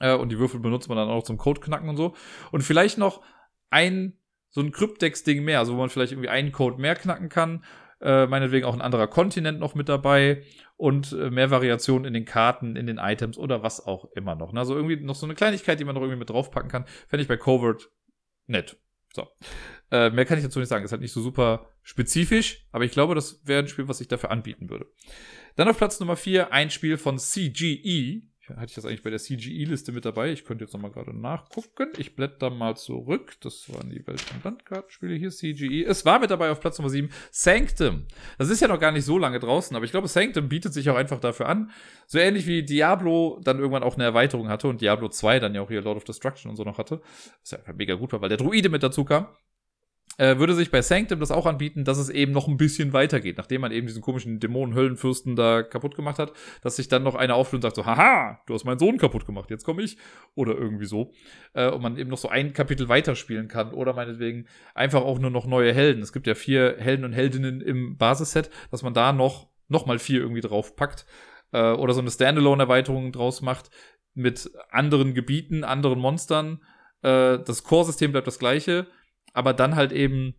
Äh, und die Würfel benutzt man dann auch zum Code-Knacken und so. Und vielleicht noch ein, so ein Kryptex-Ding mehr, also wo man vielleicht irgendwie einen Code mehr knacken kann. Äh, meinetwegen auch ein anderer Kontinent noch mit dabei und äh, mehr Variationen in den Karten, in den Items oder was auch immer noch. Also irgendwie noch so eine Kleinigkeit, die man noch irgendwie mit draufpacken kann, fände ich bei Covert nett. So. Äh, mehr kann ich dazu nicht sagen. Ist halt nicht so super spezifisch, aber ich glaube, das wäre ein Spiel, was ich dafür anbieten würde. Dann auf Platz Nummer 4 ein Spiel von CGE. Hatte ich das eigentlich bei der CGE-Liste mit dabei? Ich könnte jetzt nochmal gerade nachgucken. Ich blätter mal zurück. Das waren die Welt- und Landkartenspiele hier, CGE. Es war mit dabei auf Platz Nummer 7 Sanctum. Das ist ja noch gar nicht so lange draußen, aber ich glaube, Sanctum bietet sich auch einfach dafür an. So ähnlich wie Diablo dann irgendwann auch eine Erweiterung hatte und Diablo 2 dann ja auch hier Lord of Destruction und so noch hatte. Was ja einfach mega gut war, weil der Druide mit dazu kam äh, würde sich bei Sanctum das auch anbieten, dass es eben noch ein bisschen weitergeht, nachdem man eben diesen komischen Dämonen-Höllenfürsten da kaputt gemacht hat, dass sich dann noch einer aufführt und sagt so, haha, du hast meinen Sohn kaputt gemacht, jetzt komme ich. Oder irgendwie so. Äh, und man eben noch so ein Kapitel weiterspielen kann. Oder meinetwegen einfach auch nur noch neue Helden. Es gibt ja vier Helden und Heldinnen im Basisset, dass man da noch, noch mal vier irgendwie drauf packt. Äh, oder so eine Standalone-Erweiterung draus macht mit anderen Gebieten, anderen Monstern. Äh, das Core-System bleibt das gleiche aber dann halt eben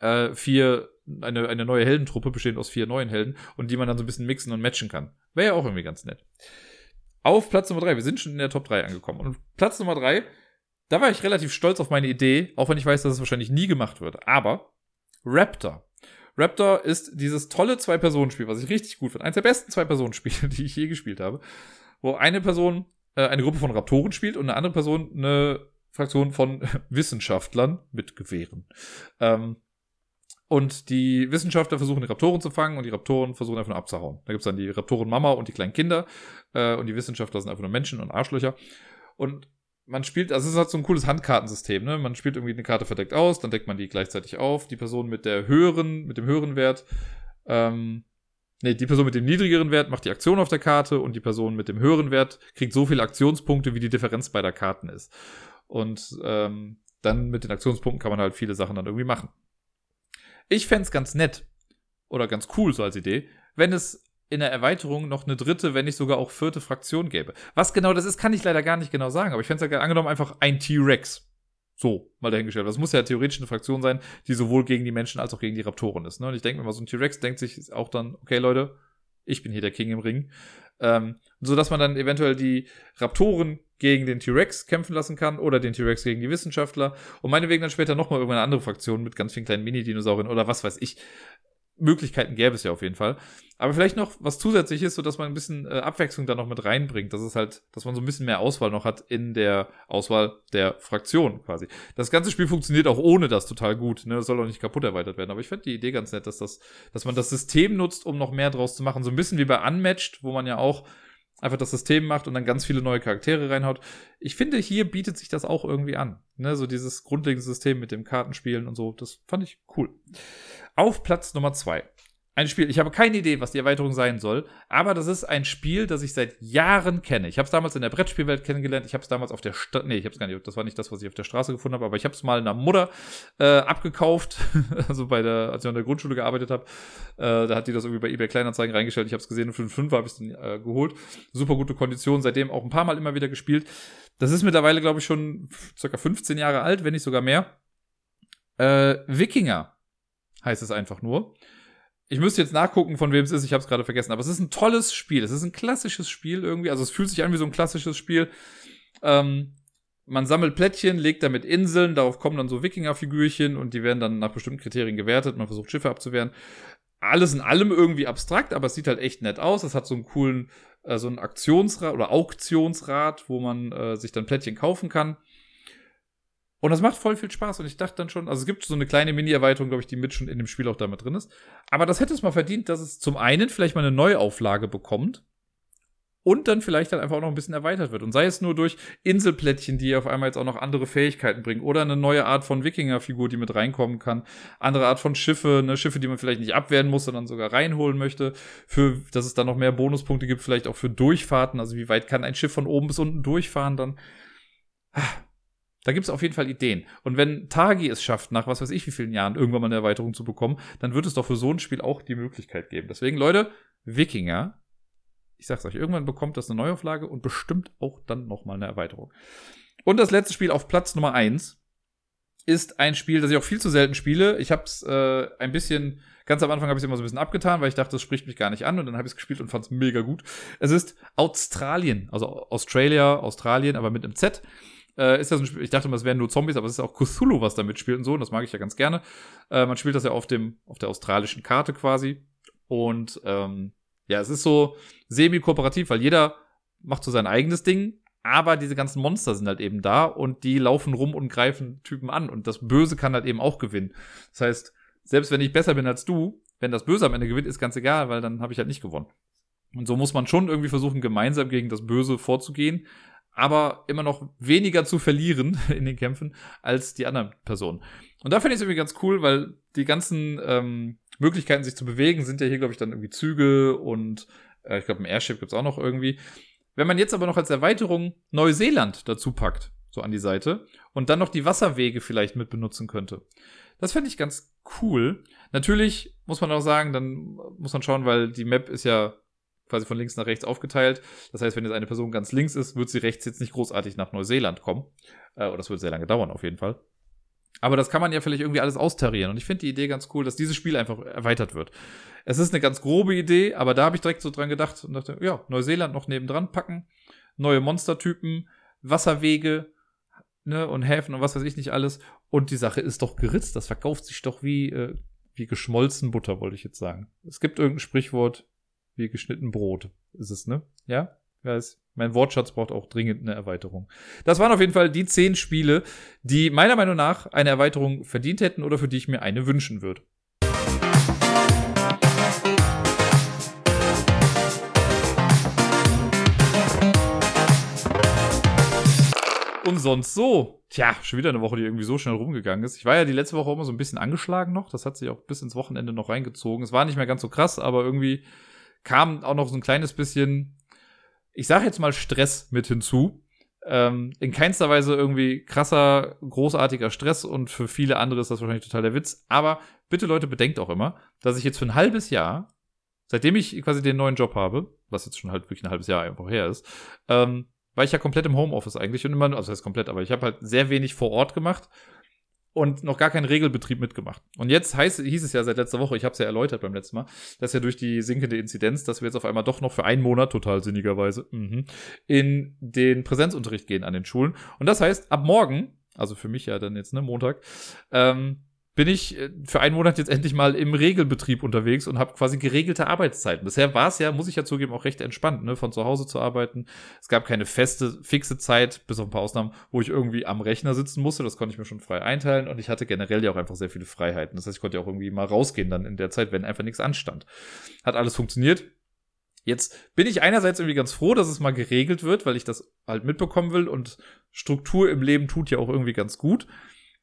äh, vier, eine, eine neue Heldentruppe bestehend aus vier neuen Helden und die man dann so ein bisschen mixen und matchen kann. Wäre ja auch irgendwie ganz nett. Auf Platz Nummer drei, wir sind schon in der Top 3 angekommen. Und Platz Nummer drei, da war ich relativ stolz auf meine Idee, auch wenn ich weiß, dass es wahrscheinlich nie gemacht wird. Aber Raptor. Raptor ist dieses tolle Zwei-Personen-Spiel, was ich richtig gut finde. Eines der besten Zwei-Personen-Spiele, die ich je gespielt habe. Wo eine Person äh, eine Gruppe von Raptoren spielt und eine andere Person eine Fraktion von Wissenschaftlern mit Gewehren. Ähm, und die Wissenschaftler versuchen, die Raptoren zu fangen und die Raptoren versuchen einfach nur abzuhauen. Da gibt es dann die Raptoren-Mama und die kleinen Kinder. Äh, und die Wissenschaftler sind einfach nur Menschen und Arschlöcher. Und man spielt, also es ist halt so ein cooles Handkartensystem, ne? Man spielt irgendwie eine Karte verdeckt aus, dann deckt man die gleichzeitig auf. Die Person mit der höheren, mit dem höheren Wert, ähm, nee, die Person mit dem niedrigeren Wert macht die Aktion auf der Karte und die Person mit dem höheren Wert kriegt so viele Aktionspunkte, wie die Differenz beider Karten ist. Und ähm, dann mit den Aktionspunkten kann man halt viele Sachen dann irgendwie machen. Ich fände ganz nett oder ganz cool so als Idee, wenn es in der Erweiterung noch eine dritte, wenn nicht sogar auch vierte Fraktion gäbe. Was genau das ist, kann ich leider gar nicht genau sagen, aber ich fände es ja angenommen einfach ein T-Rex. So, mal dahingestellt. Das muss ja theoretisch eine Fraktion sein, die sowohl gegen die Menschen als auch gegen die Raptoren ist. Ne? Und ich denke mir mal, so ein T-Rex denkt sich auch dann, okay, Leute, ich bin hier der King im Ring. Ähm, so dass man dann eventuell die Raptoren gegen den T-Rex kämpfen lassen kann oder den T-Rex gegen die Wissenschaftler und meinetwegen dann später nochmal irgendeine andere Fraktion mit ganz vielen kleinen Mini-Dinosauriern oder was weiß ich. Möglichkeiten gäbe es ja auf jeden Fall. Aber vielleicht noch was zusätzliches, so dass man ein bisschen äh, Abwechslung da noch mit reinbringt. Das ist halt, dass man so ein bisschen mehr Auswahl noch hat in der Auswahl der Fraktion quasi. Das ganze Spiel funktioniert auch ohne das total gut. Ne? Das soll auch nicht kaputt erweitert werden. Aber ich fände die Idee ganz nett, dass das, dass man das System nutzt, um noch mehr draus zu machen. So ein bisschen wie bei Unmatched, wo man ja auch einfach das System macht und dann ganz viele neue Charaktere reinhaut. Ich finde, hier bietet sich das auch irgendwie an. Ne, so dieses grundlegende System mit dem Kartenspielen und so, das fand ich cool. Auf Platz Nummer zwei. Ein Spiel, ich habe keine Idee, was die Erweiterung sein soll, aber das ist ein Spiel, das ich seit Jahren kenne. Ich habe es damals in der Brettspielwelt kennengelernt, ich habe es damals auf der Stadt, nee, ich habe es gar nicht, das war nicht das, was ich auf der Straße gefunden habe, aber ich habe es mal einer Mutter äh, abgekauft, also bei der, als ich an der Grundschule gearbeitet habe, äh, da hat die das irgendwie bei eBay Kleinanzeigen reingestellt, ich habe es gesehen und für einen Fünfer habe ich es äh, geholt. Super gute Kondition, seitdem auch ein paar Mal immer wieder gespielt. Das ist mittlerweile, glaube ich, schon circa 15 Jahre alt, wenn nicht sogar mehr. Äh, Wikinger heißt es einfach nur. Ich müsste jetzt nachgucken, von wem es ist. Ich habe es gerade vergessen. Aber es ist ein tolles Spiel. Es ist ein klassisches Spiel irgendwie. Also es fühlt sich an wie so ein klassisches Spiel. Ähm, man sammelt Plättchen, legt damit Inseln. Darauf kommen dann so Wikinger-Figürchen und die werden dann nach bestimmten Kriterien gewertet. Man versucht Schiffe abzuwehren. Alles in allem irgendwie abstrakt, aber es sieht halt echt nett aus. Es hat so einen coolen, äh, so einen Aktionsrad oder Auktionsrad, wo man äh, sich dann Plättchen kaufen kann. Und das macht voll viel Spaß. Und ich dachte dann schon, also es gibt so eine kleine Mini-Erweiterung, glaube ich, die mit schon in dem Spiel auch damit drin ist. Aber das hätte es mal verdient, dass es zum einen vielleicht mal eine Neuauflage bekommt und dann vielleicht dann einfach auch noch ein bisschen erweitert wird. Und sei es nur durch Inselplättchen, die auf einmal jetzt auch noch andere Fähigkeiten bringen oder eine neue Art von Wikinger-Figur, die mit reinkommen kann. Andere Art von Schiffe, ne, Schiffe, die man vielleicht nicht abwehren muss, sondern sogar reinholen möchte. Für, dass es dann noch mehr Bonuspunkte gibt, vielleicht auch für Durchfahrten. Also wie weit kann ein Schiff von oben bis unten durchfahren dann? Ah da gibt es auf jeden Fall Ideen. Und wenn Tagi es schafft, nach was weiß ich wie vielen Jahren irgendwann mal eine Erweiterung zu bekommen, dann wird es doch für so ein Spiel auch die Möglichkeit geben. Deswegen, Leute, Wikinger, ich sag's euch, irgendwann bekommt das eine Neuauflage und bestimmt auch dann nochmal eine Erweiterung. Und das letzte Spiel auf Platz Nummer eins ist ein Spiel, das ich auch viel zu selten spiele. Ich hab's äh, ein bisschen, ganz am Anfang habe ich es immer so ein bisschen abgetan, weil ich dachte, das spricht mich gar nicht an und dann habe ich es gespielt und fand's mega gut. Es ist Australien, also Australia, Australien, aber mit einem Z äh, ist das ein Spiel, ich dachte immer, es wären nur Zombies, aber es ist auch Cthulhu, was da mitspielt und so, und das mag ich ja ganz gerne. Äh, man spielt das ja auf dem, auf der australischen Karte quasi. Und ähm, ja, es ist so semi-kooperativ, weil jeder macht so sein eigenes Ding, aber diese ganzen Monster sind halt eben da und die laufen rum und greifen Typen an und das Böse kann halt eben auch gewinnen. Das heißt, selbst wenn ich besser bin als du, wenn das Böse am Ende gewinnt, ist ganz egal, weil dann habe ich halt nicht gewonnen. Und so muss man schon irgendwie versuchen, gemeinsam gegen das Böse vorzugehen aber immer noch weniger zu verlieren in den Kämpfen als die anderen Personen. Und da finde ich es irgendwie ganz cool, weil die ganzen ähm, Möglichkeiten, sich zu bewegen, sind ja hier, glaube ich, dann irgendwie Züge und äh, ich glaube, ein Airship gibt es auch noch irgendwie. Wenn man jetzt aber noch als Erweiterung Neuseeland dazu packt, so an die Seite, und dann noch die Wasserwege vielleicht mit benutzen könnte. Das fände ich ganz cool. Natürlich muss man auch sagen, dann muss man schauen, weil die Map ist ja quasi von links nach rechts aufgeteilt. Das heißt, wenn jetzt eine Person ganz links ist, wird sie rechts jetzt nicht großartig nach Neuseeland kommen. Äh, oder das wird sehr lange dauern, auf jeden Fall. Aber das kann man ja vielleicht irgendwie alles austarieren. Und ich finde die Idee ganz cool, dass dieses Spiel einfach erweitert wird. Es ist eine ganz grobe Idee, aber da habe ich direkt so dran gedacht und dachte, ja, Neuseeland noch nebendran packen, neue Monstertypen, Wasserwege, ne, und Häfen und was weiß ich nicht alles. Und die Sache ist doch geritzt. Das verkauft sich doch wie, äh, wie geschmolzen Butter, wollte ich jetzt sagen. Es gibt irgendein Sprichwort, wie geschnitten Brot ist es, ne? Ja? Weiß. Mein Wortschatz braucht auch dringend eine Erweiterung. Das waren auf jeden Fall die zehn Spiele, die meiner Meinung nach eine Erweiterung verdient hätten oder für die ich mir eine wünschen würde. Und sonst so. Tja, schon wieder eine Woche, die irgendwie so schnell rumgegangen ist. Ich war ja die letzte Woche immer so ein bisschen angeschlagen noch. Das hat sich auch bis ins Wochenende noch reingezogen. Es war nicht mehr ganz so krass, aber irgendwie kam auch noch so ein kleines bisschen, ich sage jetzt mal Stress mit hinzu. Ähm, in keinster Weise irgendwie krasser, großartiger Stress und für viele andere ist das wahrscheinlich total der Witz. Aber bitte Leute, bedenkt auch immer, dass ich jetzt für ein halbes Jahr, seitdem ich quasi den neuen Job habe, was jetzt schon halt wirklich ein halbes Jahr einfach her ist, ähm, war ich ja komplett im Homeoffice eigentlich und immer, also das heißt komplett, aber ich habe halt sehr wenig vor Ort gemacht und noch gar keinen Regelbetrieb mitgemacht. Und jetzt heißt, hieß es ja seit letzter Woche, ich habe es ja erläutert beim letzten Mal, dass ja durch die sinkende Inzidenz, dass wir jetzt auf einmal doch noch für einen Monat, total sinnigerweise, mh, in den Präsenzunterricht gehen an den Schulen. Und das heißt, ab morgen, also für mich ja dann jetzt, ne, Montag, ähm, bin ich äh, für einen Monat jetzt endlich mal im Regelbetrieb unterwegs und habe quasi geregelte Arbeitszeiten. Bisher war es ja, muss ich ja zugeben, auch recht entspannt, ne, von zu Hause zu arbeiten. Es gab keine feste, fixe Zeit, bis auf ein paar Ausnahmen, wo ich irgendwie am Rechner sitzen musste. Das konnte ich mir schon frei einteilen und ich hatte generell ja auch einfach sehr viele Freiheiten. Das heißt, ich konnte ja auch irgendwie mal rausgehen dann in der Zeit, wenn einfach nichts anstand. Hat alles funktioniert. Jetzt bin ich einerseits irgendwie ganz froh, dass es mal geregelt wird, weil ich das halt mitbekommen will und Struktur im Leben tut ja auch irgendwie ganz gut.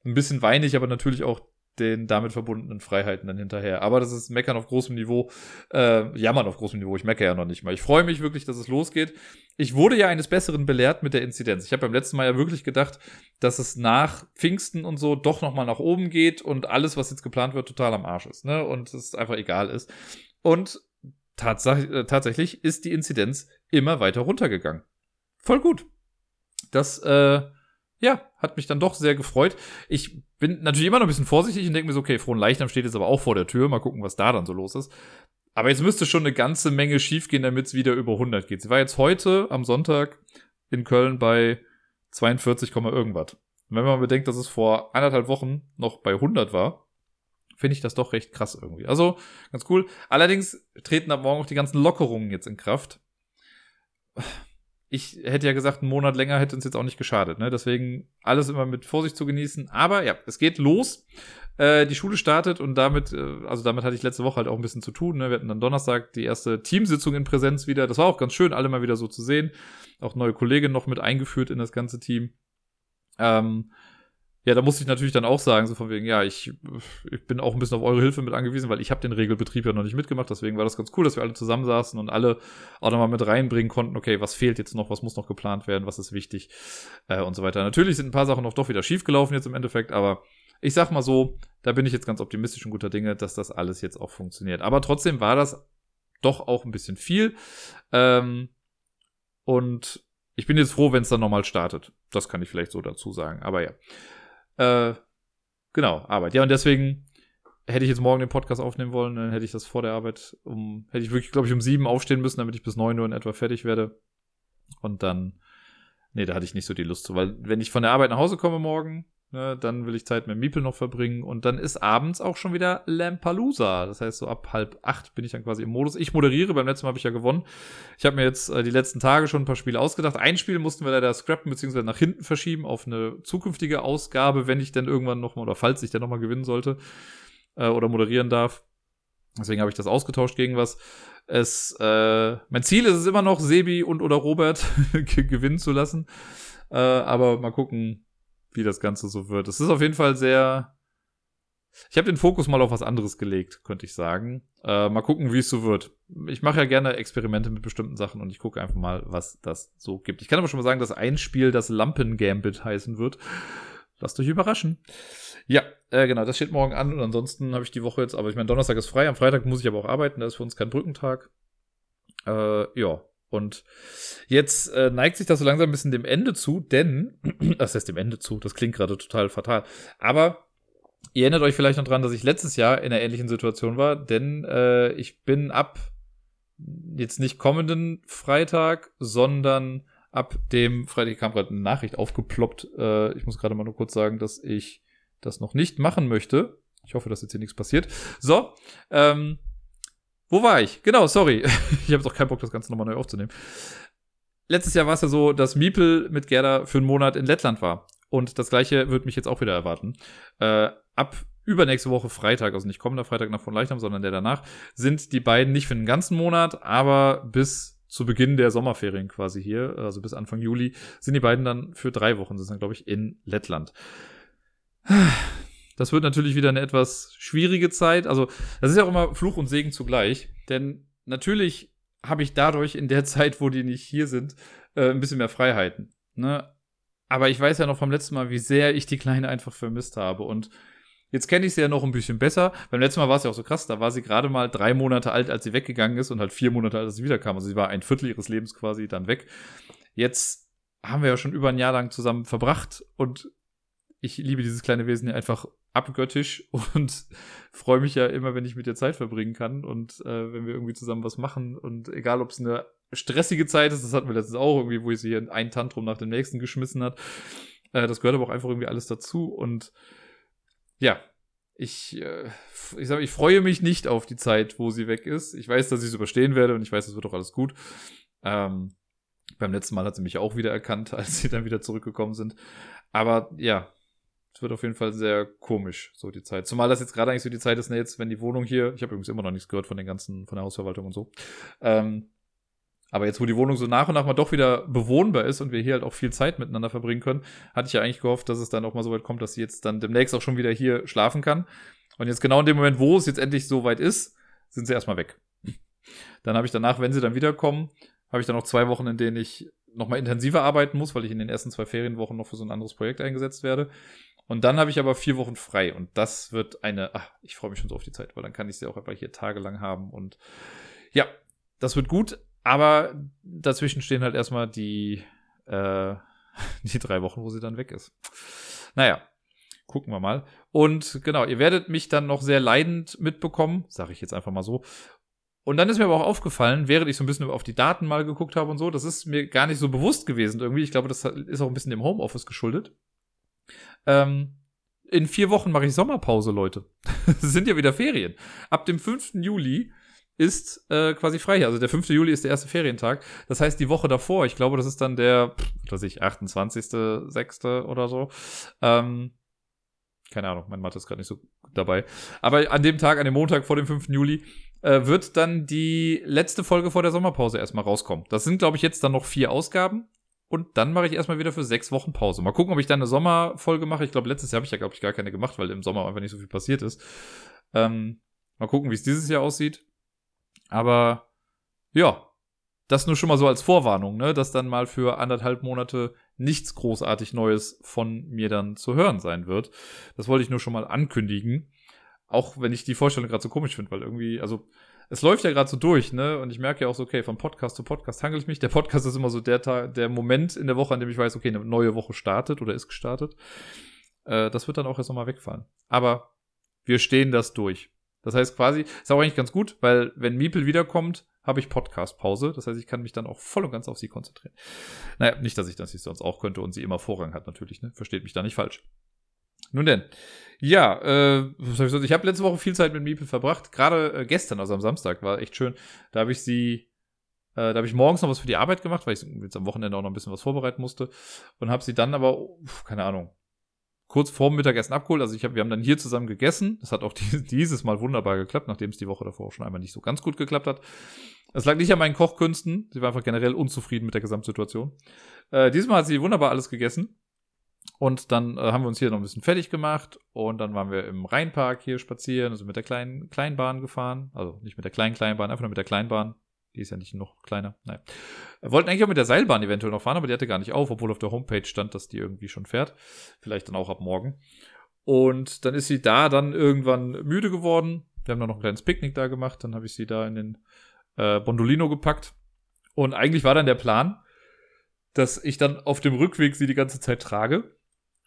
Ein bisschen weinig, aber natürlich auch den damit verbundenen Freiheiten dann hinterher. Aber das ist Meckern auf großem Niveau, äh, Jammern auf großem Niveau. Ich meckere ja noch nicht mal. Ich freue mich wirklich, dass es losgeht. Ich wurde ja eines Besseren belehrt mit der Inzidenz. Ich habe beim letzten Mal ja wirklich gedacht, dass es nach Pfingsten und so doch nochmal nach oben geht und alles, was jetzt geplant wird, total am Arsch ist. Ne? Und es einfach egal ist. Und tats äh, tatsächlich ist die Inzidenz immer weiter runtergegangen. Voll gut. Das, äh, ja, hat mich dann doch sehr gefreut. Ich bin natürlich immer noch ein bisschen vorsichtig und denke mir so, okay, Frohen Leichnam steht jetzt aber auch vor der Tür. Mal gucken, was da dann so los ist. Aber jetzt müsste schon eine ganze Menge schiefgehen, damit es wieder über 100 geht. Sie war jetzt heute am Sonntag in Köln bei 42, irgendwas. Und wenn man bedenkt, dass es vor anderthalb Wochen noch bei 100 war, finde ich das doch recht krass irgendwie. Also ganz cool. Allerdings treten ab morgen auch die ganzen Lockerungen jetzt in Kraft ich hätte ja gesagt, einen Monat länger hätte uns jetzt auch nicht geschadet. Ne? Deswegen alles immer mit Vorsicht zu genießen. Aber ja, es geht los. Äh, die Schule startet und damit, äh, also damit hatte ich letzte Woche halt auch ein bisschen zu tun. Ne? Wir hatten dann Donnerstag die erste Teamsitzung in Präsenz wieder. Das war auch ganz schön, alle mal wieder so zu sehen. Auch neue Kolleginnen noch mit eingeführt in das ganze Team. Ähm, ja, da musste ich natürlich dann auch sagen, so von wegen, ja, ich, ich bin auch ein bisschen auf eure Hilfe mit angewiesen, weil ich habe den Regelbetrieb ja noch nicht mitgemacht. Deswegen war das ganz cool, dass wir alle zusammensaßen und alle auch nochmal mit reinbringen konnten, okay, was fehlt jetzt noch, was muss noch geplant werden, was ist wichtig äh, und so weiter. Natürlich sind ein paar Sachen noch doch wieder schiefgelaufen jetzt im Endeffekt, aber ich sag mal so, da bin ich jetzt ganz optimistisch und guter Dinge, dass das alles jetzt auch funktioniert. Aber trotzdem war das doch auch ein bisschen viel. Ähm, und ich bin jetzt froh, wenn es dann nochmal startet. Das kann ich vielleicht so dazu sagen. Aber ja. Äh, genau, Arbeit. Ja, und deswegen hätte ich jetzt morgen den Podcast aufnehmen wollen, dann hätte ich das vor der Arbeit um, hätte ich wirklich, glaube ich, um sieben aufstehen müssen, damit ich bis neun Uhr in etwa fertig werde. Und dann, nee, da hatte ich nicht so die Lust zu, weil wenn ich von der Arbeit nach Hause komme morgen, Ne, dann will ich Zeit mit Miepel noch verbringen und dann ist abends auch schon wieder Lampalooza. Das heißt, so ab halb acht bin ich dann quasi im Modus. Ich moderiere, beim letzten Mal habe ich ja gewonnen. Ich habe mir jetzt äh, die letzten Tage schon ein paar Spiele ausgedacht. Ein Spiel mussten wir leider scrappen bzw. nach hinten verschieben auf eine zukünftige Ausgabe, wenn ich dann irgendwann nochmal oder falls ich dann nochmal gewinnen sollte äh, oder moderieren darf. Deswegen habe ich das ausgetauscht gegen was. Es, äh, mein Ziel ist es immer noch, Sebi und oder Robert gewinnen zu lassen. Äh, aber mal gucken, wie das Ganze so wird. Es ist auf jeden Fall sehr. Ich habe den Fokus mal auf was anderes gelegt, könnte ich sagen. Äh, mal gucken, wie es so wird. Ich mache ja gerne Experimente mit bestimmten Sachen und ich gucke einfach mal, was das so gibt. Ich kann aber schon mal sagen, dass ein Spiel das Lampen-Gambit heißen wird. Lasst euch überraschen. Ja, äh, genau, das steht morgen an und ansonsten habe ich die Woche jetzt, aber ich meine, Donnerstag ist frei, am Freitag muss ich aber auch arbeiten, da ist für uns kein Brückentag. Äh, ja, und jetzt äh, neigt sich das so langsam ein bisschen dem Ende zu, denn, das heißt dem Ende zu, das klingt gerade total fatal, aber ihr erinnert euch vielleicht noch dran, dass ich letztes Jahr in einer ähnlichen Situation war, denn äh, ich bin ab jetzt nicht kommenden Freitag, sondern ab dem Freitag kam gerade eine Nachricht aufgeploppt. Äh, ich muss gerade mal nur kurz sagen, dass ich das noch nicht machen möchte. Ich hoffe, dass jetzt hier nichts passiert. So, ähm, wo war ich? Genau, sorry. ich habe doch keinen Bock, das Ganze nochmal neu aufzunehmen. Letztes Jahr war es ja so, dass Miepel mit Gerda für einen Monat in Lettland war. Und das gleiche wird mich jetzt auch wieder erwarten. Äh, ab übernächste Woche Freitag, also nicht kommender Freitag nach von Leichnam, sondern der danach, sind die beiden nicht für einen ganzen Monat, aber bis zu Beginn der Sommerferien quasi hier, also bis Anfang Juli, sind die beiden dann für drei Wochen, sind dann, glaube ich, in Lettland. Das wird natürlich wieder eine etwas schwierige Zeit. Also, das ist ja auch immer Fluch und Segen zugleich. Denn natürlich habe ich dadurch in der Zeit, wo die nicht hier sind, äh, ein bisschen mehr Freiheiten. Ne? Aber ich weiß ja noch vom letzten Mal, wie sehr ich die Kleine einfach vermisst habe. Und jetzt kenne ich sie ja noch ein bisschen besser. Beim letzten Mal war es ja auch so krass. Da war sie gerade mal drei Monate alt, als sie weggegangen ist und halt vier Monate alt, als sie wiederkam. Also sie war ein Viertel ihres Lebens quasi dann weg. Jetzt haben wir ja schon über ein Jahr lang zusammen verbracht und ich liebe dieses kleine Wesen ja einfach abgöttisch und freue mich ja immer, wenn ich mit ihr Zeit verbringen kann und äh, wenn wir irgendwie zusammen was machen und egal, ob es eine stressige Zeit ist, das hatten wir letztens auch irgendwie, wo ich sie hier ein Tantrum nach dem nächsten geschmissen hat. Äh, das gehört aber auch einfach irgendwie alles dazu und ja, ich, äh, ich sag, ich freue mich nicht auf die Zeit, wo sie weg ist. Ich weiß, dass ich es überstehen werde und ich weiß, es wird auch alles gut. Ähm, beim letzten Mal hat sie mich auch wieder erkannt, als sie dann wieder zurückgekommen sind. Aber ja, es wird auf jeden Fall sehr komisch, so die Zeit. Zumal das jetzt gerade eigentlich so die Zeit ist, ne, jetzt, wenn die Wohnung hier, ich habe übrigens immer noch nichts gehört von den ganzen, von der Hausverwaltung und so. Ähm, Aber jetzt, wo die Wohnung so nach und nach mal doch wieder bewohnbar ist und wir hier halt auch viel Zeit miteinander verbringen können, hatte ich ja eigentlich gehofft, dass es dann auch mal so weit kommt, dass sie jetzt dann demnächst auch schon wieder hier schlafen kann. Und jetzt genau in dem Moment, wo es jetzt endlich so weit ist, sind sie erstmal weg. Dann habe ich danach, wenn sie dann wiederkommen, habe ich dann noch zwei Wochen, in denen ich nochmal intensiver arbeiten muss, weil ich in den ersten zwei Ferienwochen noch für so ein anderes Projekt eingesetzt werde. Und dann habe ich aber vier Wochen frei und das wird eine, ach, ich freue mich schon so auf die Zeit, weil dann kann ich sie auch einfach hier tagelang haben und ja, das wird gut. Aber dazwischen stehen halt erstmal die, äh, die drei Wochen, wo sie dann weg ist. Naja, gucken wir mal. Und genau, ihr werdet mich dann noch sehr leidend mitbekommen, sage ich jetzt einfach mal so. Und dann ist mir aber auch aufgefallen, während ich so ein bisschen auf die Daten mal geguckt habe und so, das ist mir gar nicht so bewusst gewesen irgendwie. Ich glaube, das ist auch ein bisschen dem Homeoffice geschuldet. Ähm, in vier Wochen mache ich Sommerpause, Leute. Es sind ja wieder Ferien. Ab dem 5. Juli ist äh, quasi frei. Also der 5. Juli ist der erste Ferientag. Das heißt, die Woche davor, ich glaube, das ist dann der, was weiß ich, 28.06. oder so. Ähm, keine Ahnung, mein Mathe ist gerade nicht so dabei. Aber an dem Tag, an dem Montag vor dem 5. Juli, äh, wird dann die letzte Folge vor der Sommerpause erstmal rauskommen. Das sind, glaube ich, jetzt dann noch vier Ausgaben. Und dann mache ich erstmal wieder für sechs Wochen Pause. Mal gucken, ob ich dann eine Sommerfolge mache. Ich glaube, letztes Jahr habe ich ja, glaube ich, gar keine gemacht, weil im Sommer einfach nicht so viel passiert ist. Ähm, mal gucken, wie es dieses Jahr aussieht. Aber ja, das nur schon mal so als Vorwarnung, ne, dass dann mal für anderthalb Monate nichts großartig Neues von mir dann zu hören sein wird. Das wollte ich nur schon mal ankündigen. Auch wenn ich die Vorstellung gerade so komisch finde, weil irgendwie, also es läuft ja gerade so durch, ne? Und ich merke ja auch so, okay, von Podcast zu Podcast hangel ich mich. Der Podcast ist immer so der Tag, der Moment in der Woche, an dem ich weiß, okay, eine neue Woche startet oder ist gestartet. Äh, das wird dann auch erst nochmal wegfallen. Aber wir stehen das durch. Das heißt quasi, ist auch eigentlich ganz gut, weil wenn Miepel wiederkommt, habe ich Podcast-Pause. Das heißt, ich kann mich dann auch voll und ganz auf sie konzentrieren. Naja, nicht, dass ich das nicht sonst auch könnte und sie immer Vorrang hat, natürlich, ne? Versteht mich da nicht falsch. Nun denn, ja, äh, ich, habe letzte Woche viel Zeit mit Miepel verbracht. Gerade äh, gestern, also am Samstag, war echt schön. Da habe ich sie, äh, da habe ich morgens noch was für die Arbeit gemacht, weil ich jetzt am Wochenende auch noch ein bisschen was vorbereiten musste. Und habe sie dann aber, keine Ahnung, kurz vorm Mittagessen abgeholt. Also ich hab, wir haben dann hier zusammen gegessen. Das hat auch dieses Mal wunderbar geklappt, nachdem es die Woche davor schon einmal nicht so ganz gut geklappt hat. Es lag nicht an meinen Kochkünsten. Sie war einfach generell unzufrieden mit der Gesamtsituation. Äh, diesmal hat sie wunderbar alles gegessen. Und dann äh, haben wir uns hier noch ein bisschen fertig gemacht und dann waren wir im Rheinpark hier spazieren, also mit der kleinen Kleinbahn gefahren. Also nicht mit der kleinen Kleinbahn, einfach nur mit der Kleinbahn. Die ist ja nicht noch kleiner. Nein. Wir wollten eigentlich auch mit der Seilbahn eventuell noch fahren, aber die hatte gar nicht auf, obwohl auf der Homepage stand, dass die irgendwie schon fährt. Vielleicht dann auch ab morgen. Und dann ist sie da dann irgendwann müde geworden. Wir haben dann noch ein kleines Picknick da gemacht. Dann habe ich sie da in den äh, Bondolino gepackt. Und eigentlich war dann der Plan, dass ich dann auf dem Rückweg sie die ganze Zeit trage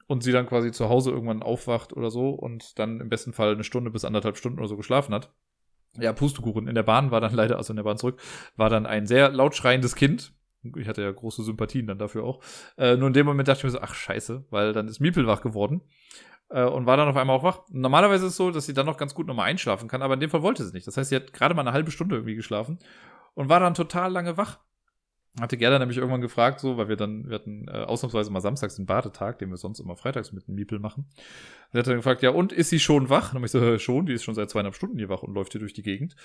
und sie dann quasi zu Hause irgendwann aufwacht oder so und dann im besten Fall eine Stunde bis anderthalb Stunden oder so geschlafen hat ja, Pustekuchen. In der Bahn war dann leider, also in der Bahn zurück, war dann ein sehr laut schreiendes Kind. Ich hatte ja große Sympathien dann dafür auch. Äh, nur in dem Moment dachte ich mir so, ach scheiße, weil dann ist Miepel wach geworden äh, und war dann auf einmal auch wach. Normalerweise ist es so, dass sie dann noch ganz gut nochmal einschlafen kann, aber in dem Fall wollte sie nicht. Das heißt, sie hat gerade mal eine halbe Stunde irgendwie geschlafen und war dann total lange wach hatte Gerda nämlich irgendwann gefragt, so, weil wir dann, wir hatten äh, ausnahmsweise mal samstags den Badetag, den wir sonst immer freitags mit dem Miepel machen. Und er hat dann gefragt, ja, und ist sie schon wach? Und ich so, schon, die ist schon seit zweieinhalb Stunden hier wach und läuft hier durch die Gegend.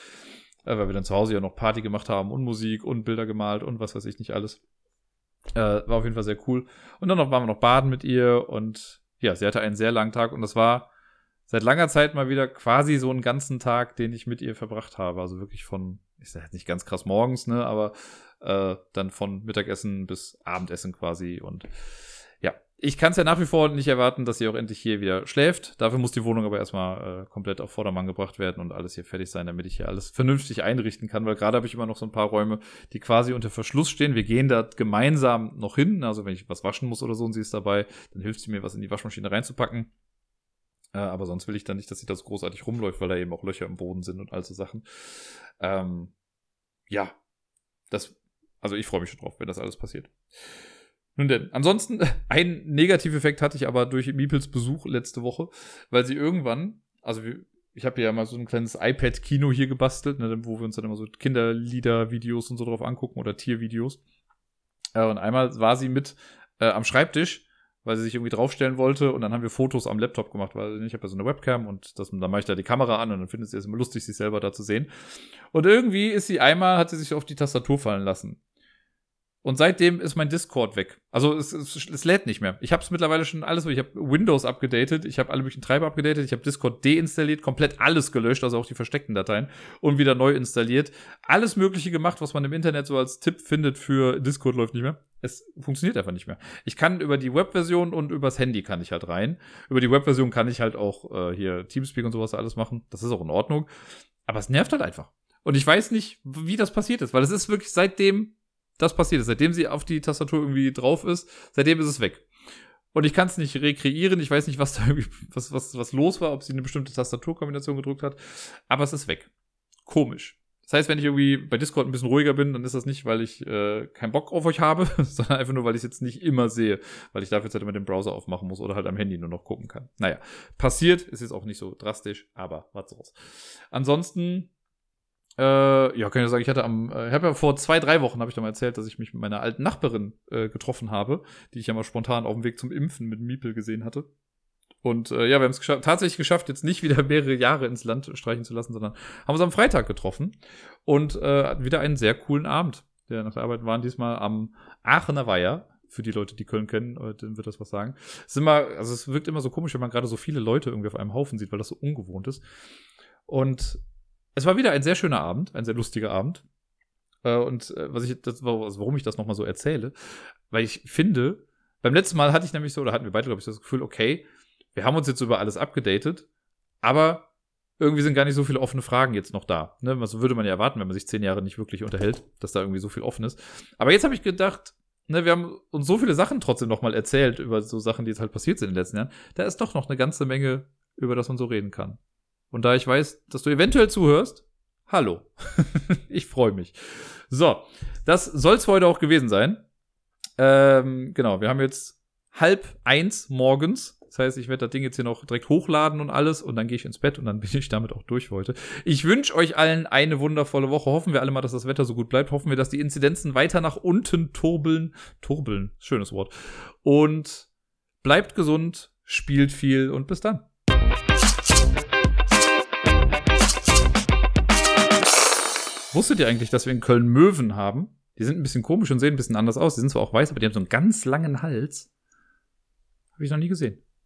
Äh, weil wir dann zu Hause ja noch Party gemacht haben und Musik und Bilder gemalt und was weiß ich nicht alles. Äh, war auf jeden Fall sehr cool. Und dann noch waren wir noch baden mit ihr und ja, sie hatte einen sehr langen Tag und das war seit langer Zeit mal wieder quasi so einen ganzen Tag, den ich mit ihr verbracht habe. Also wirklich von, ich sage nicht ganz krass morgens, ne, aber äh, dann von Mittagessen bis Abendessen quasi. Und ja, ich kann es ja nach wie vor nicht erwarten, dass sie auch endlich hier wieder schläft. Dafür muss die Wohnung aber erstmal äh, komplett auf Vordermann gebracht werden und alles hier fertig sein, damit ich hier alles vernünftig einrichten kann, weil gerade habe ich immer noch so ein paar Räume, die quasi unter Verschluss stehen. Wir gehen da gemeinsam noch hin. Also wenn ich was waschen muss oder so und sie ist dabei, dann hilft sie mir, was in die Waschmaschine reinzupacken. Äh, aber sonst will ich dann nicht, dass sie das großartig rumläuft, weil da eben auch Löcher im Boden sind und all so Sachen. Ähm, ja, das also ich freue mich schon drauf, wenn das alles passiert. Nun denn, ansonsten, ein Negativeffekt hatte ich aber durch Miepels Besuch letzte Woche, weil sie irgendwann, also ich habe ja mal so ein kleines iPad-Kino hier gebastelt, ne, wo wir uns dann immer so Kinderlieder-Videos und so drauf angucken oder Tiervideos. Äh, und einmal war sie mit äh, am Schreibtisch weil sie sich irgendwie draufstellen wollte und dann haben wir Fotos am Laptop gemacht, weil ich habe ja so eine Webcam und das, dann mache ich da die Kamera an und dann findet sie es immer lustig, sich selber da zu sehen. Und irgendwie ist sie einmal, hat sie sich auf die Tastatur fallen lassen. Und seitdem ist mein Discord weg. Also es, es, es lädt nicht mehr. Ich habe es mittlerweile schon alles, ich habe Windows abgedatet, ich habe alle möglichen Treiber abgedatet, ich habe Discord deinstalliert, komplett alles gelöscht, also auch die versteckten Dateien und wieder neu installiert. Alles Mögliche gemacht, was man im Internet so als Tipp findet für Discord läuft nicht mehr. Es funktioniert einfach nicht mehr. Ich kann über die Webversion und übers Handy kann ich halt rein. Über die Webversion kann ich halt auch äh, hier Teamspeak und sowas alles machen. Das ist auch in Ordnung. Aber es nervt halt einfach. Und ich weiß nicht, wie das passiert ist, weil es ist wirklich seitdem das passiert ist. Seitdem sie auf die Tastatur irgendwie drauf ist, seitdem ist es weg. Und ich kann es nicht rekreieren. Ich weiß nicht, was da irgendwie, was, was, was los war, ob sie eine bestimmte Tastaturkombination gedrückt hat. Aber es ist weg. Komisch. Das heißt, wenn ich irgendwie bei Discord ein bisschen ruhiger bin, dann ist das nicht, weil ich äh, keinen Bock auf euch habe, sondern einfach nur, weil ich es jetzt nicht immer sehe, weil ich dafür jetzt halt immer den Browser aufmachen muss oder halt am Handy nur noch gucken kann. Naja, passiert, ist jetzt auch nicht so drastisch, aber was soll's. Ansonsten äh, ja, kann ich sagen, ich hatte am, äh, ich habe ja vor zwei, drei Wochen, habe ich da mal erzählt, dass ich mich mit meiner alten Nachbarin äh, getroffen habe, die ich ja mal spontan auf dem Weg zum Impfen mit Miepel gesehen hatte. Und äh, ja, wir haben es gescha tatsächlich geschafft, jetzt nicht wieder mehrere Jahre ins Land streichen zu lassen, sondern haben uns am Freitag getroffen und äh, wieder einen sehr coolen Abend. Der nach der Arbeit waren diesmal am Aachener Weiher. Für die Leute, die Köln kennen, äh, dann wird das was sagen. Es ist immer, also es wirkt immer so komisch, wenn man gerade so viele Leute irgendwie auf einem Haufen sieht, weil das so ungewohnt ist. Und es war wieder ein sehr schöner Abend, ein sehr lustiger Abend. Äh, und äh, was ich, das, also warum ich das nochmal so erzähle, weil ich finde, beim letzten Mal hatte ich nämlich so, oder hatten wir beide, glaube ich, das Gefühl, okay, wir haben uns jetzt über alles abgedatet, aber irgendwie sind gar nicht so viele offene Fragen jetzt noch da. Ne? Was würde man ja erwarten, wenn man sich zehn Jahre nicht wirklich unterhält, dass da irgendwie so viel offen ist. Aber jetzt habe ich gedacht, ne, wir haben uns so viele Sachen trotzdem nochmal erzählt über so Sachen, die jetzt halt passiert sind in den letzten Jahren. Da ist doch noch eine ganze Menge, über das man so reden kann. Und da ich weiß, dass du eventuell zuhörst, hallo. ich freue mich. So, das soll es für heute auch gewesen sein. Ähm, genau, wir haben jetzt halb eins morgens. Das heißt, ich werde das Ding jetzt hier noch direkt hochladen und alles und dann gehe ich ins Bett und dann bin ich damit auch durch heute. Ich wünsche euch allen eine wundervolle Woche. Hoffen wir alle mal, dass das Wetter so gut bleibt. Hoffen wir, dass die Inzidenzen weiter nach unten turbeln. Turbeln, schönes Wort. Und bleibt gesund, spielt viel und bis dann. Wusstet ihr eigentlich, dass wir in Köln Möwen haben? Die sind ein bisschen komisch und sehen ein bisschen anders aus. Die sind zwar auch weiß, aber die haben so einen ganz langen Hals. Habe ich noch nie gesehen.